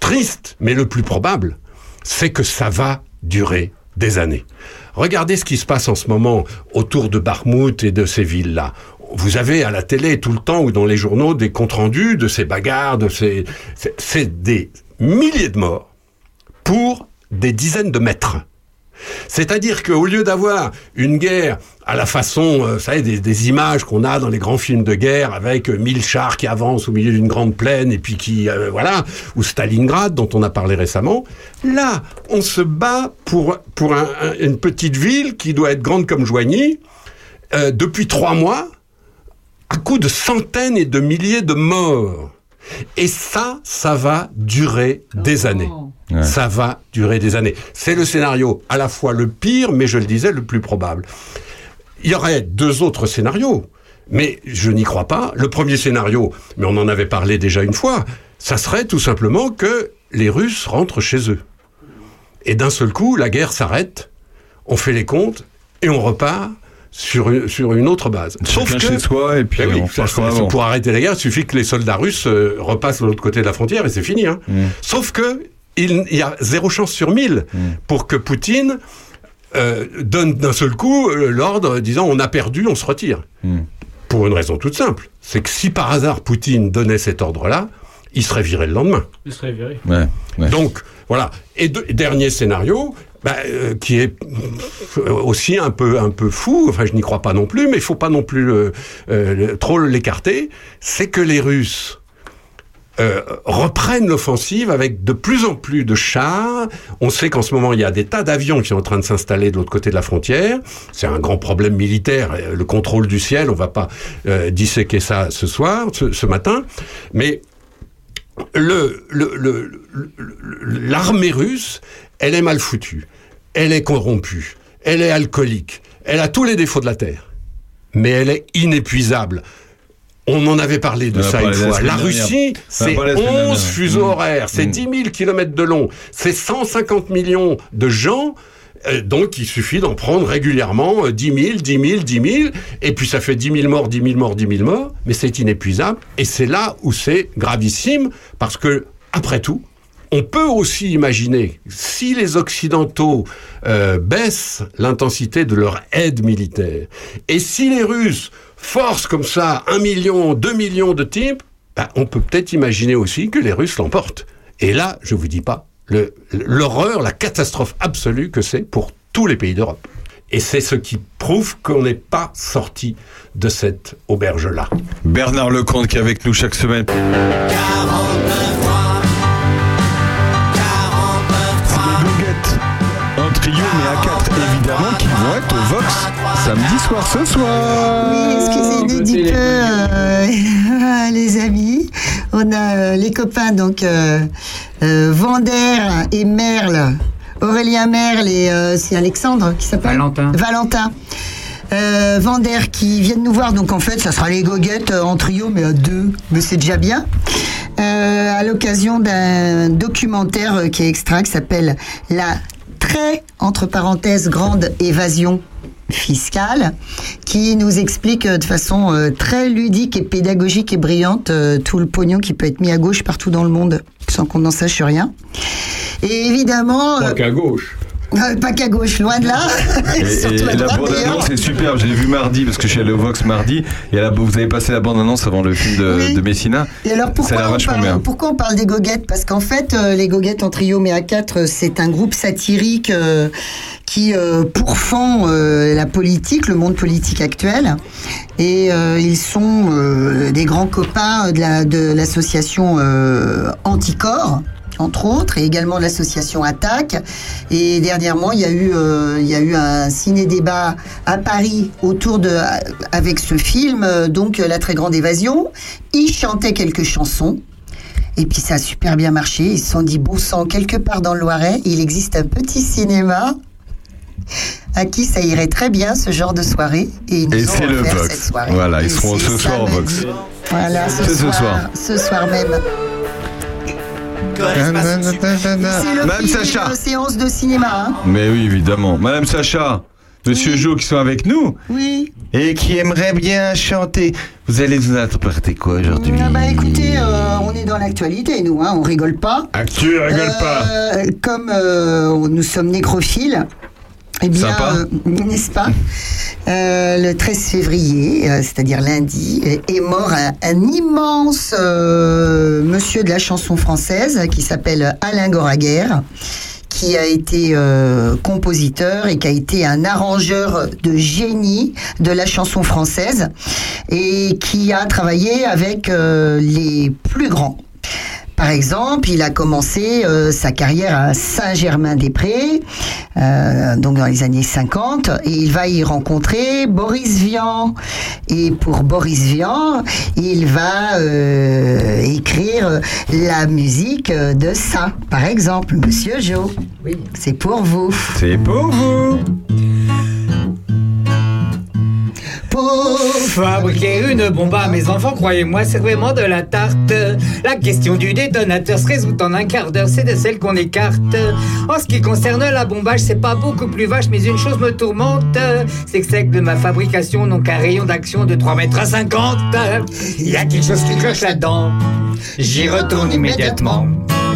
triste, mais le plus probable, c'est que ça va durer des années. Regardez ce qui se passe en ce moment autour de Bakhmut et de ces villes-là. Vous avez à la télé tout le temps ou dans les journaux des comptes rendus de ces bagarres, de ces, c'est des milliers de morts pour des dizaines de mètres. C'est-à-dire qu'au lieu d'avoir une guerre à la façon, euh, vous savez, des, des images qu'on a dans les grands films de guerre avec euh, mille chars qui avancent au milieu d'une grande plaine et puis qui, euh, voilà, ou Stalingrad dont on a parlé récemment, là, on se bat pour, pour un- un- une petite ville qui doit être grande comme Joigny euh, depuis trois mois à coup de centaines et de milliers de morts. Et ça, ça va durer des années. Ça va durer des années. C'est le scénario à la fois le pire, mais je le disais, le plus probable. Il y aurait deux autres scénarios, mais je n'y crois pas. Le premier scénario, mais on en avait parlé déjà une fois, ça serait tout simplement que les Russes rentrent chez eux. Et d'un seul coup, la guerre s'arrête, on fait les comptes, et on repart sur une, sur une autre base. Chez soi, et puis oui, on ça- repart comme ça- avant. pour arrêter les guerres, il suffit que les soldats russes euh, repassent de l'autre côté de la frontière et c'est fini. Hein. Mm. Sauf que il, il y a zéro chance sur mille pour que Poutine euh, donne d'un seul coup euh, l'ordre disant on a perdu, on se retire. Mm. Pour une raison toute simple, c'est que si par hasard Poutine donnait cet ordre-là, il serait viré le lendemain. Il serait viré. Ouais, ouais. Donc, voilà. Et de- dernier scénario, bah, euh, qui est aussi un peu, un peu fou, enfin je n'y crois pas non plus, mais il faut pas non plus trop l'écarter, c'est que les Russes euh, reprennent l'offensive avec de plus en plus de chars. On sait qu'en ce moment, il y a des tas d'avions qui sont en train de s'installer de l'autre côté de la frontière. C'est un grand problème militaire, euh, le contrôle du ciel. On va pas euh, disséquer ça ce soir, ce, matin. Mais l'armée russe, elle est mal foutue, elle est corrompue, elle est alcoolique, elle a tous les défauts de la terre, mais elle est inépuisable. On en avait parlé de ça une fois. La. Russie, c'est parlé la semaine 11 dernière. fuseaux Mm. horaires, c'est Mm. 10 000 kilomètres de long, c'est 150 millions de gens. euh, donc, il suffit d'en prendre régulièrement euh, 10 000, 10 000, 10 000, et puis ça fait 10 000 morts, 10 000 morts, 10 000 morts, mais c'est inépuisable, et c'est là où c'est gravissime, parce que, après tout, on peut aussi imaginer, si les Occidentaux euh, baissent l'intensité de leur aide militaire, et si les Russes forcent comme ça un million, deux millions de types, ben, on peut peut-être imaginer aussi que les Russes l'emportent. Et là, je vous dis pas l'horreur, la catastrophe absolue que c'est pour tous les pays d'Europe. Et c'est ce qui prouve qu'on n'est pas sorti de cette auberge-là. Bernard Lecomte qui est avec nous chaque semaine. Un trio, mais à quatre, évidemment, qui au Vox samedi soir ce soir. Oui, excusez-nous du peu, euh, les amis. On a euh, les copains, donc euh, euh, Vander et Merle. Aurélien Merle et euh, c'est Alexandre qui s'appelle Valentin. Valentin. Euh, Vander qui viennent nous voir, donc en fait, ça sera les goguettes en trio, mais à deux, mais c'est déjà bien. Euh, à l'occasion d'un documentaire qui est extrait, qui s'appelle La très, entre parenthèses, grande évasion fiscale, qui nous explique euh, de façon euh, très ludique et pédagogique et brillante euh, tout le pognon qui peut être mis à gauche partout dans le monde, sans qu'on n'en sache rien. Et évidemment... euh, qu'à gauche. Euh, pas qu'à gauche, loin de là. Et, la droite, bande annonce est superbe. Je l'ai vu mardi parce que je suis allé au Vox mardi. Et là, vous avez passé la bande annonce avant le film de, de Messina. Et alors pourquoi on, parle, bien. pourquoi on parle des goguettes? Parce qu'en fait, euh, les goguettes en trio mais à quatre, euh, c'est un groupe satirique euh, qui euh, pourfend la politique, le monde politique actuel. Et ils sont des grands copains de la- de l'association euh, Anticorps entre autres, et également l'association Attaque. Et dernièrement, il y a eu, euh, il y a eu un ciné-débat à Paris autour de, avec ce film, euh, donc euh, La très grande évasion. Ils chantaient quelques chansons. Et puis ça a super bien marché. Ils se sont dit, bon sang, quelque part dans le Loiret, il existe un petit cinéma à qui ça irait très bien ce genre de soirée. Et ils nous Et c'est le Vox. cette soirée. Voilà, ils Et seront ce soir au. Vox. Voilà, ce C'est ce soir, soir. ce soir même. C'est le Madame Sacha. d'une séance de cinéma. hein. Mais oui, évidemment. Madame Sacha, Monsieur Jo qui sont avec nous. Oui. Et qui aimerait bien chanter. Vous allez nous interpréter quoi aujourd'hui Ah bah écoutez, euh, on est dans l'actualité, nous, hein, on rigole pas. Actu, rigole pas. Euh, Comme euh, nous sommes nécrophiles, eh bien, euh, n'est-ce pas Euh, Le 13 février, euh, c'est-à-dire lundi, est- mort un, un immense monsieur de la chanson française qui s'appelle Alain Goraguer qui a été compositeur et qui a été un arrangeur de génie de la chanson française et qui a travaillé avec les plus grands. Par exemple, il a commencé euh, sa carrière à Saint-Germain-des-Prés, euh, donc dans les années 50, et il va y rencontrer Boris Vian. Et pour Boris Vian, il va euh, écrire la musique de ça. Par exemple, Monsieur Jo, c'est pour vous. C'est pour vous. Fabriquer une bombe à mes enfants, croyez-moi, c'est vraiment de la tarte. La question du détonateur se résout en un quart d'heure, c'est de celle qu'on écarte. En ce qui concerne la bombage, c'est pas beaucoup plus vache, mais une chose me tourmente. C'est que c'est que de ma fabrication n'ont qu'un rayon d'action de 3 mètres à 50. Il y a quelque chose qui cloche là-dedans. J'y retourne immédiatement.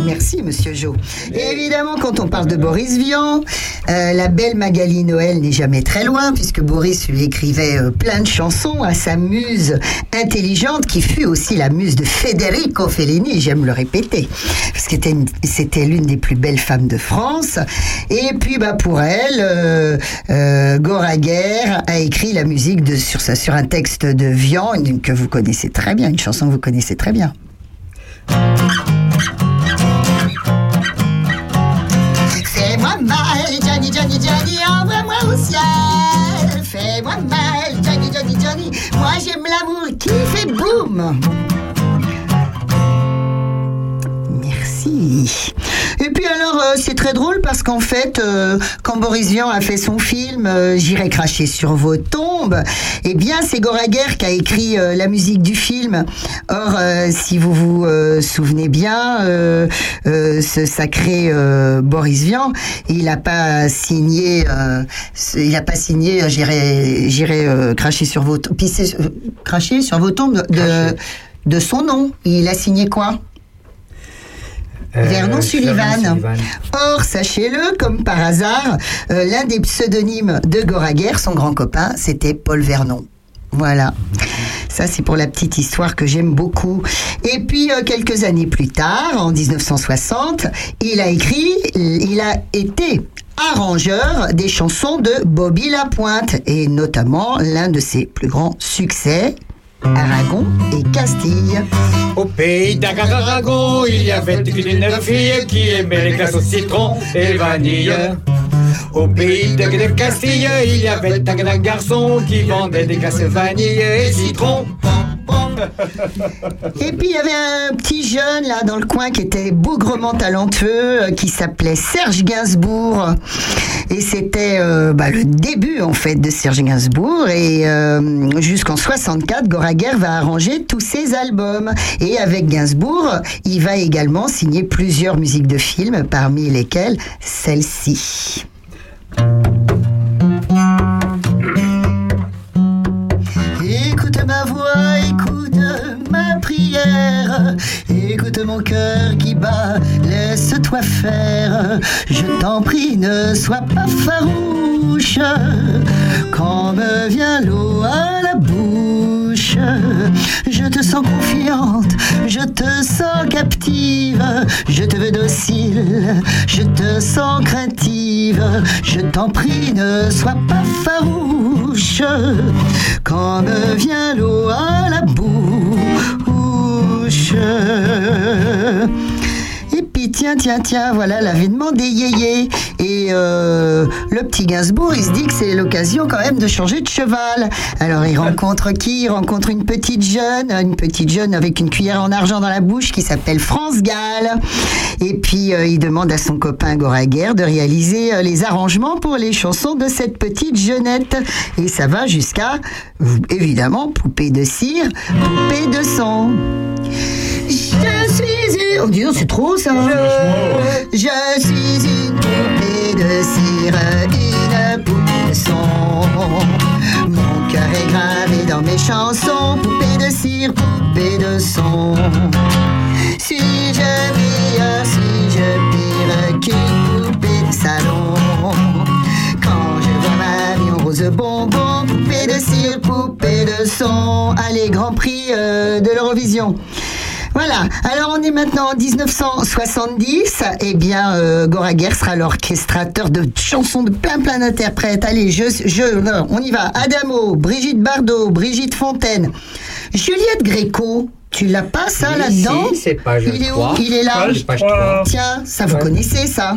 Merci, monsieur Jo. Évidemment, quand on parle de Boris Vian, euh, la belle Magali Noël n'est jamais très loin, puisque Boris lui écrivait euh, plein de chansons à sa muse intelligente, qui fut aussi la muse de Federico Fellini, j'aime le répéter, parce que c'était une- c'était l'une des plus belles femmes de France. Et puis, bah, pour elle, euh, euh, Goraguer a écrit la musique sur, un texte de Vian, que vous connaissez très bien, une chanson que vous connaissez très bien. Fais-moi mal, Johnny, Johnny, Johnny, envoie-moi au ciel. Fais-moi mal, Johnny, Johnny, Johnny, moi j'aime l'amour qui fait boum. Euh, c'est très drôle parce qu'en fait, euh, quand Boris Vian a fait son film euh, J'irai cracher sur vos tombes, eh bien, c'est Goraguer qui a écrit la musique du film. Or, si vous vous souvenez bien, ce sacré Boris Vian, il n'a pas signé, il n'a pas signé J'irai, j'irai cracher sur vos tombes, cracher sur vos tombes de, de son nom. Il a signé quoi? Vernon Sullivan. Sullivan. Or, sachez-le, comme par hasard, euh, l'un des pseudonymes de Goraguer, son grand copain, c'était Paul Vernon. Voilà. Ça, c'est pour la petite histoire que j'aime beaucoup. Et puis, euh, quelques années plus tard, en 1960, il a écrit, il a été arrangeur des chansons de Bobby Lapointe, et notamment l'un de ses plus grands succès, Aragon et Castille. Au pays d'Aragon, il y avait une fille qui aimait les glaces au citron et vanille. Au pays de, Castille, il y avait un garçon qui vendait des glaces vanille et citron. Et puis il y avait un petit jeune là dans le coin qui était bougrement talentueux, euh, qui s'appelait Serge Gainsbourg. Et c'était euh, bah, le début en fait de Serge Gainsbourg. Et euh, jusqu'en 64, Goraguer va arranger tous ses albums. Et avec Gainsbourg, il va également signer plusieurs musiques de films, parmi lesquelles celle-ci. Écoute mon cœur qui bat, laisse-toi faire. Je t'en prie, ne sois pas farouche, quand me vient l'eau à la bouche. Je te sens confiante, je te sens captive, je te veux docile, je te sens craintive. Je t'en prie, ne sois pas farouche, quand me vient l'eau à la bouche. Et tiens, tiens, tiens, voilà l'avènement des yéyés. Et euh, le petit Gainsbourg, il se dit que c'est l'occasion quand même de changer de cheval. Alors il rencontre qui? Il rencontre une petite jeune, une petite jeune avec une cuillère en argent dans la bouche qui s'appelle France Gall. Et puis euh, il demande à son copain Goraguer de réaliser euh, les arrangements pour les chansons de cette petite jeunette. Et ça va jusqu'à, évidemment, poupée de cire, poupée de sang. Oh, donc, c'est trop ça. Je, je suis une poupée de cire, une poupée de son. Mon cœur est gravé dans mes chansons, poupée de cire, poupée de son. Si je meilleur, si je pire qu'une poupée de salon. Quand je vois ma vie en rose bonbon, poupée de cire, poupée de son. Allez, Grand Prix euh, de l'Eurovision. Voilà, alors on est maintenant en 1970. Eh bien, euh, Goraguer sera l'orchestrateur de chansons de plein plein d'interprètes. Allez, je, je, non, on y va. Adamo, Brigitte Bardot, Brigitte Fontaine, Juliette Gréco. Tu l'as pas ça là-dedans si, c'est page Il est où 3. Il est là. Page- page 3. Tiens, ça vous Ouais. connaissez ça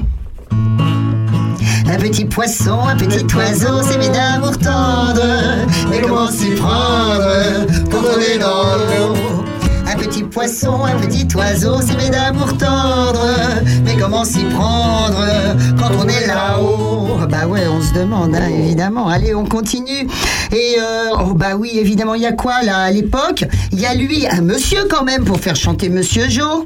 un petit poisson, un petit oiseau, c'est mes d'amour tendre. Mais comment s'y prendre on est dans l'eau? Un petit poisson, un petit oiseau, c'est mes d'amour tendre. Mais comment s'y prendre quand on est là-haut? Bah ouais, on se demande, hein, évidemment. Allez, on continue. Et euh, oh bah oui, évidemment, il y a quoi là à l'époque? Il y a lui, un monsieur quand même, pour faire chanter Monsieur Joe.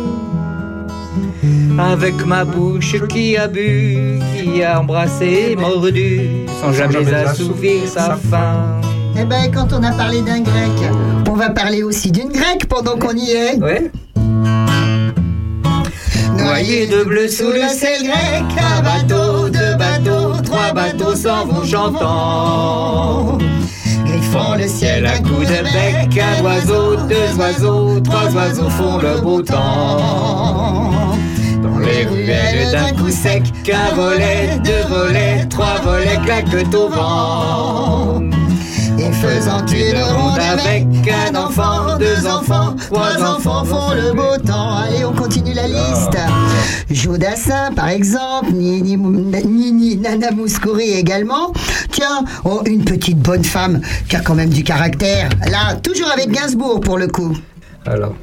Avec ma bouche qui a bu, qui a embrassé, mordu, sans jamais assouvir sa faim. Eh ben, quand on a parlé d'un grec, on va parler aussi d'une grecque pendant qu'on y est. Ouais. Noyé de bleu sous le ciel grec, un bateau, deux bateaux, trois bateaux s'en vont chantant. Griffant le ciel d'un coup de bec, un oiseau, deux oiseaux, trois oiseaux font le beau temps. Les ruelles d'un coup sec, qu'un volet, deux volets, trois volets claquent au vent. Et faisant une ronde avec un enfant, deux enfants, trois enfants font le beau temps. Allez, on continue la liste. Jodassin, par exemple, Nini, Nini Nana Mouskouri également. Tiens, oh, une petite bonne femme qui a quand même du caractère. Là, toujours avec Gainsbourg pour le coup. Alors.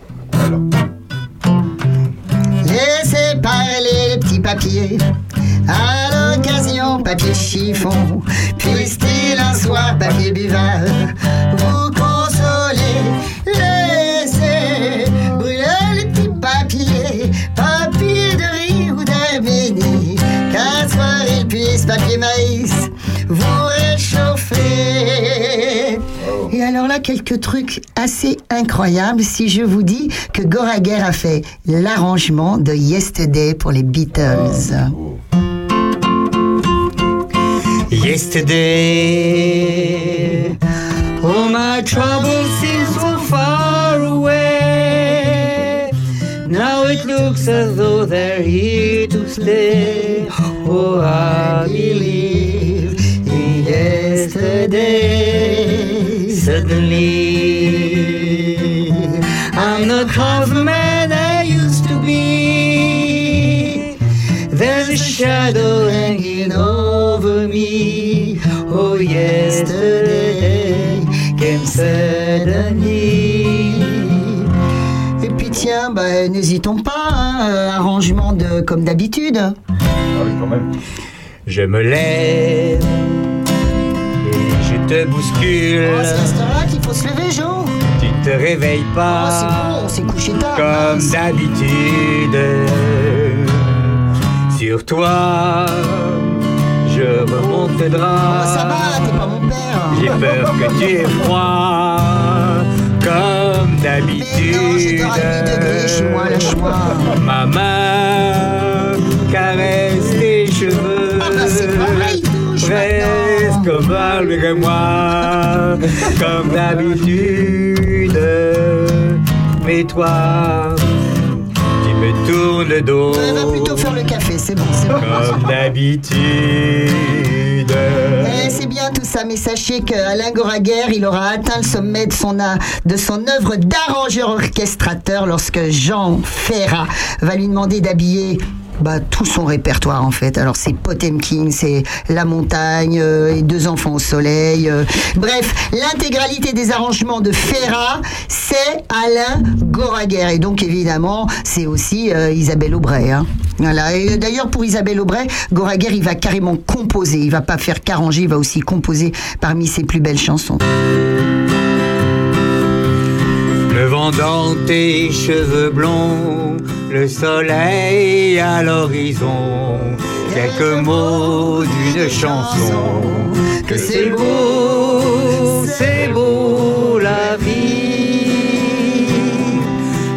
Laissez parler les petits papiers. À l'occasion, papier chiffon, puisse-t-il un soir, papier buvard, vous consoler, Et alors là, quelques trucs assez incroyables si je vous dis que Goraguer a fait l'arrangement de Yesterday pour les Beatles. Yesterday, all my troubles seem so far away. Now it looks as though they're here to stay. Oh, I believe yesterday. Suddenly, I'm the man I used to be. There's a shadow hanging over me. Oh, yesterday came suddenly. Et puis tiens, bah, n'hésitons pas, hein, arrangement de comme d'habitude. Je me lève et je te bouscule. Oh, c'est à cette heure-là qu'il faut se lever, Jo. Tu ne te réveilles Oh, c'est pas bon, on s'est couché tard. comme d'habitude. Sur toi, je remonte. Oh, ça va, t'es pas mon père. J'ai peur que tu aies froid comme d'habitude. Ma main caresse tes cheveux. Ah, bah, Malgré moi, comme d'habitude. Mais toi, tu me tournes le dos. On va plutôt faire le café, c'est bon, c'est bon. Comme d'habitude. Eh, c'est bien tout ça, mais sachez qu'Alain Goraguer, il aura atteint le sommet de son, de son œuvre d'arrangeur orchestrateur lorsque Jean Ferrat va lui demander d'habiller bah, tout son répertoire en fait. Alors c'est Potemkin, c'est La Montagne euh, Deux enfants au soleil. euh. Bref, l'intégralité des arrangements de Ferrat, c'est Alain Goraguer. Et donc évidemment, c'est aussi euh, Isabelle Aubray. hein. D'ailleurs pour Isabelle Aubray, Goraguer, il va carrément composer. Il va pas faire qu'arranger, il va aussi composer parmi ses plus belles chansons. Le vent dans tes cheveux blonds, le soleil à l'horizon, quelques mots d'une chanson. Que c'est beau, c'est beau la vie.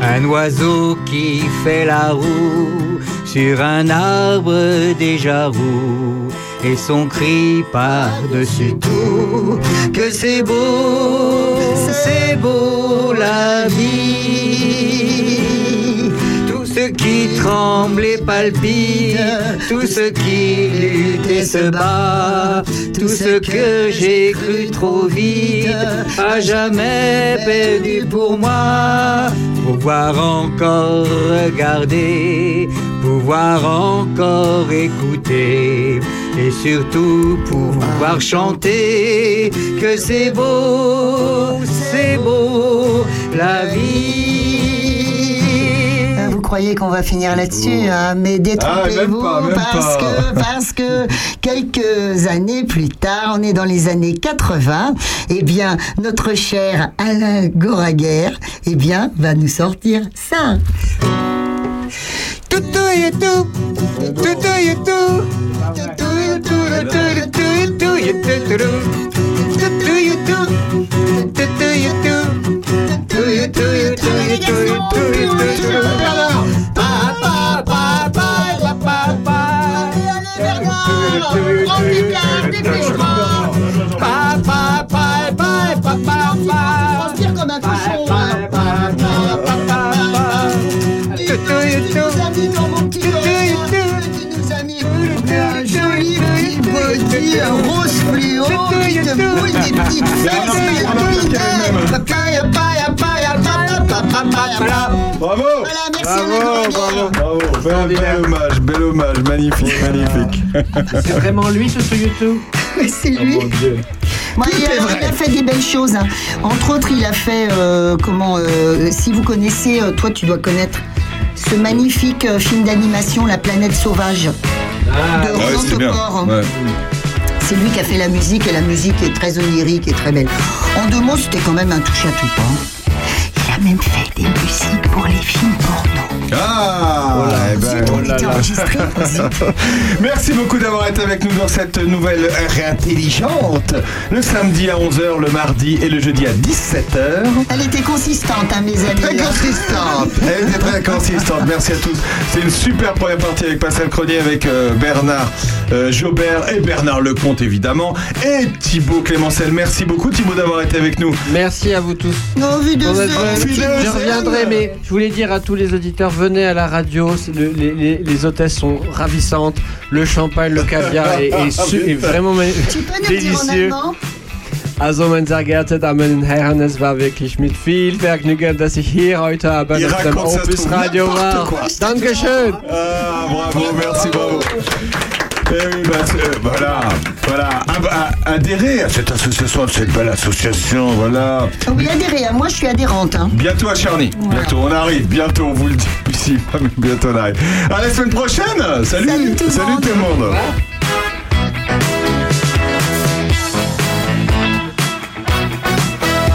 Un oiseau qui fait la roue sur un arbre déjà roux et son cri par-dessus tout. Que c'est beau, c'est beau la vie. Tremble et palpite, tout ce qui lutte et se bat, tout ce que j'ai cru trop vite, à jamais perdu pour moi. Pouvoir encore regarder, pouvoir encore écouter, et surtout pouvoir chanter que c'est beau, c'est beau la vie. Croyez qu'on va finir là-dessus, hein, mais détrompez-vous Ah, même parce que parce que quelques années plus tard, on est dans les années 80, eh bien notre cher Alain Goraguer, eh bien va nous sortir ça. Tout et tout. Transpire comme un cochon. Joli petit rose des Bravo Voilà, merci Alain Goraguer. Bravo, bel, bel hommage, bel hommage, magnifique, magnifique. C'est vraiment lui ce sur YouTube c'est lui. Bon, il, a, il a fait des belles choses. hein. Entre autres, il a fait euh, comment euh, Si vous connaissez, euh, toi, tu dois connaître ce magnifique euh, film d'animation La planète sauvage de Ah ouais, Roland. Ouais. C'est lui qui a fait la musique et la musique est très onirique et très belle. En deux mots, c'était quand même un touche à tout. Hein. A même fait des musiques pour les films porno. Ah eh ben, on était enregistré. Merci beaucoup d'avoir été avec nous dans cette nouvelle heure intelligente. Le samedi à 11h, le mardi et le jeudi à 17h. Elle était consistante, hein, mes amis. Très consistante. Elle était très consistante. Merci à tous. C'est une super première partie avec Pascal Cronier, avec euh, Bernard euh, Jobert et Bernard Lecomte évidemment. Et Thibaut Clémencel. Merci beaucoup Thibaut d'avoir été avec nous. Merci à vous tous. Non, vu de Je reviendrai, mais je voulais dire à tous les auditeurs, venez à la radio. le- les, les- les hôtesses sont ravissantes. Le champagne, le caviar est, est su- est vraiment Tu peux délicieux. Also, meine sehr geehrten Damen und Herren, es war wirklich mit viel Vergnügen, dass ich hier heute auf dem Opus Radio war. Dankeschön. Ah, bravo, merci, bravo. Eh oui, bah, voilà, voilà, Ab- a- adhérez à cette association, à cette belle association, voilà. Ah Oui, adhérez. hein. Moi, je suis adhérente. hein. Bientôt à Charny, bientôt on arrive, bientôt on vous le dit ici, bientôt on arrive. À la semaine prochaine, salut, Salut tout le monde. tout le monde.